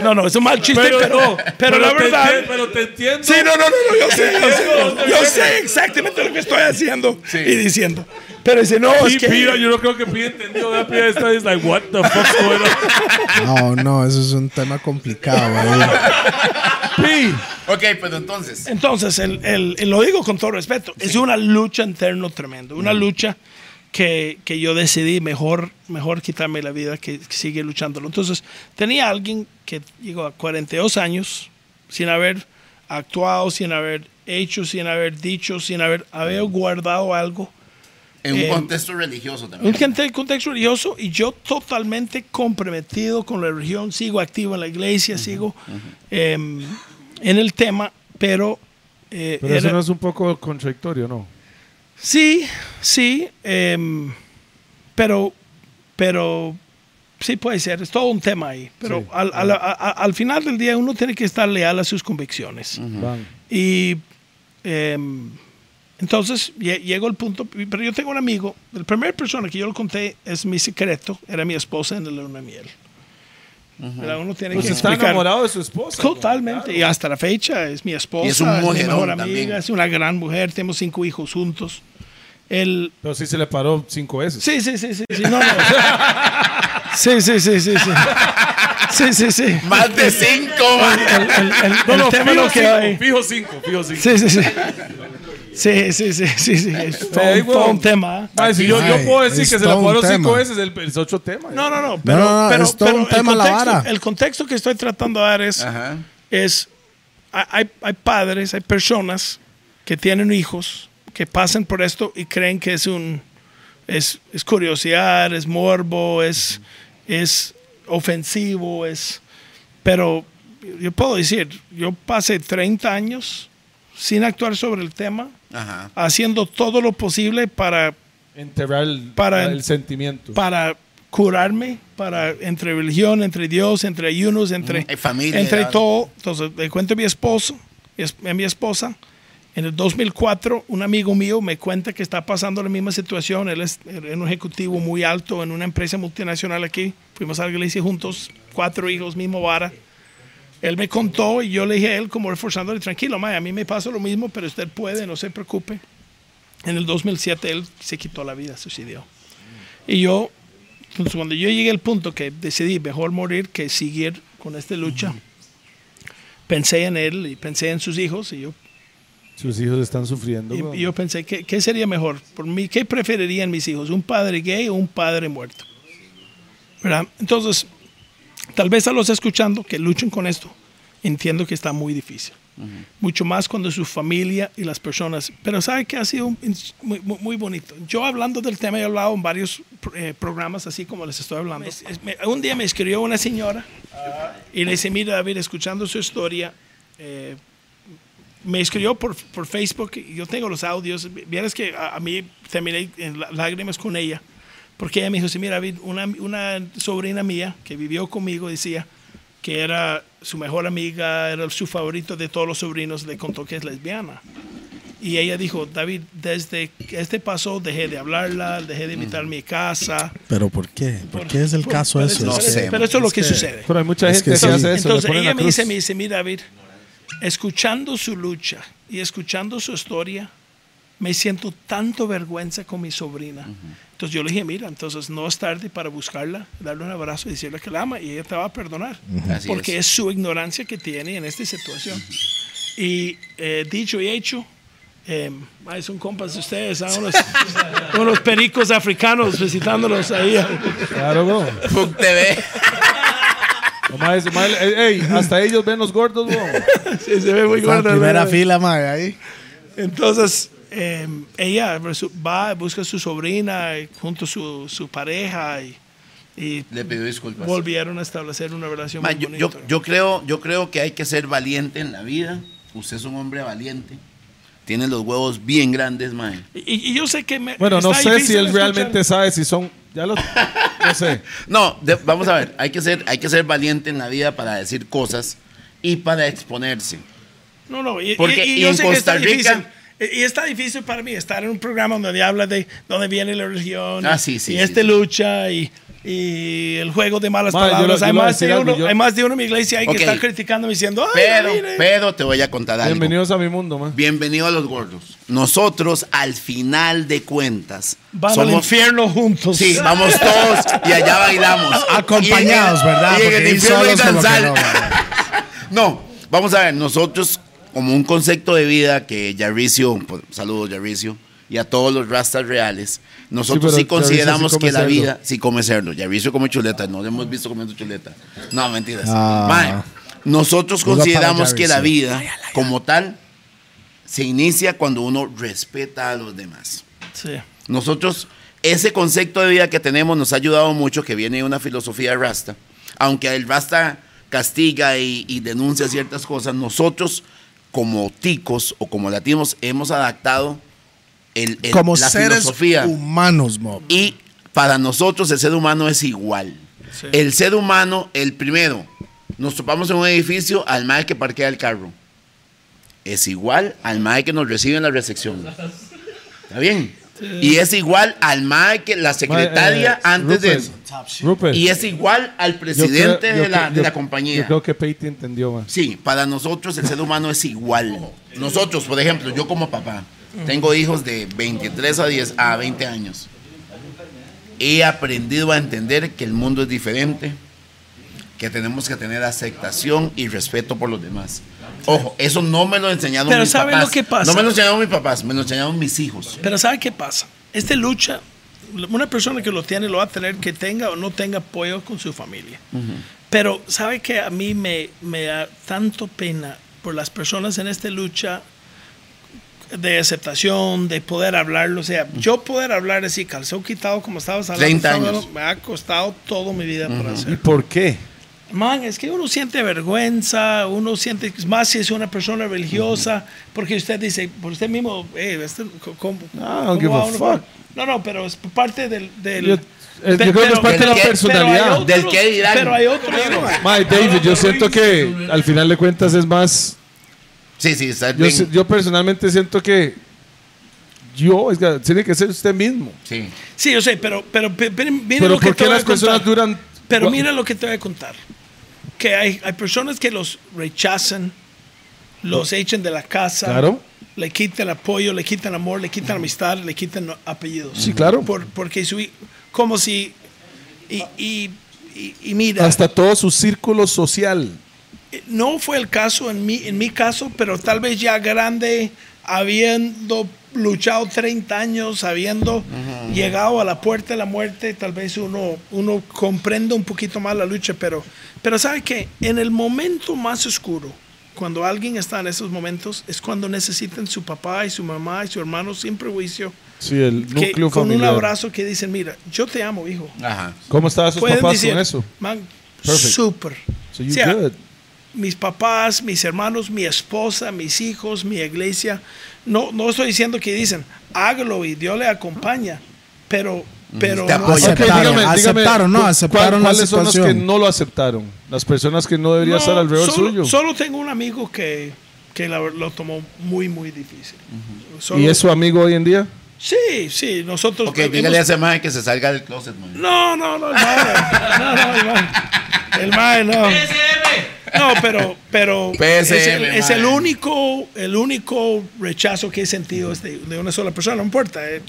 No, no, es un mal chiste, pero, pero, la verdad. pero te entiendo. Sí, no, no, no, no, yo sé, yo sé, yo sé exactamente lo que estoy haciendo y diciendo. Pero dice, no, es Y que. Pío, yo no creo que Pío entendió. Pío está es like, what the on? No, no, eso es un tema complicado. Pi. Ok, pero entonces, Entonces, el, el- el- lo digo con todo respeto, es una lucha interna tremenda, una lucha que, que yo decidí mejor, mejor quitarme la vida que, que sigue luchándolo. Entonces, tenía alguien que llegó a 42 años sin haber actuado, sin haber hecho, sin haber dicho, sin haber, haber guardado algo. en un eh, contexto religioso Un también. gente- contexto religioso y yo totalmente comprometido con la religión, sigo activo en la iglesia, sigo em, en el tema, pero... eh, Pero eso era- no es un poco contradictorio, ¿no? Sí, sí, em, pero, pero sí puede ser, es todo un tema ahí. Pero Sí. al, al- a- a- al final del día uno tiene que estar leal a sus convicciones. Y em, entonces lle- llegó el punto, pero yo tengo un amigo, la primera persona que yo le conté es mi secreto, era mi esposa en la luna de miel. ¿verdad? Uno tiene Pues que está explicar. enamorado de su esposa. Totalmente. Y hasta la fecha es mi esposa, Y es un mi mujerón mejor amiga, también. es una gran mujer. Tenemos cinco hijos juntos. El, Pero sí se le paró cinco veces. Sí, sí, sí, sí, sí, no, no. Sí, sí, sí, sí, sí. Sí, sí, sí. Más de cinco. El, el, el, No, el no, tema fijo lo que cinco, hay. fijo cinco, fijo cinco. Sí, sí, sí. Sí, sí, sí, sí, sí. Es todo, Ey, un- todo un tema. ¿eh? Mae, si yo, yo Ay, puedo decir es que se la tema. cinco veces, el, es otro tema. No, no, no. Pero, no, no, pero, es todo pero un tema el, la contexto, vara. el contexto que estoy tratando de dar es, Ajá. es hay, hay padres, hay personas que tienen hijos que pasan por esto y creen que es un es, es curiosidad, es morbo, es, es ofensivo, es pero yo puedo decir, yo pasé 30 años sin actuar sobre el tema, Ajá. haciendo todo lo posible para Enterrar el, Para- el sentimiento. para curarme, para entre religión, entre Dios, entre ayunos, entre, Mm, familia, entre ¿verdad? todo. Entonces, le cuento a mi esposo, a mi esposa. En el 2004, un amigo mío me cuenta que está pasando la misma situación. Él es un ejecutivo muy alto en una empresa multinacional aquí. Fuimos a la iglesia juntos, cuatro hijos, mismo vara. Él me contó y yo le dije a él, como reforzándole, tranquilo, mae, a mí me pasa lo mismo, pero usted puede, no se preocupe. En el 2007 él se quitó la vida, suicidió. Y yo, entonces, cuando yo llegué al punto que decidí mejor morir que seguir con esta lucha, pensé en él y pensé en sus hijos y yo, Sus hijos están sufriendo. y- y yo pensé, ¿qué, qué sería mejor? Por mí, ¿qué preferirían mis hijos? ¿Un padre gay o un padre muerto? ¿Verdad? Entonces, tal vez a los escuchando que luchen con esto, entiendo que está muy difícil. Mucho más cuando su familia y las personas. Pero sabe que ha sido un- muy, muy- bonito. Yo hablando del tema, he hablado en varios eh, programas así como les estoy hablando. Es- es- me- un día me escribió una señora y le dice, mira David, escuchando su historia, eh, me escribió por, por Facebook y yo tengo los audios. Vieras que a, a mí terminé en lá- lágrimas con ella. Porque ella me dijo, sí, mira, David, una, una sobrina mía que vivió conmigo decía que era su mejor amiga, era su favorito de todos los sobrinos, le contó que es lesbiana. Y ella dijo, David, desde este pasó, dejé de hablarla, dejé de invitarme a mi casa. ¿Pero por qué? ¿Por qué es el Por- caso eso? No pero- sé, Pero eso es lo es que, que- sucede. Pero hay mucha Es gente que que, sí. hace eso. Entonces ella la me cruz. dice, me dice, mira David, escuchando su lucha y escuchando su historia, me siento tanto vergüenza con mi sobrina. Entonces yo le dije, mira, entonces no es tarde para buscarla, darle un abrazo y decirle que la ama y ella te va a perdonar. Así porque es. es. su ignorancia que tiene en esta situación. Y eh, dicho y hecho, eh, ay, son compas de ustedes, ¿ah? unos, unos pericos africanos visitándolos ahí. Claro. Fuck TV. No, mae, ese mae, ey, ey, hasta ellos ven los gordos, weón. Sí, se ve muy gordo, primera ¿verdad? fila, mae, ahí. Entonces, eh, ella va, busca a su sobrina y junto a su, su pareja y, y Le pido disculpas. volvieron a establecer una relación Ma, muy yo, bonita. yo, yo creo, yo creo que hay que ser valiente en la vida. Usted es un hombre valiente. Tiene los huevos bien grandes, mae. y, y yo sé que me, Bueno, no sé si él escuchar. realmente sabe si son. Ya lo. No sé. No, de- vamos a ver. Hay que, ser, hay que ser valiente en la vida para decir cosas y para exponerse. No, no, y, Porque y- y en sé que está Costa Rica- difícil. Y y está difícil para mí estar en un programa donde habla de dónde viene la religión Ah, sí, sí, y sí, esta sí. lucha y, y el juego de malas yo palabras. lo- yo hay, más de uno, yo- hay más de uno en mi iglesia ahí Ok. que está criticando diciendo, Ay, Pero, David, eh". pero te voy a contar algo. Bienvenidos a mi mundo, man. Bienvenido a los gordos. Nosotros, al final de cuentas, van al somos infierno juntos. Sí, vamos todos y allá bailamos. Acompañados, Y en el- ¿verdad? Y en Porque el infierno hay danzar. No, vamos a ver, nosotros, como un concepto de vida que Yarricio, pues, saludos Yarricio, y a todos los rastas reales, nosotros Sí, consideramos sí que la cerdo. vida, sí come cerdo. Yarricio come chuleta, no lo hemos visto comiendo chuleta. No, mentiras. Ah. Mae, nosotros consideramos que la vida, como tal, se inicia cuando uno respeta a los demás. Sí. Nosotros, ese concepto de vida que tenemos nos ha ayudado mucho, que viene de una filosofía rasta. Aunque el rasta castiga y, y denuncia ciertas cosas, nosotros como ticos o como latinos hemos adaptado el, el- Como la seres filosofía. humanos, mob. Y para nosotros el ser humano es igual. Sí. El ser humano, el primero, nos topamos en un edificio al mae que parquea el carro. Es igual al mae que nos recibe en la recepción. ¿Está bien? Y es igual al mae que la secretaria Ma, eh, antes de Rupert, Y es igual al yo presidente creo- yo de, la, creo- de yo- la compañía. Yo creo que entendió, man. Sí, para nosotros el ser humano es igual. Nosotros, por ejemplo, yo como papá, tengo hijos de 23 a 10 a 20 años. He aprendido a entender que el mundo es diferente, que tenemos que tener aceptación y respeto por los demás. Ojo, eso no me lo enseñaron Pero mis ¿sabe papás. lo que pasa? No me lo enseñaron mis papás, me lo enseñaron mis hijos. Pero ¿sabe qué pasa? Esta lucha, una persona que lo tiene lo va a tener que tenga o no tenga apoyo con su familia. Pero ¿sabe que a mí me, me da tanto pena por las personas en esta lucha de aceptación, de poder hablarlo? O sea, yo poder hablar así, calzón quitado como estabas hablando, 30 estaba- años. me ha costado toda mi vida por ¿Y hacer. por qué? Man, es que uno siente vergüenza, uno siente, más si es una persona religiosa, porque usted dice, por usted mismo, eh, este, ¿cómo, Ah, cómo give a uno? fuck. No, no, pero es parte del... del Yo- eh, yo creo que es parte de la pero- personalidad. pero hay otros- Del que dirán. Pero hay otro. David, yo siento que al final de cuentas es más. Sí, sí, está Yo, bien. yo personalmente siento que yo, es que tiene que ser usted mismo. Sí. Sí, yo sé, pero, pero, pe- pero mira Pero lo que ¿por te voy a contar. duran? Pero mira lo que te voy a contar. Que hay, hay personas que los rechazan, los echan de la casa, Claro. le quitan apoyo, le quitan amor, le quitan amistad, le quitan apellidos. Sí, claro. Por, porque su, como si... Y, y, y- y mira, Hasta todo su círculo social. No fue el caso en mi, en mi caso, pero tal vez ya grande, habiendo luchado 30 años, habiendo llegado a la puerta de la muerte, tal vez uno, uno comprende un poquito más la lucha, pero, pero sabe que en el momento más oscuro, cuando alguien está en esos momentos, es cuando necesitan su papá y su mamá y su hermano sin prejuicio, Sí, el que, núcleo con un abrazo que dicen, mira, yo te amo, hijo. Ajá. ¿Cómo estaban sus papás decir, con eso? man, Perfect. súper. So you O sea, good. Mis papás, mis hermanos, mi esposa, mis hijos, mi iglesia. No, no estoy diciendo que dicen, hágalo y Dios le acompaña, pero, pero Te no- Aceptaron, dígame, dígame, aceptaron, ¿no? ¿cu- Aceptaron la ¿Cuáles son los que no lo aceptaron? Las personas que no deberían no, estar alrededor solo, suyo. solo tengo un amigo que, que la- lo tomó muy, muy difícil. Solo- ¿Y es su amigo hoy en día? Sí, sí, nosotros... Ok, hemos- dígale a ese mae que se salga del closet, man. No, no, no, el mae. No, no, el mae. El mae, no. No, pero, pero PSM, es, el, es el mae. único, el único rechazo que he sentido es de, de una sola persona, no importa. eh,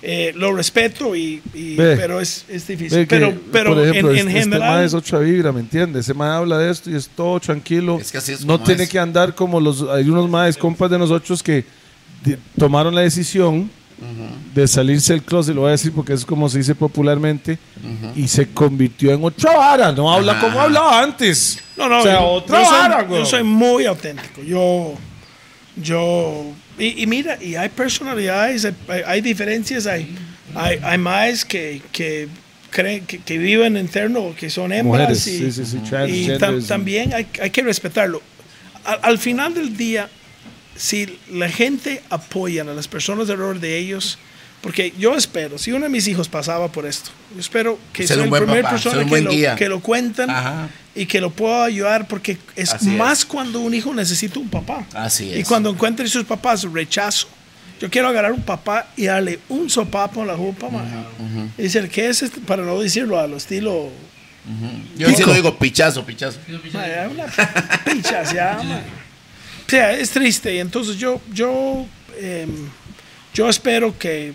eh, lo respeto y, y- Ve. pero es, es difícil. Que, pero, pero por ejemplo, en, este, en este general, es otra vibra, ¿me entiendes? Ese mae habla de esto y es todo tranquilo. Es que así es no tiene es. que andar como los hay unos maes compas de nosotros que tomaron la decisión de salirse del closet, lo voy a decir porque es como se dice popularmente, y se convirtió en otra vara. No habla Ajá. como hablaba antes. no, no, o sea, yo, otra yo soy, vara, yo güey. soy muy auténtico. Yo, yo, y, y mira, y hay personalidades, hay, hay diferencias, hay, hay, hay más que, que creen que, que viven interno, que son hembras Mujeres, y, sí, sí, sí, y tam- también hay, hay que respetarlo. Al, al final del día, si la gente apoya a las personas alrededor de ellos, porque yo espero, si uno de mis hijos pasaba por esto, yo espero que sea la primera persona que lo, guía. que lo cuentan Ajá. y que lo pueda ayudar, porque es Así más es. cuando un hijo necesita un papá. Así Y es. cuando encuentre sus papás rechazo. Yo quiero agarrar un papá y darle un sopapo en la jupa. Y decir, ¿qué es este? Para no decirlo a lo estilo Yo sí lo digo pichazo, pichazo. Una sea, es triste. Y entonces yo, yo, em, yo espero que,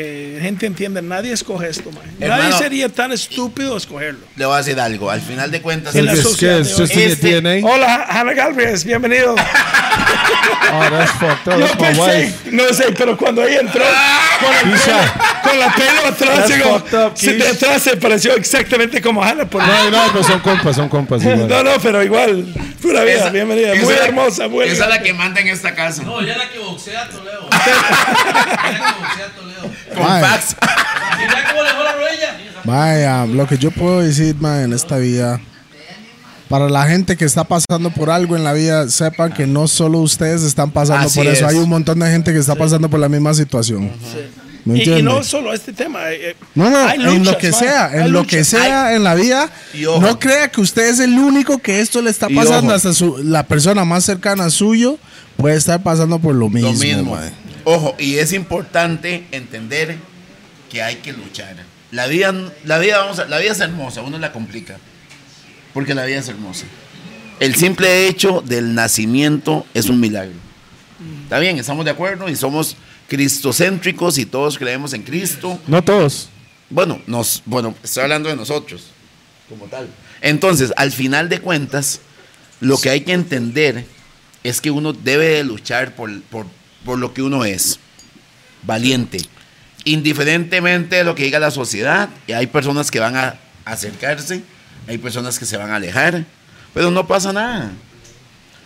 que gente entienda, nadie escoge esto, mae. Nadie Hermano. sería tan estúpido escogerlo. Le voy a decir algo. Al final de cuentas, En la Es que sociedad es Este-. Hola, Hannah Galvez, bienvenido. Oh, that's fucked up. Yo That's my pensé, no sé, pero cuando ella entró con, el pelo, con la pelo atrás, fucked up, se- de Kish. atrás se pareció exactamente como Hannah. Por No, no, pero son compas, son compas. igual. no, no, pero igual, pura vida, esa- bienvenida. esa Muy la- hermosa, muy Esa es la que manda en esta casa. No, ya la que boxea a Toledo. Ya la que boxea a Toledo. Con Mae. fax. Mira cómo le dejó la rodilla. Vaya, lo que yo puedo decir, man, en esta vida, para la gente que está pasando por algo en la vida, sepan que no solo ustedes están pasando Así por eso, es. hay un montón de gente que está pasando por la misma situación. ¿Me Y, y no solo este tema. eh, eh, No, no, hay en lo que man, sea, hay en lo luchas. que sea en la vida, Y ojo. no crea que usted es el único que esto le está Y pasando, ojo. hasta su, la persona más cercana a suyo puede estar pasando por lo mismo. mismo. mae. Ojo, y es importante entender que hay que luchar. La vida, la vida, vamos a- la vida es hermosa, uno la complica. Porque la vida es hermosa. El simple hecho del nacimiento es un milagro. Está bien, estamos de acuerdo y somos cristocéntricos y todos creemos en Cristo. No todos. Bueno, nos, bueno, estoy hablando de nosotros, como tal. Entonces, al final de cuentas, lo que hay que entender es que uno debe de luchar por, por, por lo que uno es. Valiente. Indiferentemente de lo que diga la sociedad, y hay personas que van a acercarse, hay personas que se van a alejar, pero no pasa nada.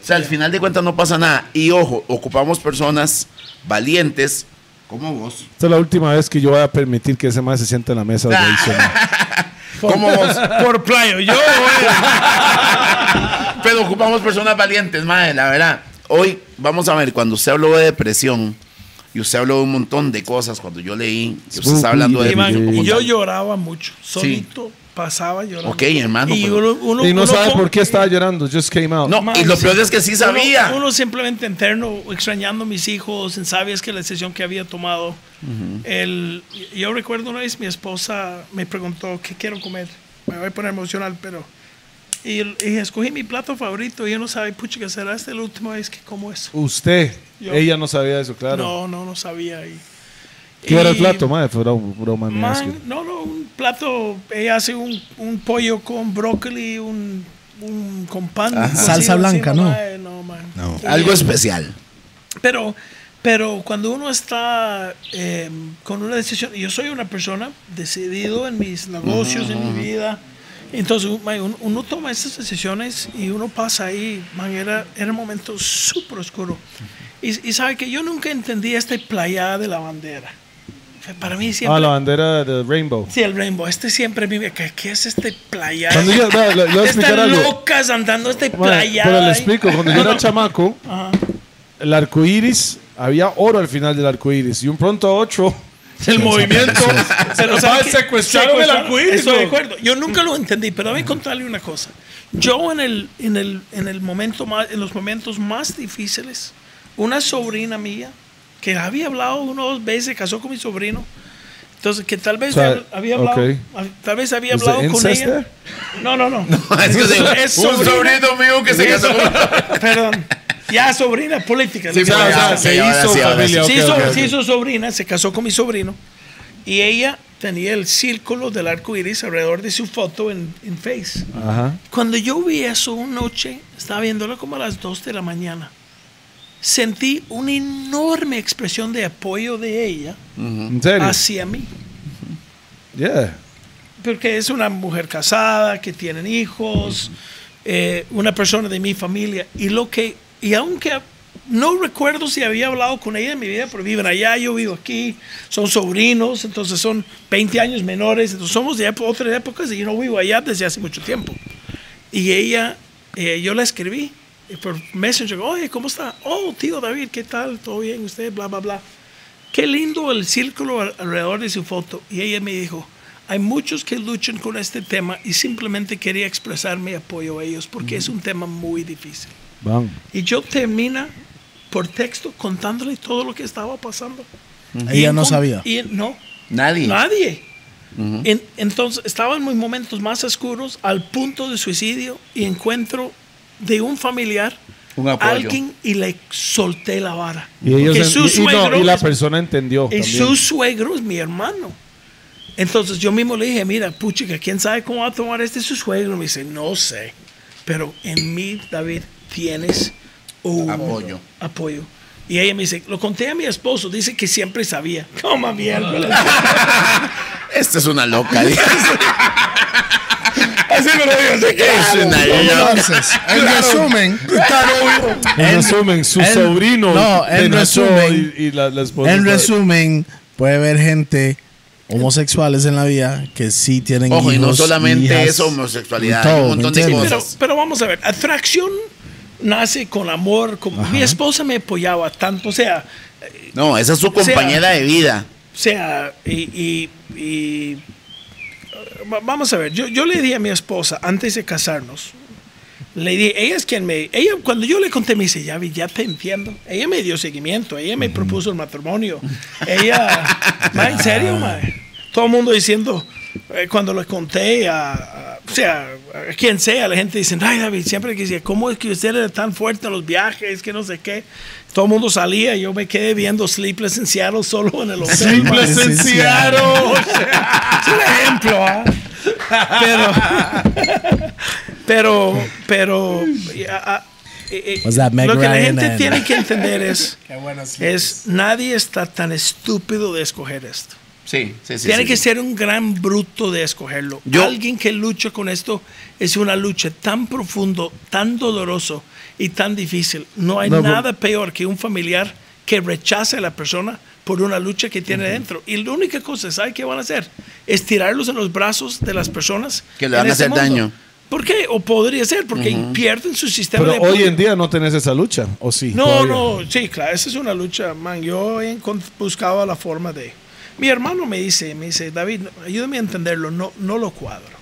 O sea, al final de cuentas no pasa nada. Y ojo, ocupamos personas valientes como vos. Esta es la última vez que yo voy a permitir que ese más se sienta en la mesa de. Como vos. Por playo. Yo, Pero ocupamos personas valientes, madre, la verdad. Hoy, vamos a ver, cuando usted habló de depresión y usted habló de un montón de cosas, cuando yo leí, que usted está hablando de... y, man, como yo tal. lloraba mucho. Solito pasaba llorando. Ok, hermano, Y uno, uno- y no uno sabe por qué estaba llorando. Just came out. No, Man, y lo sí. peor es que sí sabía. Uno, uno simplemente interno, extrañando a mis hijos, en sabías que la decisión que había tomado. el, yo recuerdo una vez mi esposa me preguntó qué quiero comer. Me voy a poner emocional, pero. Y, y escogí mi plato favorito y yo no sabía, pucha, que será esta la última vez que como eso. Usted. Yo. Ella no sabía eso, claro. No, no, no sabía. Y, ¿Qué era el plato, madre? Man, no, no, un plato. Ella hace un, un pollo con brócoli, un, un con pan. Ajá. cocido Salsa blanca, encima, ¿no? mae, no, man. Y- Algo especial. Pero, pero cuando uno está eh, con una decisión, yo soy una persona decidido en mis negocios, en mi vida. Entonces, man, uno, toma esas decisiones y uno pasa ahí, man, era, era un momento súper oscuro. Y, y sabe que yo nunca entendí esta playa de la bandera. Para mí siempre... Ah, la bandera de Rainbow. Sí, el Rainbow. Este siempre vive. ¿Qué, qué es este playa? Cuando yo, voy a explicar Están algo. locas andando este Madre, playa. pero le explico. Cuando yo era chamaco, Ajá. el arco iris, había oro al final del arco iris. Y un pronto a otro, el movimiento. se ¿sabe va iris. Estoy de acuerdo. Yo nunca lo entendí, pero déjame contarle una cosa. Yo en el, en el, en el momento más, en los momentos más difíciles, una sobrina mía que había hablado una o dos veces, casó con mi sobrino. Entonces, que tal vez O sea, había- hablado, ok. tal vez había ¿Es hablado con ella. No, no, no. Es que se- Es un sobrino mío que se casó con... Perdón. Ya sobrina política. Sí, O sea, ahora se sí, hizo sí, ahora familia. se, hizo, ok, ok. se hizo sobrina, se casó con mi sobrino y ella tenía el círculo del arco iris alrededor de su foto en, en Face. Ajá. Cuando yo vi eso una noche, estaba viéndolo como a las 2 de la mañana, sentí una enorme expresión de apoyo de ella ¿En serio? hacia mí. Yeah. Porque es una mujer casada, que tienen hijos, eh, una persona de mi familia. Y lo que, y aunque no recuerdo si había hablado con ella en mi vida, pero viven allá, yo vivo aquí, son sobrinos, entonces son 20 años menores, entonces somos de otras épocas y yo no vivo allá desde hace mucho tiempo. Y ella, eh, yo la escribí eh, por Messenger, oye, ¿cómo está? Oh, tío David, ¿qué tal? ¿Todo bien? ¿Usted? Bla, bla, bla. Qué lindo el círculo al- alrededor de su foto. Y ella me dijo, hay muchos que luchan con este tema y simplemente quería expresar mi apoyo a ellos porque es un tema muy difícil. Van. Y yo termina por texto contándole todo lo que estaba pasando. Y Ella en no sabía. Y no, Nadie. nadie. En- entonces estaba en mis momentos más oscuros al punto de suicidio y encuentro de un familiar Un apoyo. alguien y le solté la vara. Y, ellos en- su y- y no, suegro y la persona entendió. y también. su suegro es mi hermano. Entonces yo mismo le dije, mira, puchica, ¿quién sabe cómo va a tomar este su suegro? Me dice, no sé. Pero en mí, David, tienes un Apoyo. apoyo. Y ella me dice, lo conté a mi esposo, dice que siempre sabía. Coma mierda. Esta es una loca. Así me lo digo, así que- es una loca. Entonces, en resumen, En resumen, su en- sobrino no, en resumen- y, y la, la esposa. en resumen, puede haber gente homosexuales en la vida que sí tienen Ojo, y no hijos, solamente hijas, eso, homosexualidad, y hay un todo, montón ¿me de entiendes? Pero, cosas. pero vamos a ver, atracción nace con amor. con- mi esposa me apoyaba tanto, o sea, No, esa es su compañera de vida. O sea, y, y- y, va- vamos a ver, yo, yo le di a mi esposa, antes de casarnos, Le di, ella es quien me, ella cuando yo le conté me dice, ya vi, ya te entiendo. Ella me dio seguimiento, ella me propuso el matrimonio. Ella, ma, en serio, ma. Todo el mundo diciendo, eh, cuando le conté a- o sea, a quien sea, la gente dice, ay David, siempre que decía, ¿cómo es que usted era tan fuerte en los viajes? Que no sé qué. Todo el mundo salía, yo me quedé viendo Sleepless in Seattle solo en el hotel. Sleepless in Seattle. Es un ejemplo, ¿ah? Pero, pero, pero, ah, eh, eh, that lo que la gente and- tiene que entender es, es nadie está tan estúpido de escoger esto. Sí, sí, sí. Tiene sí, que sí. ser un gran bruto de escogerlo. Yo- Alguien que lucha con esto es una lucha tan profundo, tan doloroso y tan difícil. No hay No, pero- nada peor que un familiar que rechace a la persona por una lucha que tiene dentro. Y la única cosa, ¿sabe qué van a hacer? Es tirarlos en los brazos de las personas Que le van a ese hacer daño. ¿Por qué? O podría ser porque pierden su sistema Pero de hoy en día no tenés esa lucha, ¿o sí? No, Todavía. no, sí, claro, esa es una lucha, man. Yo he buscaba la forma de. Mi hermano me dice, me dice, David, ayúdame a entenderlo, no, no lo cuadro.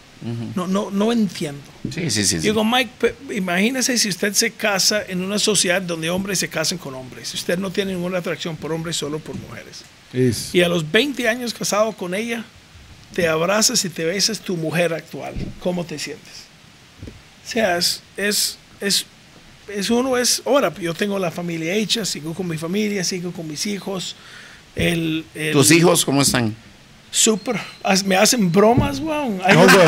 No, no, no entiendo. Sí, sí, sí. sí. Digo, Mike, imagínese si usted se casa en una sociedad donde hombres se casan con hombres. Usted no tiene ninguna atracción por hombres, solo por mujeres. Es- Y a los 20 años casado con ella, te abrazas y te besas tu mujer actual. ¿Cómo te sientes? O sea, es, es, es, es uno es, ahora, yo tengo la familia hecha, sigo con mi familia, sigo con mis hijos. El, el- ¿Tus hijos cómo están? Súper. Me hacen bromas, weón. Hay No, un- güey.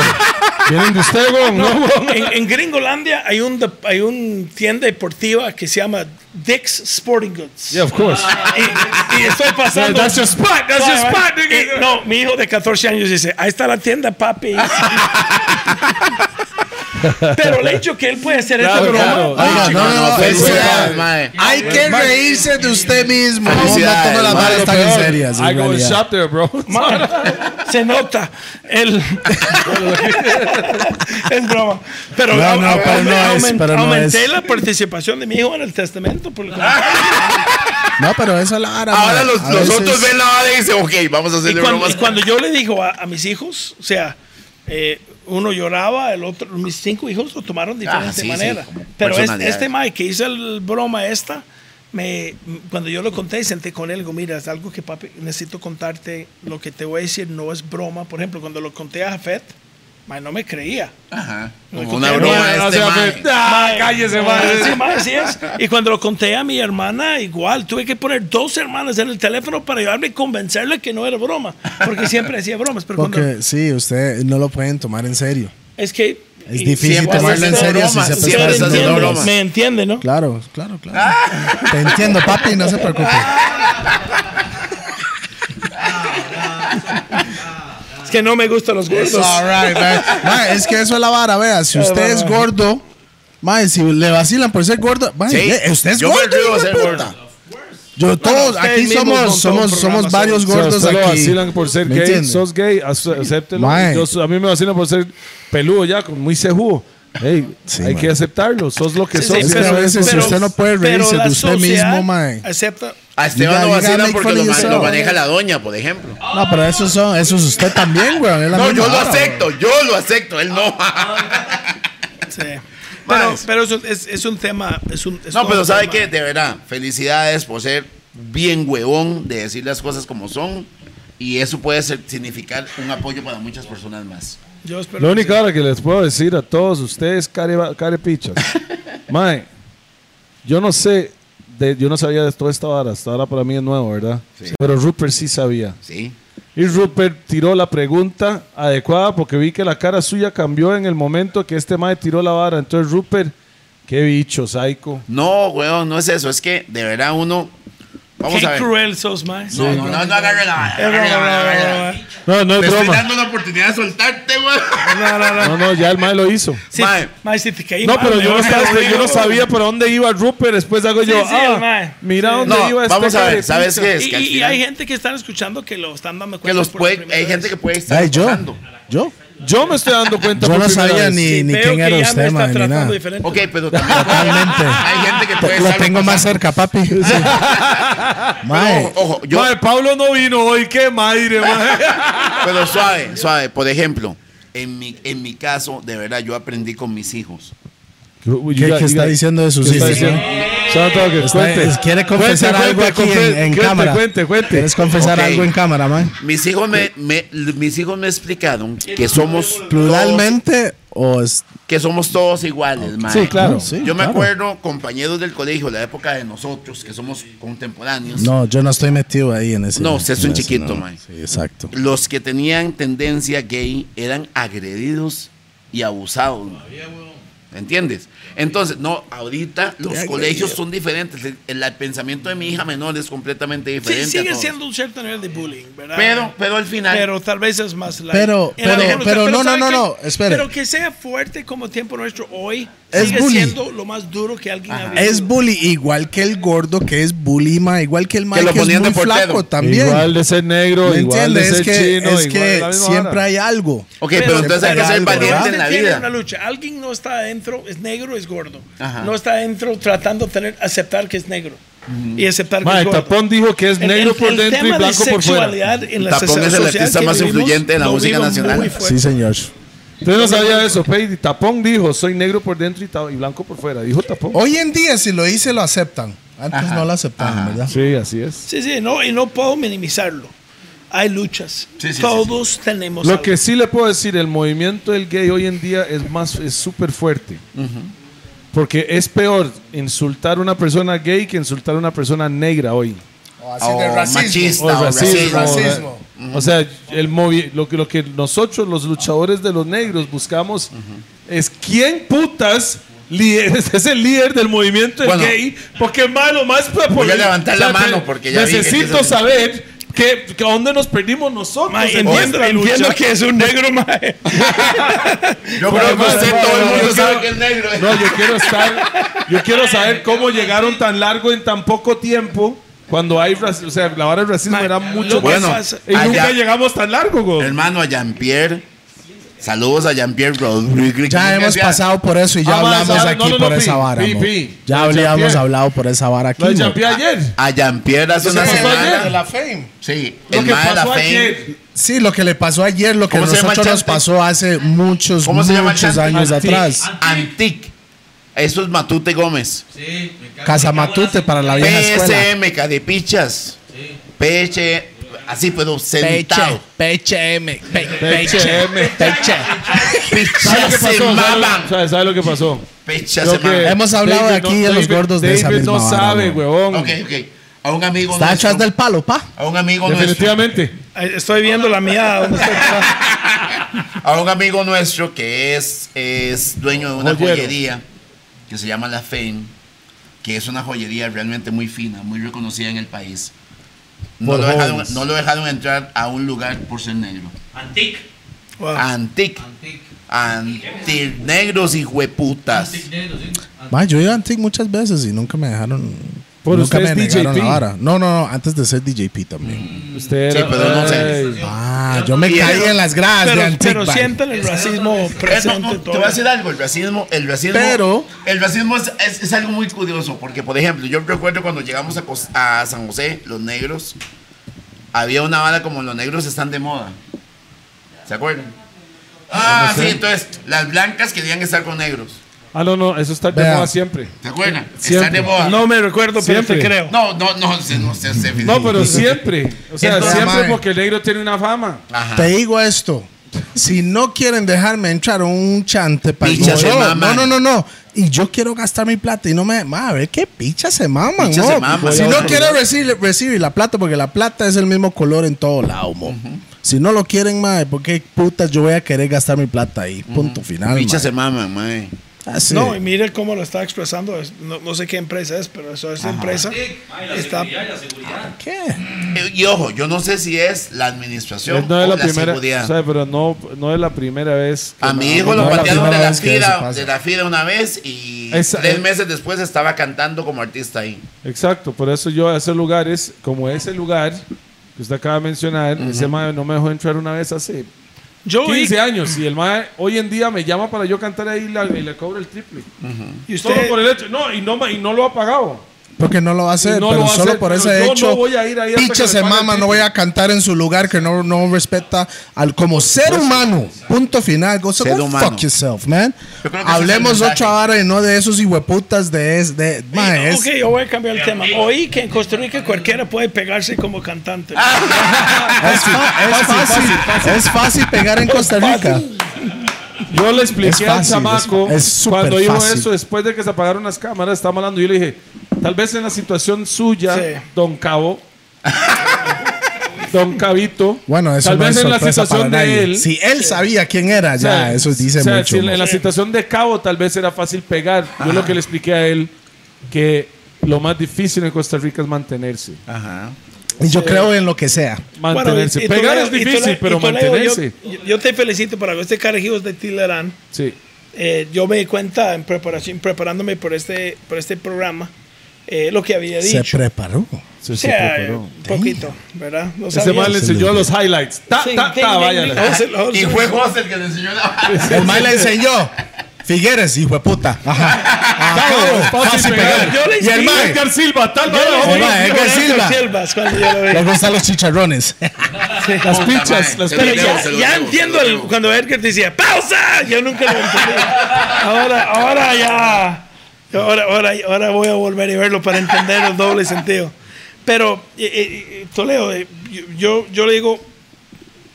¿Vienen de usted, güey? No, güey. en, en Gringolandia hay un, de- hay un tienda deportiva que se llama Dick's Sporting Goods. Yeah, of course. Y, y estoy pasando. That's your spot, that's your spot, y- no, mi hijo de 14 años dice: Ahí está la tienda, papi. Pero el hecho que él puede hacer esta Claro, broma. claro. Oiga, no, no, no, felicidades, es- mae. Hay que reírse de usted mismo. No, no Felicidades, todas las mae. varas están en serias. en I go shop there, bro. Man, se nota. El, es broma. Pero, No, no, pero no es, aumen- pero no aumenté es. la participación de mi hijo en el testamento. Por el No, pero eso es la vara. Ahora los, A los veces- otros ven la vara y dicen, ok, vamos a cuando, bromas. y cuando yo le digo a, a mis hijos, o sea, eh, uno lloraba, el otro, mis cinco hijos lo tomaron de diferente Ah, sí, sí, manera. como Pero este, este Mike que hizo el broma esta, me, cuando yo lo conté, senté con él, digo, mira, es algo que papi, necesito contarte, lo que te voy a decir no es broma. Por ejemplo, cuando lo conté a Jafet, mae, no me creía. Ajá. No, Como una no, broma no, este mae. Ah, Mae, cállese, mae. Sí, mae, así es. Y cuando lo conté a mi hermana, igual, tuve que poner dos hermanas en el teléfono para ayudarme y convencerle que no era broma. Porque siempre hacía bromas. Pero cuando, Porque sí, usted no lo pueden tomar en serio. es que. Es difícil siempre tomarlo en serio si se haciendo bromas. me entiende, ¿no? Claro, claro, claro. Te entiendo, papi, no se preocupe. Es que no me gustan los gordos. All right, man. Mae, es que eso es la vara, vea. Si usted es gordo, mae, si le vacilan por ser gordo, Sí, eh, usted es yo me gordo, a ser gordo. Yo todos, aquí somos, somos, somos varios O sea, gordos usted lo aquí. vacilan por ser ¿Me gay, entiende? sos gay, acéptelo. Yo- a mí me vacilan por ser peludo ya, muy cejudo. Hey, Sí, hay mae. que aceptarlo, sos lo que Sí, sos. sí, Es que y a veces si usted no puede pero reírse de usted mismo, mae. Acepta. A Esteban lo vacilan porque lo, of ma- yourself. lo maneja la doña, por ejemplo. No, pero eso son, eso es usted también, güey. No, yo lo acepto, yo lo acepto, él no. Sí. Pero, pero eso es, es un tema. Es un, es No, pero ¿sabe tema. qué? De verdad, felicidades por ser bien huevón de decir las cosas como son. Y eso puede ser- significar un apoyo para muchas personas más. Yo espero Lo que único sí. ahora que les puedo decir a todos ustedes, care, carepichas. Mae, yo no sé, de, yo no sabía de toda esta vara, hasta ahora para mí es nuevo, ¿verdad? Sí. Pero Rupert sí sabía. Sí. Y Rupert tiró la pregunta adecuada porque vi que la cara suya cambió en el momento que este mae tiró la vara. Entonces, Rupert, qué bicho, psycho. No, weón, no es eso. Es que de verdad uno. Vamos Qué a ver. cruel sos, mae. No, no, no, no agarre broma. No, no Te es estoy broma. dando la oportunidad de soltarte, weón. No, no, no. No, no, ya el mae lo hizo. Sí, Mae. mae, si te caí No, mal, pero yo no, vas a estaba- decir, yo no oh. sabía por dónde iba Rupert. Después hago yo, Sí, sí, el ah, mae. mira Sí. dónde No, iba este vamos a ver, carepicha. ¿sabes qué es? Y, que al y final- hay gente que están escuchando que lo están dando cuenta. Que los por puede, primera hay vez. gente que puede estar Ay, yo, escuchando. yo. Yo me estoy dando cuenta Yo no sabía vez. ni, Sí, ni quién era usted, man, ni tratando nada. diferente. Ok, pero también Totalmente. hay gente que puede Lo tengo más cerca, papi. Sí. Mae, Ojo, ojo, yo, Mae, Pablo no vino hoy, qué madre, mae. pero suave, suave. Por ejemplo, en mi, en mi caso, de verdad, yo aprendí con mis hijos. ¿Qué, qué está diciendo de sus ¿Qué está hijos? no? Que- cuente. quiere confesar Cuente, algo cuente, aquí en, cuente, en cuente, cámara. Cuente, cuente. ¿Quieres confesar algo en cámara, man? Mis hijos me, me- mis hijos me explicaron que somos todos, ¿Pluralmente o es...? que somos todos iguales, mae. Sí, claro. No, sí, Yo me claro. acuerdo compañeros del colegio, la época de nosotros, que somos contemporáneos. No, yo no estoy metido ahí en ese. No, usted es un chiquito, no. man. Sí, exacto. Los que tenían tendencia gay eran agredidos y abusados. ¿Entiendes? Entonces, no, ahorita los colegios son diferentes. El, el- el pensamiento de mi hija menor es completamente Sí, diferente. a sigue todos. siendo un cierto nivel de bullying, ¿verdad? Pero, pero al final. Pero tal vez es más light. Pero- la pero- ejemplo, pero no, no, ¿sabe no, no, espere. Pero que sea fuerte como tiempo nuestro hoy Es sigue bullying. siendo lo más duro que alguien ha vivido. Es bully, igual que el gordo que es bully, ma, igual que el man lo que, es ponían muy de portero. flaco también. Igual de ser negro, ¿Me igual de ser Es que, chino, es que la siempre vara. hay algo. ok, pero, entonces hay que ser valiente en la vida. una lucha. Alguien no está adentro, es negro, es gordo. Ajá. No está adentro tratando de tener, aceptar que es negro. Y aceptar que Ma, es el gordo. tapón dijo que es negro el- por el dentro y blanco por fuera. sexualidad en la Tapón es el artista que más vivimos, influyente de la música nacional. Sí, señor. Usted no sabía eso, Pei. Tapón dijo, soy negro por dentro y, y blanco por fuera. Dijo tapón. Hoy en día, si lo hice, lo aceptan. Antes no lo aceptaban, ¿verdad? Sí, así es. Sí, sí, no, y no puedo minimizarlo. Hay luchas. Sí, sí, Todos tenemos Lo algo. que sí le puedo decir, el movimiento del gay hoy en día es más, es súper fuerte. Porque es peor insultar a una persona gay que insultar a una persona negra hoy. O así O machista, O o racismo, racismo. o- O sea, el movi- lo, que, lo que nosotros, los luchadores de los negros, buscamos es quién putas es el líder del movimiento Bueno. gay. Porque más lo más Voy a levantar la o sea, mano que porque ya vi que necesito saber que, que a dónde nos perdimos nosotros. Ma, en entiendo, entiendo que es un negro, mae. Yo creo que usted, todo el mundo sabe quiero- que es negro. No, yo quiero estar. Yo quiero saber cómo llegaron tan largo en tan poco tiempo. Cuando hay racismo, o sea, la hora del racismo Ma, era mucho Bueno, Y nunca allá- llegamos tan largo, güey. Hermano, a Jean-Pierre. Saludos a Jean-Pierre Rodríguez. Ya hemos pasado por eso y ya Ah, hablamos aquí no, no, por esa vara. pi, mo. pi. Ya de habíamos hablado por esa vara aquí. De. Jean-Pierre ayer. A Jean-Pierre hace una semana. ayer? la fame. Sí, Lo el que mae de la pasó fame. ayer. Sí, lo que le pasó ayer, lo que a ¿Cómo se llama el nosotros nos pasó hace muchos, ¿Cómo se llama el muchos años atrás. Antic. Eso es Matute Gómez. Sí, me cago. Casa Matute para la vieja escuela. PSM, Cadepichas. Peche. Así, pero sentado. PHM, PHM. Peche. ¿Sabes lo que Pichas se maman. lo- ¿Sabes sabes lo que pasó? Lo se maman. Hemos hablado de aquí de los gordos de esa David misma no vara, sabe, ¿no? huevón. Ok, ok. A un amigo Está nuestro. atrás del palo, pa. A un amigo nuestro. Definitivamente. Estoy viendo la mía. A un amigo nuestro que es, es dueño de una Joyero. joyería que se llama La Fame, que es una joyería realmente muy fina, muy reconocida en el país. No lo, dejaron, no lo dejaron entrar a un lugar por ser negro. Antic. Wow. Antic. Antic. Antinegros y hueputas. Antic negro, sí. Antic. Ma, yo he ido a Antic muchas veces y nunca me dejaron. Por nunca usted me es negaron DJP. la vara. No, no, no, antes de ser DJP también. Usted Sí, pero no sé. Ay. Ah, yo me caí en las gradas de Pero, man. sienten el racismo Eh, no, presente. no, te voy a decir algo, el racismo, el racismo, Pero- el racismo es, es- es algo muy curioso, porque por ejemplo, yo recuerdo cuando llegamos a, Cos- a San José, los negros, había una bala como los negros están de moda. ¿Se acuerdan? Ah, sí, entonces las blancas querían estar con negros. Ah, no, no, eso está de Vea. moda siempre. ¿Se acuerdan? Siempre. Están de moda. No me recuerdo, pero Siempre. te creo. no, no, no, se, no, se, se- No, pero siempre. O sea, Entonces, siempre mae. porque el negro tiene una fama. Ajá. Te digo esto. Si no quieren dejarme entrar a un chante para Picha se no, maman. no, no, no, no. Y yo quiero gastar mi plata y no me. Ma, a ver qué picha se maman, Picha mo. se maman. Si no quiero recibir, recibir la plata, porque la plata es el mismo color en todo lado, mo. Si no lo quieren, ma, ¿por qué putas yo voy a querer gastar mi plata ahí? Punto final. Pichas ma. se maman, mae. Así. No, y mire cómo lo está expresando. es- No, no sé qué empresa es, pero eso es empresa. La Está, seguridad, la seguridad. ¿Qué? Eh, Y ojo, yo no sé si es la administración no es o la la, primera, seguridad. o sea, pero no, no es la primera vez. que A mi hijo no lo es la patearon de primera la pasa. de la FIDA una vez y Esa- tres eh. meses después estaba cantando como artista ahí. Exacto, por eso yo a esos lugares, como ese lugar que usted acaba de mencionar, ese mae no me dejó entrar una vez hace yo oí- 15 años y el mae hoy en día me llama para yo cantar ahí y la- y le cobro el triple. y Solo usted, por el hecho, no, y no, y no lo ha pagado. Porque no lo va a hacer, no pero solo hacer, por ese hecho. no voy a ir ahí que se mama, no voy a cantar en su lugar que no, no respeta al como ser humano. Punto final. Go, so go humano. fuck yourself, man. Hablemos es ocho horas y no de esos hijueputas de... Es, de es- ok, yo voy a cambiar el tema. Oí que en Costa Rica cualquiera puede pegarse como cantante. Ah, Es, fa- es fácil, es fácil pegar en Costa Rica. Yo le expliqué Es al fácil, chamaco es- es súper cuando dijo fácil. eso, después de que se apagaron las cámaras, estábamos hablando. Yo le dije, tal vez en la situación suya, Sí. don Cabo, don Cabito, Bueno, eso tal no vez es en la situación de él. Si él sabía quién era, ya, eso dice o sea, mucho. si en, la situación de Cabo, tal vez era fácil pegar. Yo lo que le expliqué a él, que lo más difícil en Costa Rica es mantenerse. Ajá. Y yo creo en lo que sea. Mantenerse. y- y Pegar es difícil, pero mantenerse. Yo, yo te felicito por. Este carajillo es de Tilerán. Sí. Eh, yo me di cuenta en preparación, preparándome por este, por este programa, eh, lo que había Se dicho. preparó. Se, O se sea, preparó. un poquito, ¿verdad? No Ese mal le enseñó los highlights. Ta, ta, ding, ta, ding, vaya. Y fue José el que le enseñó la. El mal le enseñó. Figueres, hijo de puta. Ajá. Acabo. Fácil pegar. Yo le Y el expliqué. mae, Edgar Silva, tal vez. Edgar Silva. Los chicharrones. Las pichas, las Pero pichas. ya, ya debo, entiendo el- cuando Edgar decía ¡Pausa! Yo nunca lo entendí. Ahora, ahora ya. Ahora, ahora, ahora voy a volver a verlo para entender el doble sentido. Pero, eh, eh, Toledo, eh, yo, yo, yo le digo,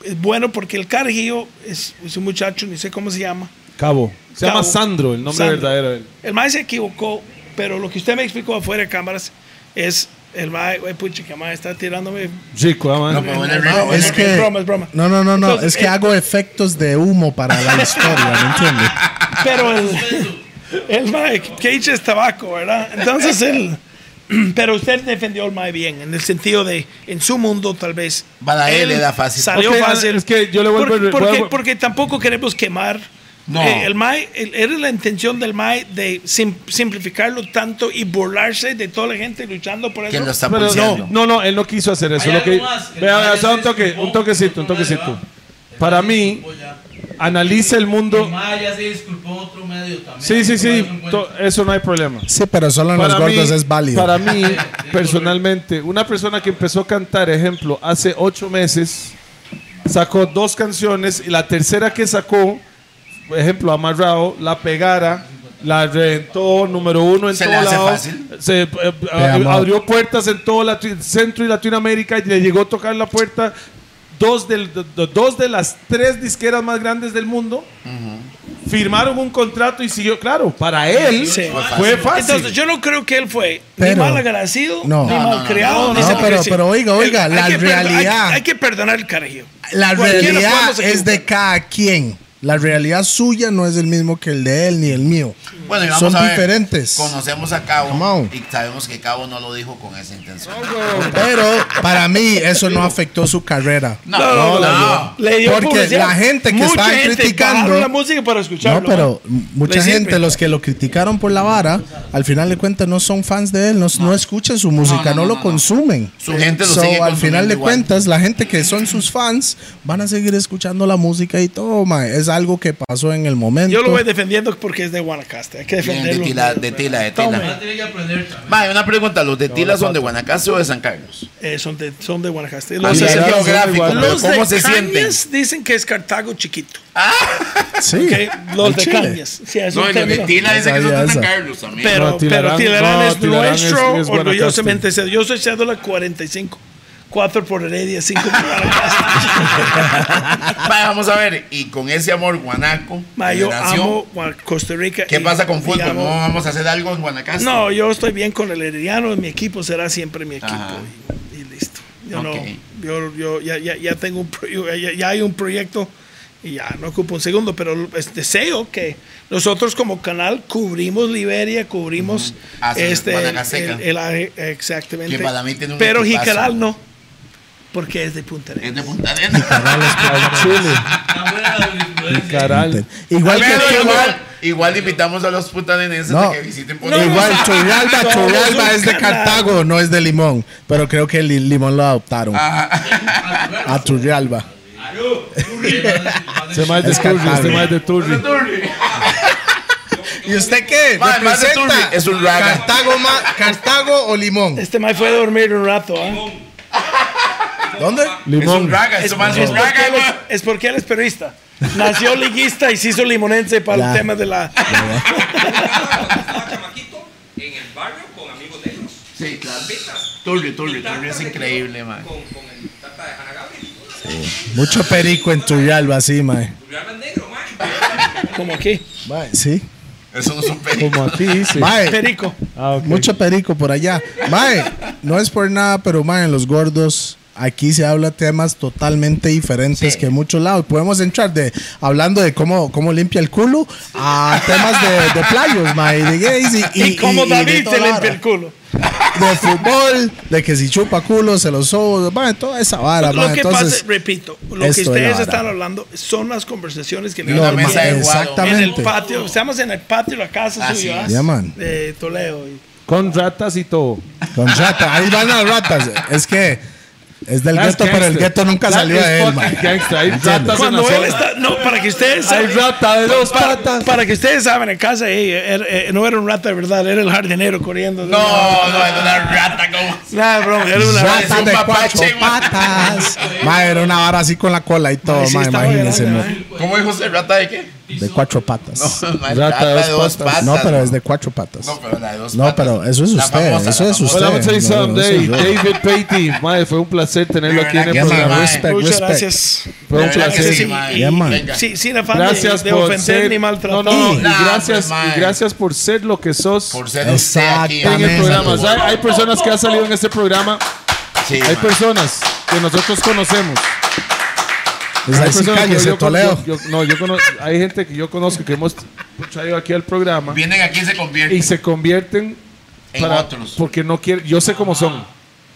es bueno porque el carajillo es, es un muchacho, ni sé cómo se llama. Cabo. Se llama. Sandro, el nombre Sandro. verdadero. de él. El mae se equivocó, pero lo que usted me explicó afuera de cámaras es el mae, güey, pucha, que mae está tirándome. Chico, ah. No, es es que. broma, es broma. No, no, no, no. Entonces, es que eh, hago efectos de humo para la historia, ¿me entiendes? Pero el, el mae, Cage es tabaco, ¿verdad? Entonces él. Pero usted defendió al mae bien, en el sentido de, en su mundo tal vez. Para él era fácil. Salió fácil. es que yo le vuelvo porque, a- porque, vuelvo- porque tampoco queremos quemar. No. Eh, el mae, el- era la intención del mae de sim- simplificarlo tanto y burlarse de toda la gente luchando por Que eso. lo está Pero no, no, no, él no quiso hacer eso. Lo que, vea, solo un toque, un toquecito, un toquecito. Para mí, analiza el mundo. El mae ya se disculpó en otro medio también. Sí, sí, sí, eso no hay problema. Sí, pero solo en los Para mí, gordos es válido. para mí, personalmente, una persona que empezó a cantar, ejemplo, hace ocho meses, sacó dos canciones y la tercera que sacó, por ejemplo, Amarrado, la pegara, la reventó número uno en ¿Se todo le hace lado. fácil? Se eh, abrió puertas en todo Latri- Centro y Latinoamérica y le llegó a tocar la puerta. Dos, del- de- de- dos de las tres disqueras más grandes del mundo firmaron un contrato y siguió. Claro, para él Sí. fue fácil. Entonces, yo no creo que él fue Pero- ni mal agradecido, No. ni No, mal no, no, no, ni no, se pero- pero oiga, oiga, la hay que perdo- hay- realidad- Hay, que perdonar el carajillo. La Cualquiera realidad podemos es de cada quien. La realidad suya no es el mismo que el de él ni el mío. Bueno, y vamos Son a ver, diferentes. Conocemos a Cabo Come on. y sabemos que Cabo no lo dijo con esa intención. Pero para mí eso no afectó su carrera. No, No, no, no, no. Le dio Porque la gente que estaba criticando- la música para escucharlo. No, pero mucha gente, los que lo criticaron por la vara, al final de cuentas no son fans de él, no, no escuchan su música, no, no, no, lo no. consumen. Su gente lo So, sigue al final de igual. cuentas, la gente que son sus fans van a seguir escuchando la música y todo, mae. Es algo que pasó en el momento. Yo lo voy defendiendo porque es de Guanacaste. Hay que defenderlo. de tila, de tila, de tila. mae una pregunta, ¿los de Tila son de Guanacaste o de San Carlos? Eh, son, de, son de Guanacaste. A Los, de, geográfico, pero los ¿cómo de se sienten? Cañas dicen que es Cartago chiquito. Sí. ¿ok? Los de Chile. Cañas. Sí, es No, y los de. Tila dicen que son de San. Carlos también. Pero, No, pero Tilarán- Tilarán no, es Tilarán nuestro, es- es orgullosamente. Yo soy cédula 45. 4 por Heredia, 5 por. Mae, vamos a ver, y con ese amor guanaco, Ma, yo amo Costa Rica. ¿qué y- pasa con fútbol? ¿No vamos a hacer algo en Guanacaste? No, yo estoy bien con el Herediano. Mi equipo será siempre mi equipo. Y, y listo. Yo no. Yo, yo ya, ya, ya tengo un ya, ya hay un proyecto y ya no ocupo un segundo, pero es- deseo que nosotros como canal cubrimos Liberia, cubrimos Ah, sí, este el, el- exactamente. Que para mí tiene un pero. Jicaral no, porque es de Punta Arenas. Es de Punta Arenas. Chile. Influencia. Caral. Igual que Pero tú, igual, igual invitamos a los puntadenenses No. a que visiten Punta Arenas. Igual, Turrialba un es de. Cartago, no es de Limón. Pero creo que el Limón lo adoptaron. Ah. A Turrialba. Se más de Turri, Cartago. este más de Turri. ¿Y usted qué? Es un raga. Cartago, ma- ¿Cartago o Limón? Este Mike fue a dormir un rato. ¿ah? ¿Dónde? Es Limón. un raga, Es, más es es un porque raga, él es, es porque él es periodista. Nació liguista y se hizo limonense para Ya. el tema de la. Estaba chamaquito en el barrio con amigos de ellos. Sí, claro. Turri, Turri, Turri es increíble, man. Con, con el tata de Hanna Gabriel. Mucho perico en Turrialba, así, mae. Turrialba es negro, man. Como aquí. Mae, sí. Eso no es un perico. Como aquí dice. Mae, Perico. Ah, ok. mucho perico por allá. Mae, no es por nada, pero mae, en los gordos aquí se habla temas totalmente diferentes Sí. que en muchos lados. Podemos entrar de hablando de cómo, cómo limpia el culo a temas de, de playos, mae, de gays y, Y, y- y de David se limpia el culo. de fútbol, de que si chupa culo se los sobos, mae, toda esa vara, Lo mae. que Entonces, pasa, repito, lo que ustedes están hablando son las conversaciones que una normal, mesa de guado. en el exactamente. patio. Estamos en el patio de la casa Así suya. es. Ya, man. De Toledo. y- Con ratas y todo. Con rata, ahí van las ratas. Es que es del That's gueto, pero el gueto nunca That salió de él, en Cuando la él zona. está. No, para que ustedes Hay saben. rata de dos para, patas. para que ustedes saben, en casa ey, era- eh, no era un rata de verdad, era el jardinero corriendo. No, no, es una rata como. Nada, era una Rata. Rata un de mapache, cuatro mae. patas. Mae, era una vara así con la cola y todo, Ay, sí, mae, estaba imagínense, grande, mae. mae. ¿Cómo dijo usted? ¿Rata de qué? De cuatro patas. No, man, Rata de dos patas. No, pero ¿no? es de cuatro patas. No, pero la de dos No, patas. pero eso es usted, famosa, eso es famosa. Well, I'm No, no Dave- yo. David Patey. Madre, fue un placer tenerlo De aquí en el programa. Respect, Muchas respect. gracias. Fue un De placer. sí. Yeah. Sí, sin afán de- Gracias de, por ofender ser ni no, maltratar. no, y Nah, gracias pues, mae. y gracias por ser lo que sos Por ser usted aquí. en el Exactamente. programa. O sea, hay, hay personas que han salido en este programa, Sí, hay man. personas que nosotros conocemos. Hay cállese, yo- yo- yo- no, yo cono- hay gente que yo conozco que hemos traído aquí al programa Vienen aquí y se convierten. y se convierten En para- otros. porque no quieren. Yo sé cómo son.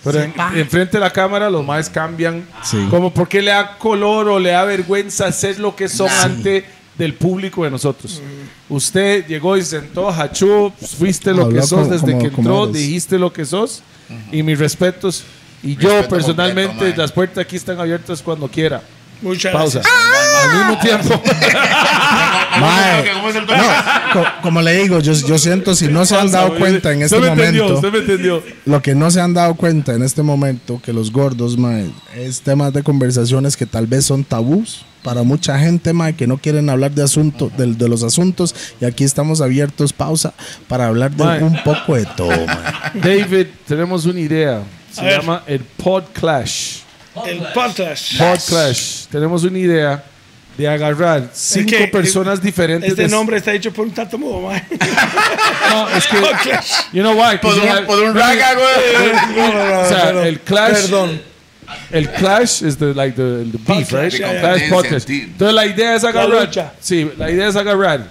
Pero en, enfrente de la cámara los más cambian. Sí. Como porque le da color o le da vergüenza ser lo que son Nah. ante del público de nosotros. Usted llegó y sentó, Hachú, fuiste lo Habló que sos como- desde como- que entró, dijiste lo que sos. Y mis respetos. Y yo Respeto personalmente, completo, las puertas aquí están abiertas cuando quiera. Muchas Pausa. gracias. Al mismo tiempo. Mae, ¿Cómo es el no, co- como le digo, yo, yo siento si no se han dado cuenta en este Usted me entendió, momento, usted me entendió. lo que no se han dado cuenta en este momento, que los gordos, mae, es temas de conversaciones que tal vez son tabús para mucha gente, mae, que no quieren hablar de asunto, de, de los asuntos, y aquí estamos abiertos, pausa, para hablar de Mae. un poco de todo, mae. David, tenemos una idea. Se A ver. llama el Pod Clash. El podcast. Pod Clash. Tenemos una idea de agarrar cinco que- personas diferentes. Este de- nombre está hecho por un tatamudo, mae. No, es que. Podcast. You know why? Por un, por un raga, güey. No, no, no, o sea, perdón. el Clash. Perdón. El Clash is the, like the, the beef, right? Clash, yeah, yeah. Clash Competencia, podcast. Entonces la idea es agarrar. lucha. Sí, la idea es agarrar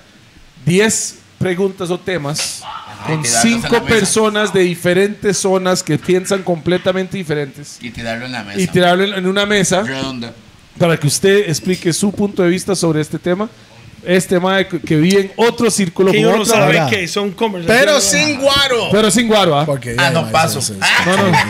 10 preguntas o temas con cinco personas de diferentes zonas que piensan completamente diferentes Y tirarlo en la mesa. y tirarlo en- en una mesa. Redonda. para que usted explique su punto de vista sobre este tema. Este mae que que vive en otro círculo, Que con uno otra sabe vara. que son conversaciones. Pero sin guaro. pero sin guaro, ¿ah? Porque Ah, no, paso. Ah, no, no. mae.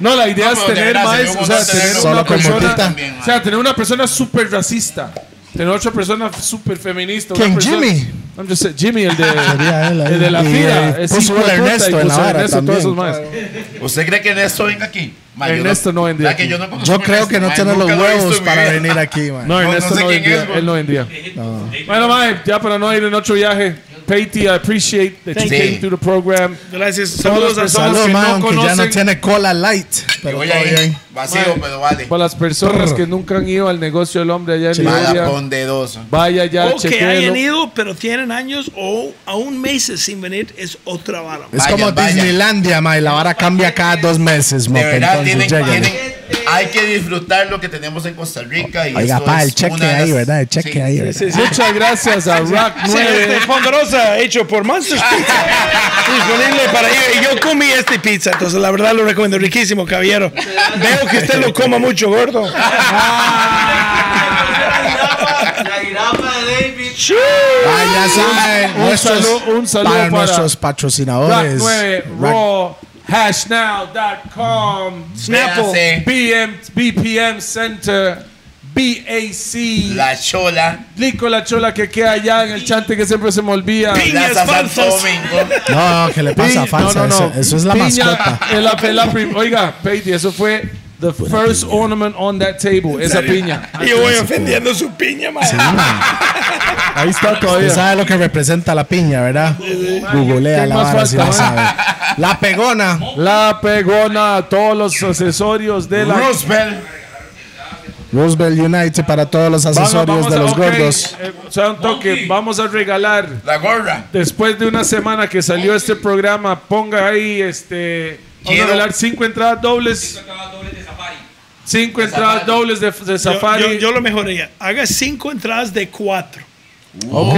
No, la idea No, es pero de tener verdad, más, o sea, tener una persona. También, o sea, tener una persona súper racista, tener otra persona súper feminista. ¿Quién, persona- Jimmy? I'm just saying, Jimmy, el de, Sería él el de la eh, es puso el Ernesto y en la vara Ernesto, todos esos también. más. ¿Usted cree que Ernesto venga aquí? Ma, yo Ernesto no vendría ¿Verdad que aquí. yo no Yo a creo que no tiene los huevos para vida. venir aquí, mae. No, no Ernesto sé no, quién vendría, es, él no vendría. Bueno, mae, ya para no ir en otro viaje, Patey, I appreciate that you Thank you. came to the program. Gracias. Saludos a todos. Saludos, que no man, aunque ya no conocen- tiene cola light. Que Pero voy ahí bien. Vacío, Ma, pero vale. Para las personas que nunca han ido al negocio del hombre allá en Mala Liberia, ponderosa. vaya ya, O que chequéelo. hayan ido, pero tienen años o aún meses sin venir, es otra vara. Es Vayan, como vayan. Disneylandia, mae. La vara cambia cada dos meses, De verdad, entonces tienen, lleguen. tienen- hay que disfrutar lo que tenemos en Costa Rica. Y Oiga, pa, es el cheque una de ahí, las- ¿verdad? El cheque Sí. ahí, ¿verdad? Sí, sí. Muchas gracias a Rock Sí, 9. este Ponderosa hecho por Monsters Pizza. Disponible para ir. Y yo comí este pizza, entonces la verdad lo recomiendo. Riquísimo, caballero. Veo que usted lo coma mucho, gordo. La jirafa de David. Ah, ya saben, Un nuestros- saludo- un saludo para, para nuestros patrocinadores. 9, Rock- Raw, hashnow.com, Snapple. BM, BPM Center, BAC, La chola. Lico la chola que queda allá en el chante que siempre se me olvida. Piñas Plaza Santo falsas. Domingo. No, ¿qué le pasa? Pi- Falsa. no, no, no. Eso, eso es la Piña, mascota. la prim- oiga, Peiti, eso fue the first ornament on that table, esa piña. Y yo voy ofendiendo su piña, mae. Ahí está Usted todavía. sabe lo que representa la piña, ¿verdad? Googlea ¿Qué la vara si no sabe. La pegona. La pegona, todos los accesorios de la. Roosevelt. Roosevelt United para todos los accesorios vamos de a- los ok, gordos. eh, o sea, un toque, vamos a regalar. La gorra. Después de una semana que salió este programa, ponga ahí este. Vamos a regalar cinco entradas dobles. Cinco entradas dobles de, safari. yo, yo lo mejoraría. Haga cinco entradas de cuatro. ok.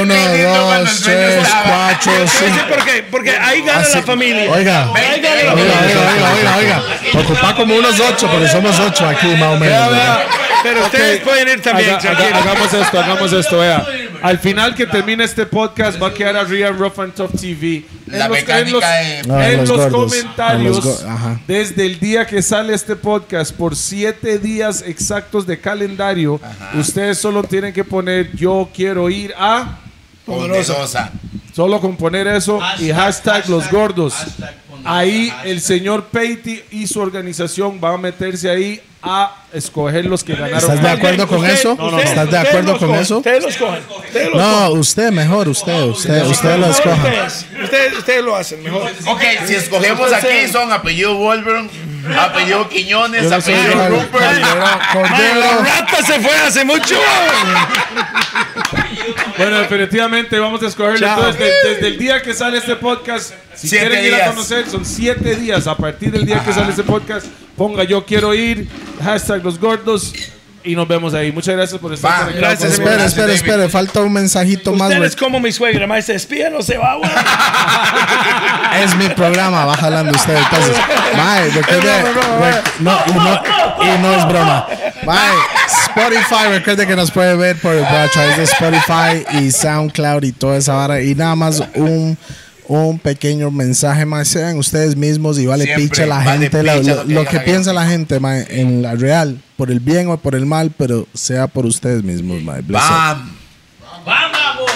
Uno, dos, tres, cuatro, cinco. ¿Por qué? Porque ahí gana la familia. Oiga, oiga, Ahí gana la oiga, familia. oiga, oiga, oiga. Ocupa como unos ocho, porque somos ocho aquí más o menos. Vea, ¿verdad? vea. Pero ustedes pueden ir también, Haga- haga- tranquilos. hagamos esto, hagamos esto, vea. Al final que termine este podcast va a quedar arriba en Rough and Tough TV. En La los, mecánica en los- de- Ah, en los comentarios, los desde el día que sale este podcast, por siete días exactos de calendario, ustedes solo tienen que poner yo quiero ir a, Poderosa. solo con poner eso y hashtag los gordos. Ahí el señor Peiti y su organización van a meterse ahí a escoger los que ganaron. ¿Estás de acuerdo con Usted- eso? ¿Estás de acuerdo los con eso? Ustedes los cogen. Los No, usted mejor, usted, usted, usted lo cogen. escoja. Ustedes, lo hacen mejor. Ok, si escogemos aquí son apellido Wolverine, apellido Quiñones, apellido. Rupert. Cordero. la rata se fue hace mucho. Bueno, definitivamente vamos a escogerlo. Entonces, de- desde el día que sale este podcast, si Siete quieren ir a conocer, son siete días. A partir del día que sale este podcast, ponga yo quiero ir, hashtag los gordos y nos vemos ahí. Muchas gracias por estar conectados gracias, nosotros. espere, espere, falta un mensajito más. Ustedes güey. como mi suegra, mae, se despide, no se va, güey. Es mi programa, va jalando usted. Entonces, mae, no, y no, y no es broma. Mae, Spotify, recuerde que nos puede ver por, a través de Spotify y SoundCloud y toda esa vara. Y nada más un, un pequeño mensaje más. Sean ustedes mismos y vale picha la vale gente, picha lo, lo que lo piensa la gente, mae, en la real, por el bien o por el mal, pero sea por ustedes mismos, mae. Bless. Bam. ¡Vamos!